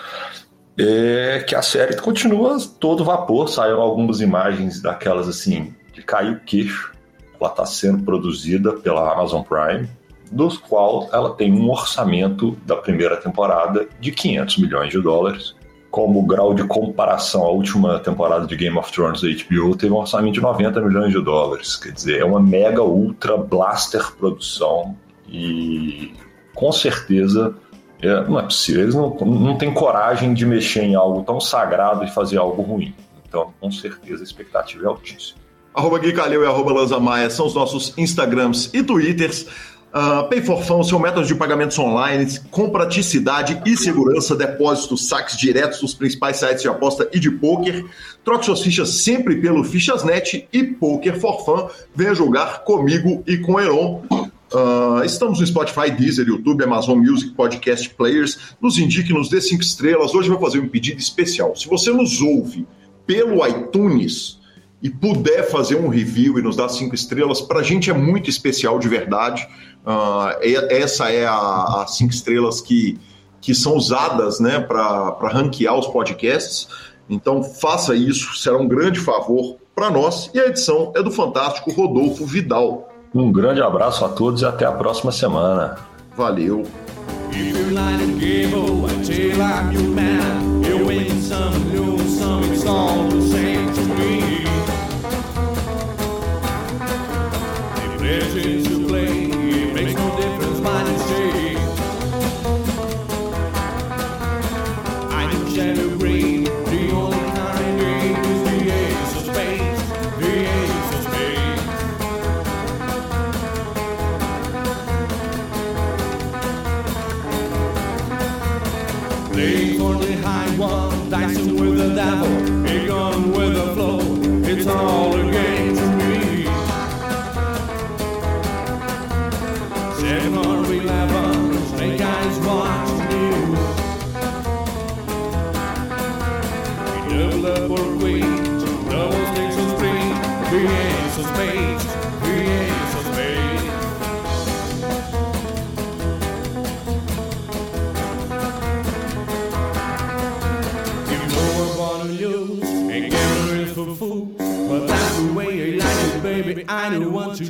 é que a série continua todo vapor. Saíram algumas imagens daquelas assim de cair o queixo. Ela está sendo produzida pela Amazon Prime, dos qual ela tem um orçamento da primeira temporada de 500 milhões de dólares como grau de comparação, a última temporada de Game of Thrones da HBO teve um orçamento de 90 milhões de dólares. Quer dizer, é uma mega ultra blaster produção e com certeza é, não é possível. Eles não, não têm coragem de mexer em algo tão sagrado e fazer algo ruim. Então, com certeza, a expectativa é altíssima. Arroba Gui Calil e arroba Lanza Maia são os nossos Instagrams e Twitters. Uh, Pay for Fun, seu método de pagamentos online com praticidade e segurança, depósitos, saques diretos dos principais sites de aposta e de poker. Troque suas fichas sempre pelo Fichasnet e Poker for Fun. Venha jogar comigo e com Heron. Uh, estamos no Spotify, Deezer, YouTube, Amazon Music, Podcast Players. Nos indique, nos dê cinco estrelas. Hoje eu vou fazer um pedido especial. Se você nos ouve pelo iTunes, e puder fazer um review e nos dar cinco estrelas, para a gente é muito especial de verdade. Uh, essa é a, as cinco estrelas que, que são usadas né, para ranquear os podcasts. Então faça isso, será um grande favor para nós. E a edição é do fantástico Rodolfo Vidal. Um grande abraço a todos e até a próxima semana. Valeu. I don't want to